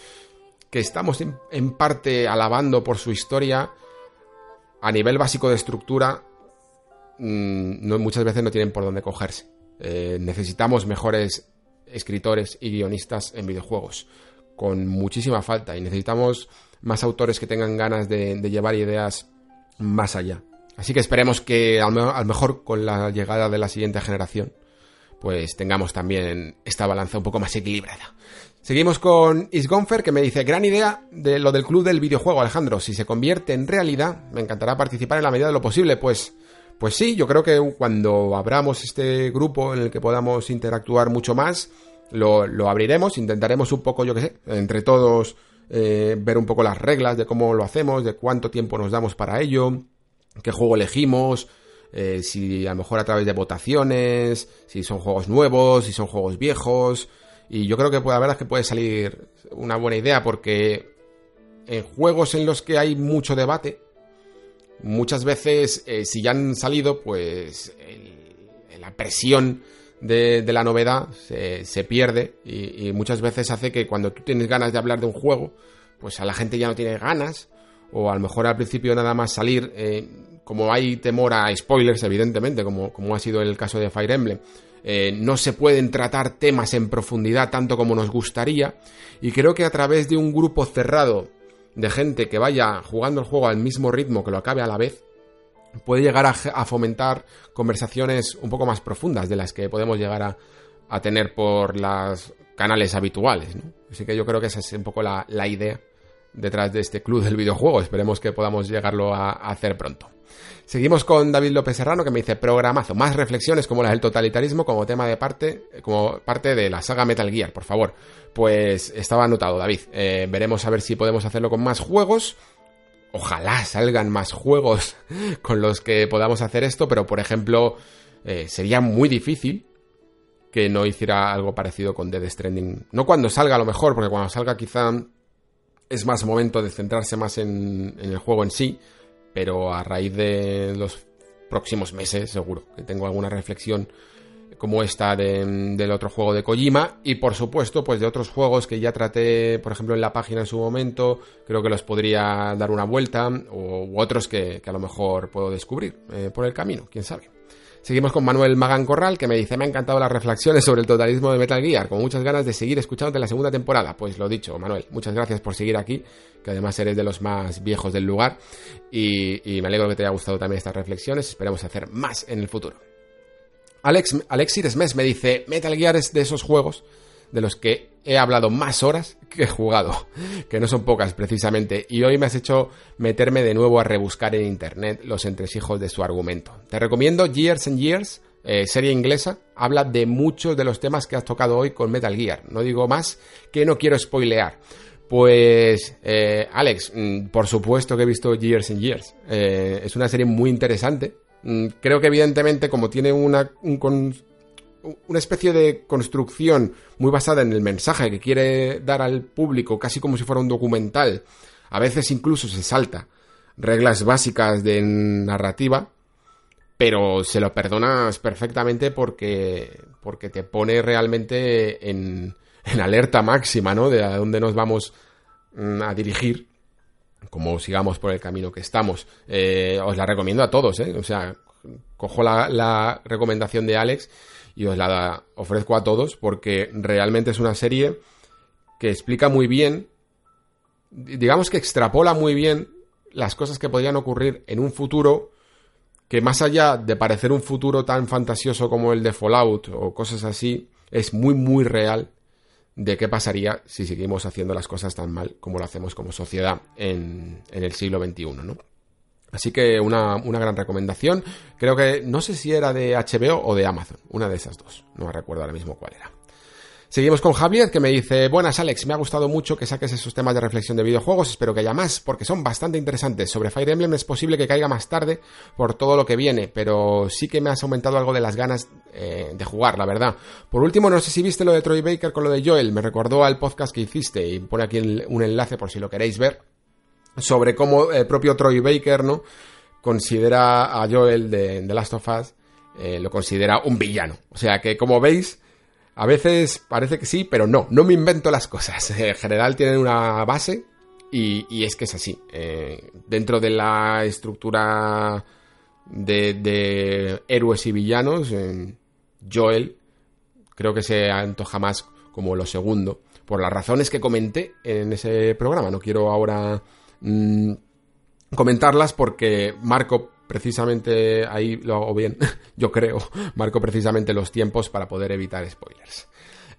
que estamos en, parte alabando por su historia, a nivel básico de estructura, mm, muchas veces no tienen por dónde cogerse. Eh, necesitamos mejores escritores y guionistas en videojuegos, con muchísima falta, y necesitamos más autores que tengan ganas de, llevar ideas más allá. Así que esperemos que a lo mejor con la llegada de la siguiente generación pues tengamos también esta balanza un poco más equilibrada. Seguimos con Isgonfer que me dice, gran idea de lo del club del videojuego, Alejandro. Si se convierte en realidad, me encantará participar en la medida de lo posible. Pues, pues sí, yo creo que cuando abramos este grupo en el que podamos interactuar mucho más, lo, abriremos, intentaremos un poco, yo qué sé, entre todos eh, ver un poco las reglas de cómo lo hacemos, de cuánto tiempo nos damos para ello, qué juego elegimos, eh, si a lo mejor a través de votaciones, si son juegos nuevos, si son juegos viejos. Y yo creo que la verdad es que puede salir una buena idea porque en juegos en los que hay mucho debate, muchas veces eh, si ya han salido, pues la presión de, la novedad se, pierde y, muchas veces hace que cuando tú tienes ganas de hablar de un juego, pues a la gente ya no tiene ganas o a lo mejor al principio nada más salir eh, como hay temor a spoilers, evidentemente, como, como ha sido el caso de Fire Emblem, eh, no se pueden tratar temas en profundidad tanto como nos gustaría, y creo que a través de un grupo cerrado de gente que vaya jugando el juego al mismo ritmo que lo acabe a la vez, puede llegar a, fomentar conversaciones un poco más profundas de las que podemos llegar a, tener por los canales habituales. Así que yo creo que esa es un poco la, idea detrás de este club del videojuego. Esperemos que podamos llegarlo a hacer pronto. Seguimos con David López Serrano que me dice programazo, más reflexiones como las del totalitarismo como tema de parte, como parte de la saga Metal Gear, por favor. Pues estaba anotado, David. Eh, veremos a ver si podemos hacerlo con más juegos. Ojalá salgan más juegos con los que podamos hacer esto, pero por ejemplo, eh, sería muy difícil que no hiciera algo parecido con Dead Stranding. No cuando salga a lo mejor, porque cuando salga quizá es más momento de centrarse más en el juego en sí pero a raíz de los próximos meses seguro que tengo alguna reflexión como esta del otro juego de Kojima y por supuesto pues de otros juegos que ya traté por ejemplo en la página en su momento creo que los podría dar una vuelta o, u otros que, a lo mejor puedo descubrir eh, por el camino quién sabe Seguimos con Manuel Magan Corral, que me dice, me han encantado las reflexiones sobre el totalismo de Metal Gear, con muchas ganas de seguir escuchándote la segunda temporada. Pues lo dicho, Manuel, muchas gracias por seguir aquí, que además eres de los más viejos del lugar, y, me alegro que te haya gustado también estas reflexiones, esperemos hacer más en el futuro. Alex, Alexis Mes me dice, Metal Gear es de esos juegos de los que he hablado más horas que he jugado, que no son pocas precisamente, y hoy me has hecho meterme de nuevo a rebuscar en internet los entresijos de su argumento. Te recomiendo Years and Years, eh, serie inglesa, habla de muchos de los temas que has tocado hoy con Metal Gear. No digo más que no quiero spoilear. Pues, eh, Alex, mm, por supuesto que he visto Years and Years. Eh, es una serie muy interesante. Mm, creo que evidentemente como tiene una, una especie de construcción muy basada en el mensaje que quiere dar al público, casi como si fuera un documental, a veces incluso se salta reglas básicas de narrativa, pero se lo perdonas perfectamente porque, porque te pone realmente en, en alerta máxima, ¿no? De a dónde nos vamos mm, a dirigir, como sigamos por el camino que estamos. Eh, os la recomiendo a todos, ¿eh? O sea, cojo la, recomendación de Alex y os la ofrezco a todos porque realmente es una serie que explica muy bien, digamos que extrapola muy bien las cosas que podrían ocurrir en un futuro que más allá de parecer un futuro tan fantasioso como el de Fallout o cosas así, es muy muy real de qué pasaría si seguimos haciendo las cosas tan mal como lo hacemos como sociedad en, el siglo XXI, ¿no? Así que una, una, gran recomendación. Creo que no sé si era de HBO o de Amazon, una de esas dos. No recuerdo ahora mismo cuál era. Seguimos con Javier que me dice, buenas Alex, me ha gustado mucho que saques esos temas de reflexión de videojuegos, espero que haya más, porque son bastante interesantes. Sobre Fire Emblem es posible que caiga más tarde por todo lo que viene, pero sí que me has aumentado algo de las ganas eh, de jugar, la verdad. Por último, no sé si viste lo de Troy Baker con lo de Joel, me recordó al podcast que hiciste y pone aquí un enlace por si lo queréis ver, sobre cómo el propio Troy Baker, ¿no? Considera a Joel de The Last of Us, eh, lo considera un villano. O sea que, como veis, a veces parece que sí, pero no, no me invento las cosas. En general tienen una base y, es que es así. Eh, dentro de la estructura de, héroes y villanos, Joel creo que se antoja más como lo segundo, por las razones que comenté en ese programa. No quiero ahora mm, comentarlas porque Marco precisamente ahí lo hago bien, yo creo, marco precisamente los tiempos para poder evitar spoilers.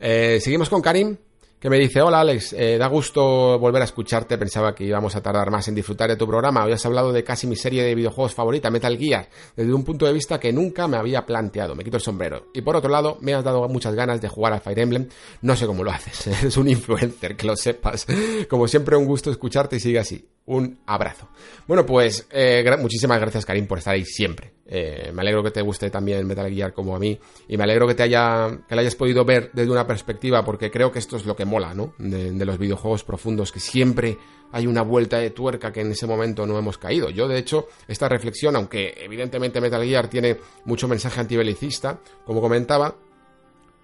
Eh, seguimos con Karim, que me dice, hola Alex, eh, da gusto volver a escucharte, pensaba que íbamos a tardar más en disfrutar de tu programa, hoy has hablado de casi mi serie de videojuegos favorita, Metal Gear, desde un punto de vista que nunca me había planteado, me quito el sombrero. Y por otro lado, me has dado muchas ganas de jugar a Fire Emblem, no sé cómo lo haces, eres un influencer, que lo sepas. Como siempre, un gusto escucharte y sigue así. Un abrazo. Bueno, pues eh, muchísimas gracias Karim por estar ahí siempre. Eh, me alegro que te guste también Metal Gear como a mí y me alegro que te haya que la hayas podido ver desde una perspectiva porque creo que esto es lo que mola, ¿no? De, los videojuegos profundos que siempre hay una vuelta de tuerca que en ese momento no hemos caído. Yo de hecho esta reflexión, aunque evidentemente Metal Gear tiene mucho mensaje antibelicista, como comentaba,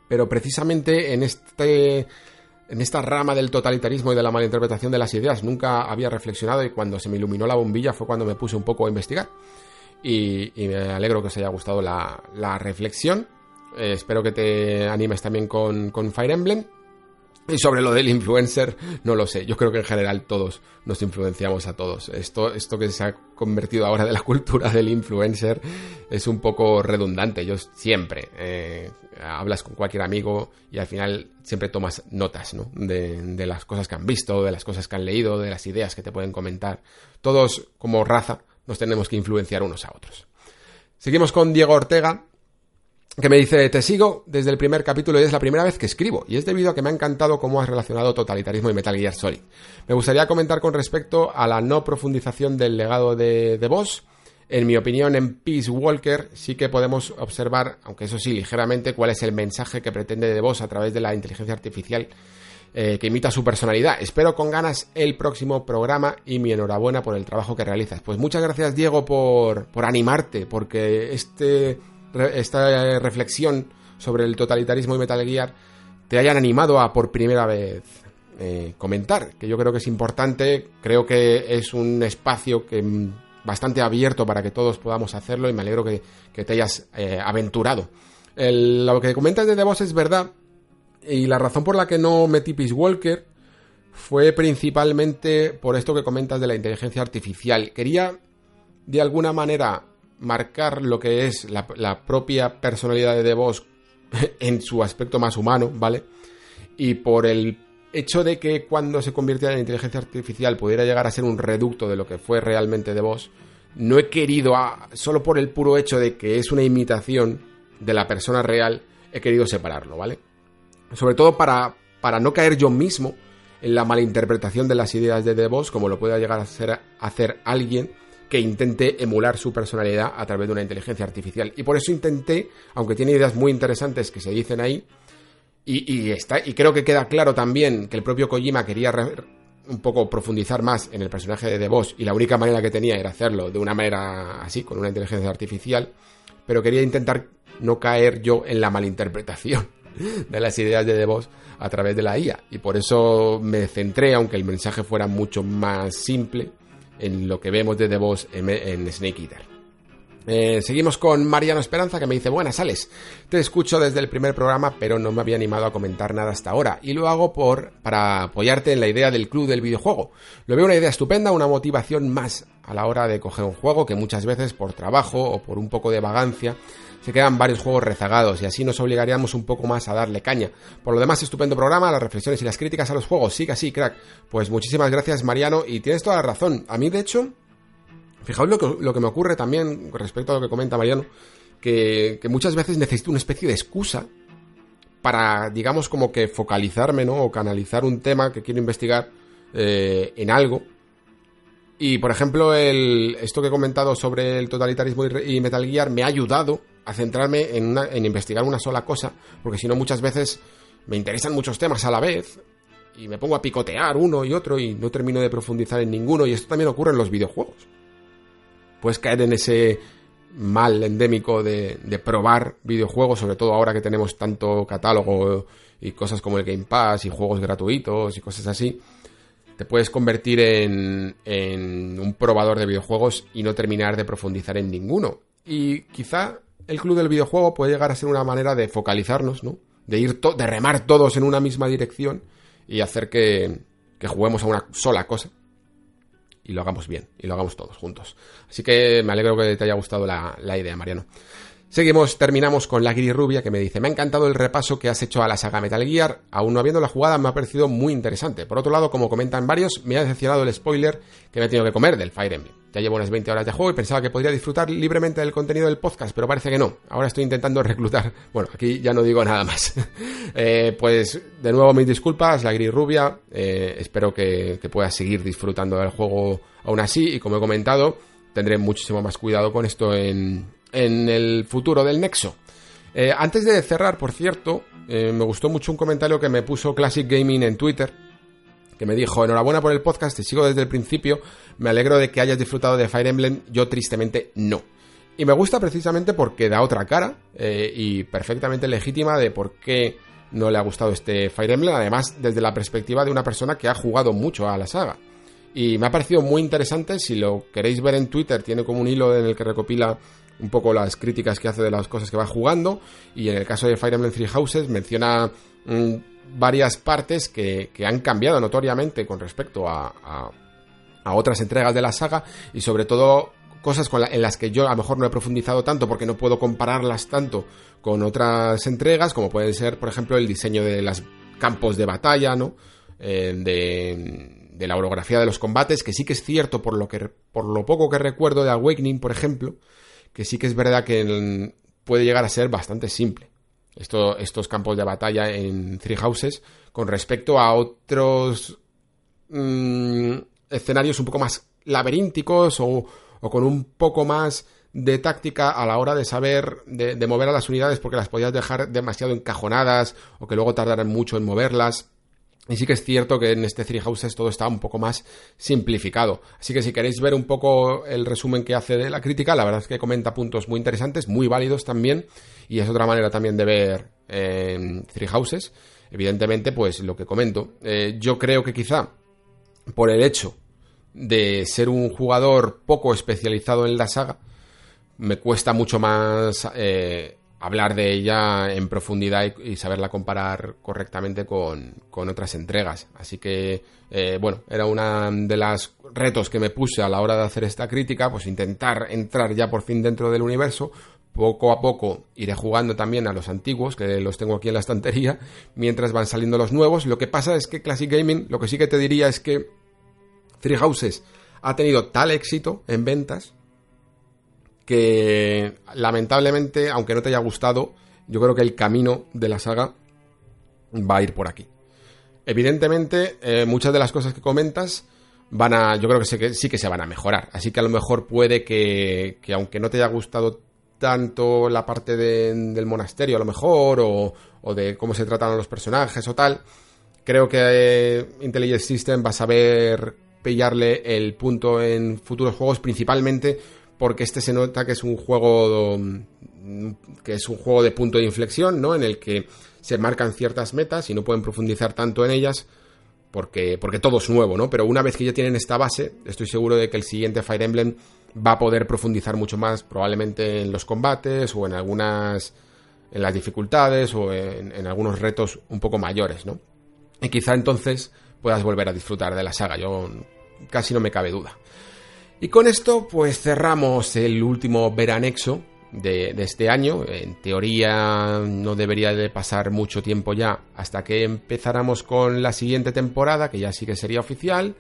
pero precisamente en este en esta rama del totalitarismo y de la malinterpretación de las ideas nunca había reflexionado y cuando se me iluminó la bombilla fue cuando me puse un poco a investigar y, me alegro que os haya gustado la, reflexión. Eh, espero que te animes también con, Fire Emblem. Y sobre lo del influencer, no lo sé. Yo creo que en general todos nos influenciamos a todos. Esto, esto que se ha convertido ahora de la cultura del influencer es un poco redundante. Yo siempre eh, hablas con cualquier amigo y al final siempre tomas notas ¿no? de, de las cosas que han visto, de las cosas que han leído, de las ideas que te pueden comentar. Todos como raza nos tenemos que influenciar unos a otros. Seguimos con Diego Ortega, que me dice, te sigo desde el primer capítulo y es la primera vez que escribo, y es debido a que me ha encantado cómo has relacionado totalitarismo y Metal Gear Solid. Me gustaría comentar con respecto a la no profundización del legado de, de Boss. En mi opinión, en Peace Walker sí que podemos observar, aunque eso sí, ligeramente, cuál es el mensaje que pretende de Boss a través de la inteligencia artificial eh, que imita su personalidad. Espero con ganas el próximo programa y mi enhorabuena por el trabajo que realizas. Pues muchas gracias Diego por, por animarte, porque este, esta reflexión sobre el totalitarismo y Metal Gear te hayan animado a por primera vez eh, comentar, que yo creo que es importante, creo que es un espacio que mm, bastante abierto para que todos podamos hacerlo y me alegro que, te hayas eh, aventurado. lo que comentas de The Boss es verdad, y la razón por la que no metí Peace Walker fue principalmente por esto que comentas de la inteligencia artificial. Quería, de alguna manera, marcar lo que es la, propia personalidad de DeVos en su aspecto más humano, ¿vale? y por el hecho de que cuando se convirtiera en inteligencia artificial pudiera llegar a ser un reducto de lo que fue realmente de vos, no he querido, solo por el puro hecho de que es una imitación de la persona real, he querido separarlo, ¿vale? Sobre todo para, para no caer yo mismo en la malinterpretación de las ideas de Boss, como lo pueda llegar a hacer, hacer alguien que intente emular su personalidad a través de una inteligencia artificial. Y por eso intenté, aunque tiene ideas muy interesantes que se dicen ahí, y, está, y creo que queda claro también que el propio Kojima quería un poco profundizar más en el personaje de The Boss y la única manera que tenía era hacerlo de una manera así, con una inteligencia artificial, pero quería intentar no caer yo en la malinterpretación de las ideas de The Boss a través de la IA. Y por eso me centré, aunque el mensaje fuera mucho más simple, en lo que vemos de The en Snake Eater. Eh, seguimos con Mariano Esperanza que me dice, buenas, Alex, te escucho desde el primer programa pero no me había animado a comentar nada hasta ahora y lo hago por, para apoyarte en la idea del club del videojuego. Lo veo una idea estupenda, una motivación más a la hora de coger un juego que muchas veces por trabajo o por un poco de vagancia se quedan varios juegos rezagados y así nos obligaríamos un poco más a darle caña. Por lo demás, estupendo programa, las reflexiones y las críticas a los juegos, sigue así, crack. Pues muchísimas gracias Mariano y tienes toda la razón. A mí de hecho Fijaos lo que, lo que me ocurre también respecto a lo que comenta Mariano, que, muchas veces necesito una especie de excusa para, digamos, como que focalizarme, ¿no? O canalizar un tema que quiero investigar eh, en algo. Y, por ejemplo, el, esto que he comentado sobre el totalitarismo y, Metal Gear me ha ayudado a centrarme en, en investigar una sola cosa, porque si no muchas veces me interesan muchos temas a la vez y me pongo a picotear uno y otro y no termino de profundizar en ninguno. Y esto también ocurre en los videojuegos puedes caer en ese mal endémico de, probar videojuegos, sobre todo ahora que tenemos tanto catálogo y cosas como el Game Pass y juegos gratuitos y cosas así, te puedes convertir en, en un probador de videojuegos y no terminar de profundizar en ninguno. Y quizá el club del videojuego puede llegar a ser una manera de focalizarnos, ¿no? De ir de remar todos en una misma dirección y hacer que, que juguemos a una sola cosa y lo hagamos bien, y lo hagamos todos juntos. Así que me alegro que te haya gustado la, idea, Mariano. Seguimos, terminamos con la Rubia que me dice, me ha encantado el repaso que has hecho a la saga Metal Gear, aún no habiendo la jugada me ha parecido muy interesante. Por otro lado, como comentan varios, me ha decepcionado el spoiler que me he tenido que comer del Fire Emblem. Ya llevo unas 20 horas de juego y pensaba que podría disfrutar libremente del contenido del podcast, pero parece que no. Ahora estoy intentando reclutar. Bueno, aquí ya no digo nada más. Eh, pues de nuevo mis disculpas, la Gris Rubia. Eh, espero que, puedas seguir disfrutando del juego aún así. Y como he comentado, tendré muchísimo más cuidado con esto en, el futuro del Nexo. Eh, antes de cerrar, por cierto, me gustó mucho un comentario que me puso Classic Gaming en Twitter que me dijo, enhorabuena por el podcast, te sigo desde el principio, me alegro de que hayas disfrutado de Fire Emblem, yo tristemente no. Y me gusta precisamente porque da otra cara eh, y perfectamente legítima de por qué no le ha gustado este Fire Emblem, además desde la perspectiva de una persona que ha jugado mucho a la saga. Y me ha parecido muy interesante, si lo queréis ver en Twitter, tiene como un hilo en el que recopila un poco las críticas que hace de las cosas que va jugando, y en el caso de Fire Emblem Three Houses menciona... Mm, varias partes que, han cambiado notoriamente con respecto a, a, otras entregas de la saga y sobre todo cosas en las que yo a lo mejor no he profundizado tanto porque no puedo compararlas tanto con otras entregas, como puede ser, por ejemplo, el diseño de los campos de batalla, ¿no? Eh, de, de, la orografía de los combates, que sí que es cierto por lo, que, por lo poco que recuerdo de Awakening, por ejemplo, que sí que es verdad que puede llegar a ser bastante simple estos campos de batalla en Three Houses con respecto a otros mm, escenarios un poco más laberínticos o, con un poco más de táctica a la hora de saber de, mover a las unidades porque las podías dejar demasiado encajonadas o que luego tardaran mucho en moverlas. Y sí que es cierto que en este Three Houses todo está un poco más simplificado. Así que si queréis ver un poco el resumen que hace de la crítica, la verdad es que comenta puntos muy interesantes, muy válidos también. Y es otra manera también de ver eh, Three Houses. Evidentemente, pues lo que comento. Eh, yo creo que quizá por el hecho de ser un jugador poco especializado en la saga, me cuesta mucho más eh, hablar de ella en profundidad y, saberla comparar correctamente con, otras entregas. Así que, eh, bueno, era una de las retos que me puse a la hora de hacer esta crítica, pues intentar entrar ya por fin dentro del universo, poco a poco iré jugando también a los antiguos, que los tengo aquí en la estantería, mientras van saliendo los nuevos. Lo que pasa es que Classic Gaming, lo que sí que te diría es que Three Houses ha tenido tal éxito en ventas que lamentablemente, aunque no te haya gustado, yo creo que el camino de la saga va a ir por aquí. Evidentemente, eh, muchas de las cosas que comentas van a, yo creo que, sí que se van a mejorar. Así que a lo mejor puede que, que aunque no te haya gustado tanto la parte del monasterio a lo mejor, o, o, de cómo se tratan los personajes o tal, creo que eh, Intelligent System va a saber pillarle el punto en futuros juegos, principalmente porque este se nota que es un juego que es un juego de punto de inflexión, ¿no? En el que se marcan ciertas metas y no pueden profundizar tanto en ellas porque, porque todo es nuevo, ¿no? Pero una vez que ya tienen esta base, estoy seguro de que el siguiente Fire Emblem va a poder profundizar mucho más, probablemente en los combates o en algunas. en las dificultades o en, en algunos retos un poco mayores, ¿no? Y quizá entonces puedas volver a disfrutar de la saga, yo casi no me cabe duda. Y con esto, pues cerramos el último veranexo de, este año. En teoría no debería de pasar mucho tiempo ya hasta que empezáramos con la siguiente temporada, que ya sí que sería oficial.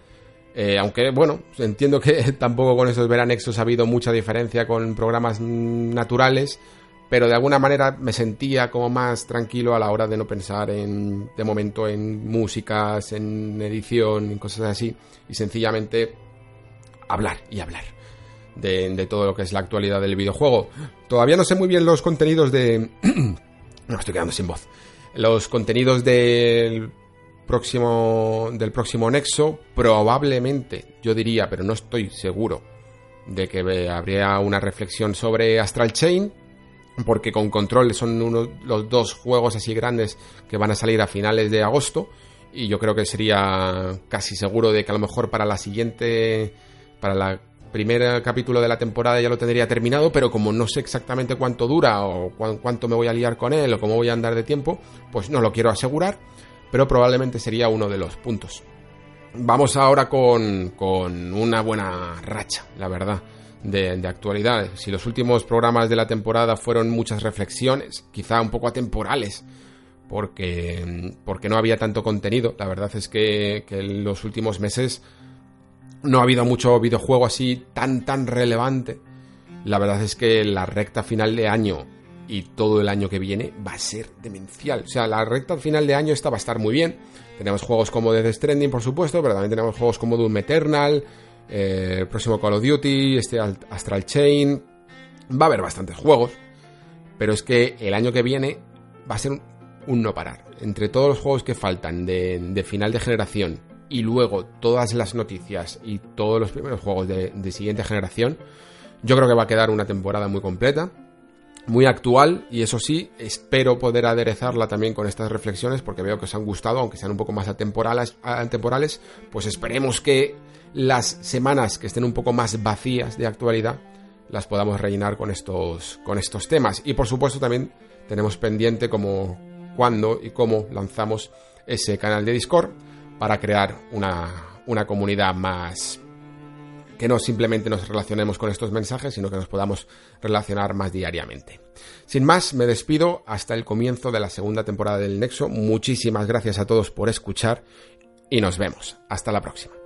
Eh, aunque, bueno, entiendo que tampoco con estos veranexos ha habido mucha diferencia con programas naturales, pero de alguna manera me sentía como más tranquilo a la hora de no pensar en, de momento en músicas, en edición, en cosas así, y sencillamente hablar y hablar de, todo lo que es la actualidad del videojuego. Todavía no sé muy bien los contenidos de... no, estoy quedando sin voz. Los contenidos del próximo, del próximo Nexo, probablemente, yo diría, pero no estoy seguro, de que habría una reflexión sobre Astral Chain, porque con Control son uno, los dos juegos así grandes que van a salir a finales de agosto, y yo creo que sería casi seguro de que a lo mejor para la siguiente para el primer capítulo de la temporada ya lo tendría terminado, pero como no sé exactamente cuánto dura o cuánto me voy a liar con él o cómo voy a andar de tiempo, pues no lo quiero asegurar, pero probablemente sería uno de los puntos. Vamos ahora con, con una buena racha, la verdad, de, de, actualidad. Si los últimos programas de la temporada fueron muchas reflexiones, quizá un poco atemporales, porque, porque no había tanto contenido, la verdad es que, que en los últimos meses no ha habido mucho videojuego así tan tan relevante. La verdad es que la recta final de año y todo el año que viene va a ser demencial. O sea, la recta final de año esta va a estar muy bien. Tenemos juegos como Death Stranding, por supuesto, pero también tenemos juegos como Doom Eternal, eh, el próximo Call of Duty, este Astral Chain. Va a haber bastantes juegos, pero es que el año que viene va a ser un, no parar. Entre todos los juegos que faltan de final de generación y luego todas las noticias y todos los primeros juegos de, siguiente generación, yo creo que va a quedar una temporada muy completa, muy actual y eso sí, espero poder aderezarla también con estas reflexiones porque veo que os han gustado, aunque sean un poco más atemporales, atemporales pues esperemos que las semanas que estén un poco más vacías de actualidad las podamos rellenar con estos, con estos temas. Y por supuesto también tenemos pendiente como cuándo y cómo lanzamos ese canal de Discord para crear una, una comunidad más que no simplemente nos relacionemos con estos mensajes, sino que nos podamos relacionar más diariamente. Sin más, me despido hasta el comienzo de la segunda temporada del Nexo. Muchísimas gracias a todos por escuchar y nos vemos. Hasta la próxima.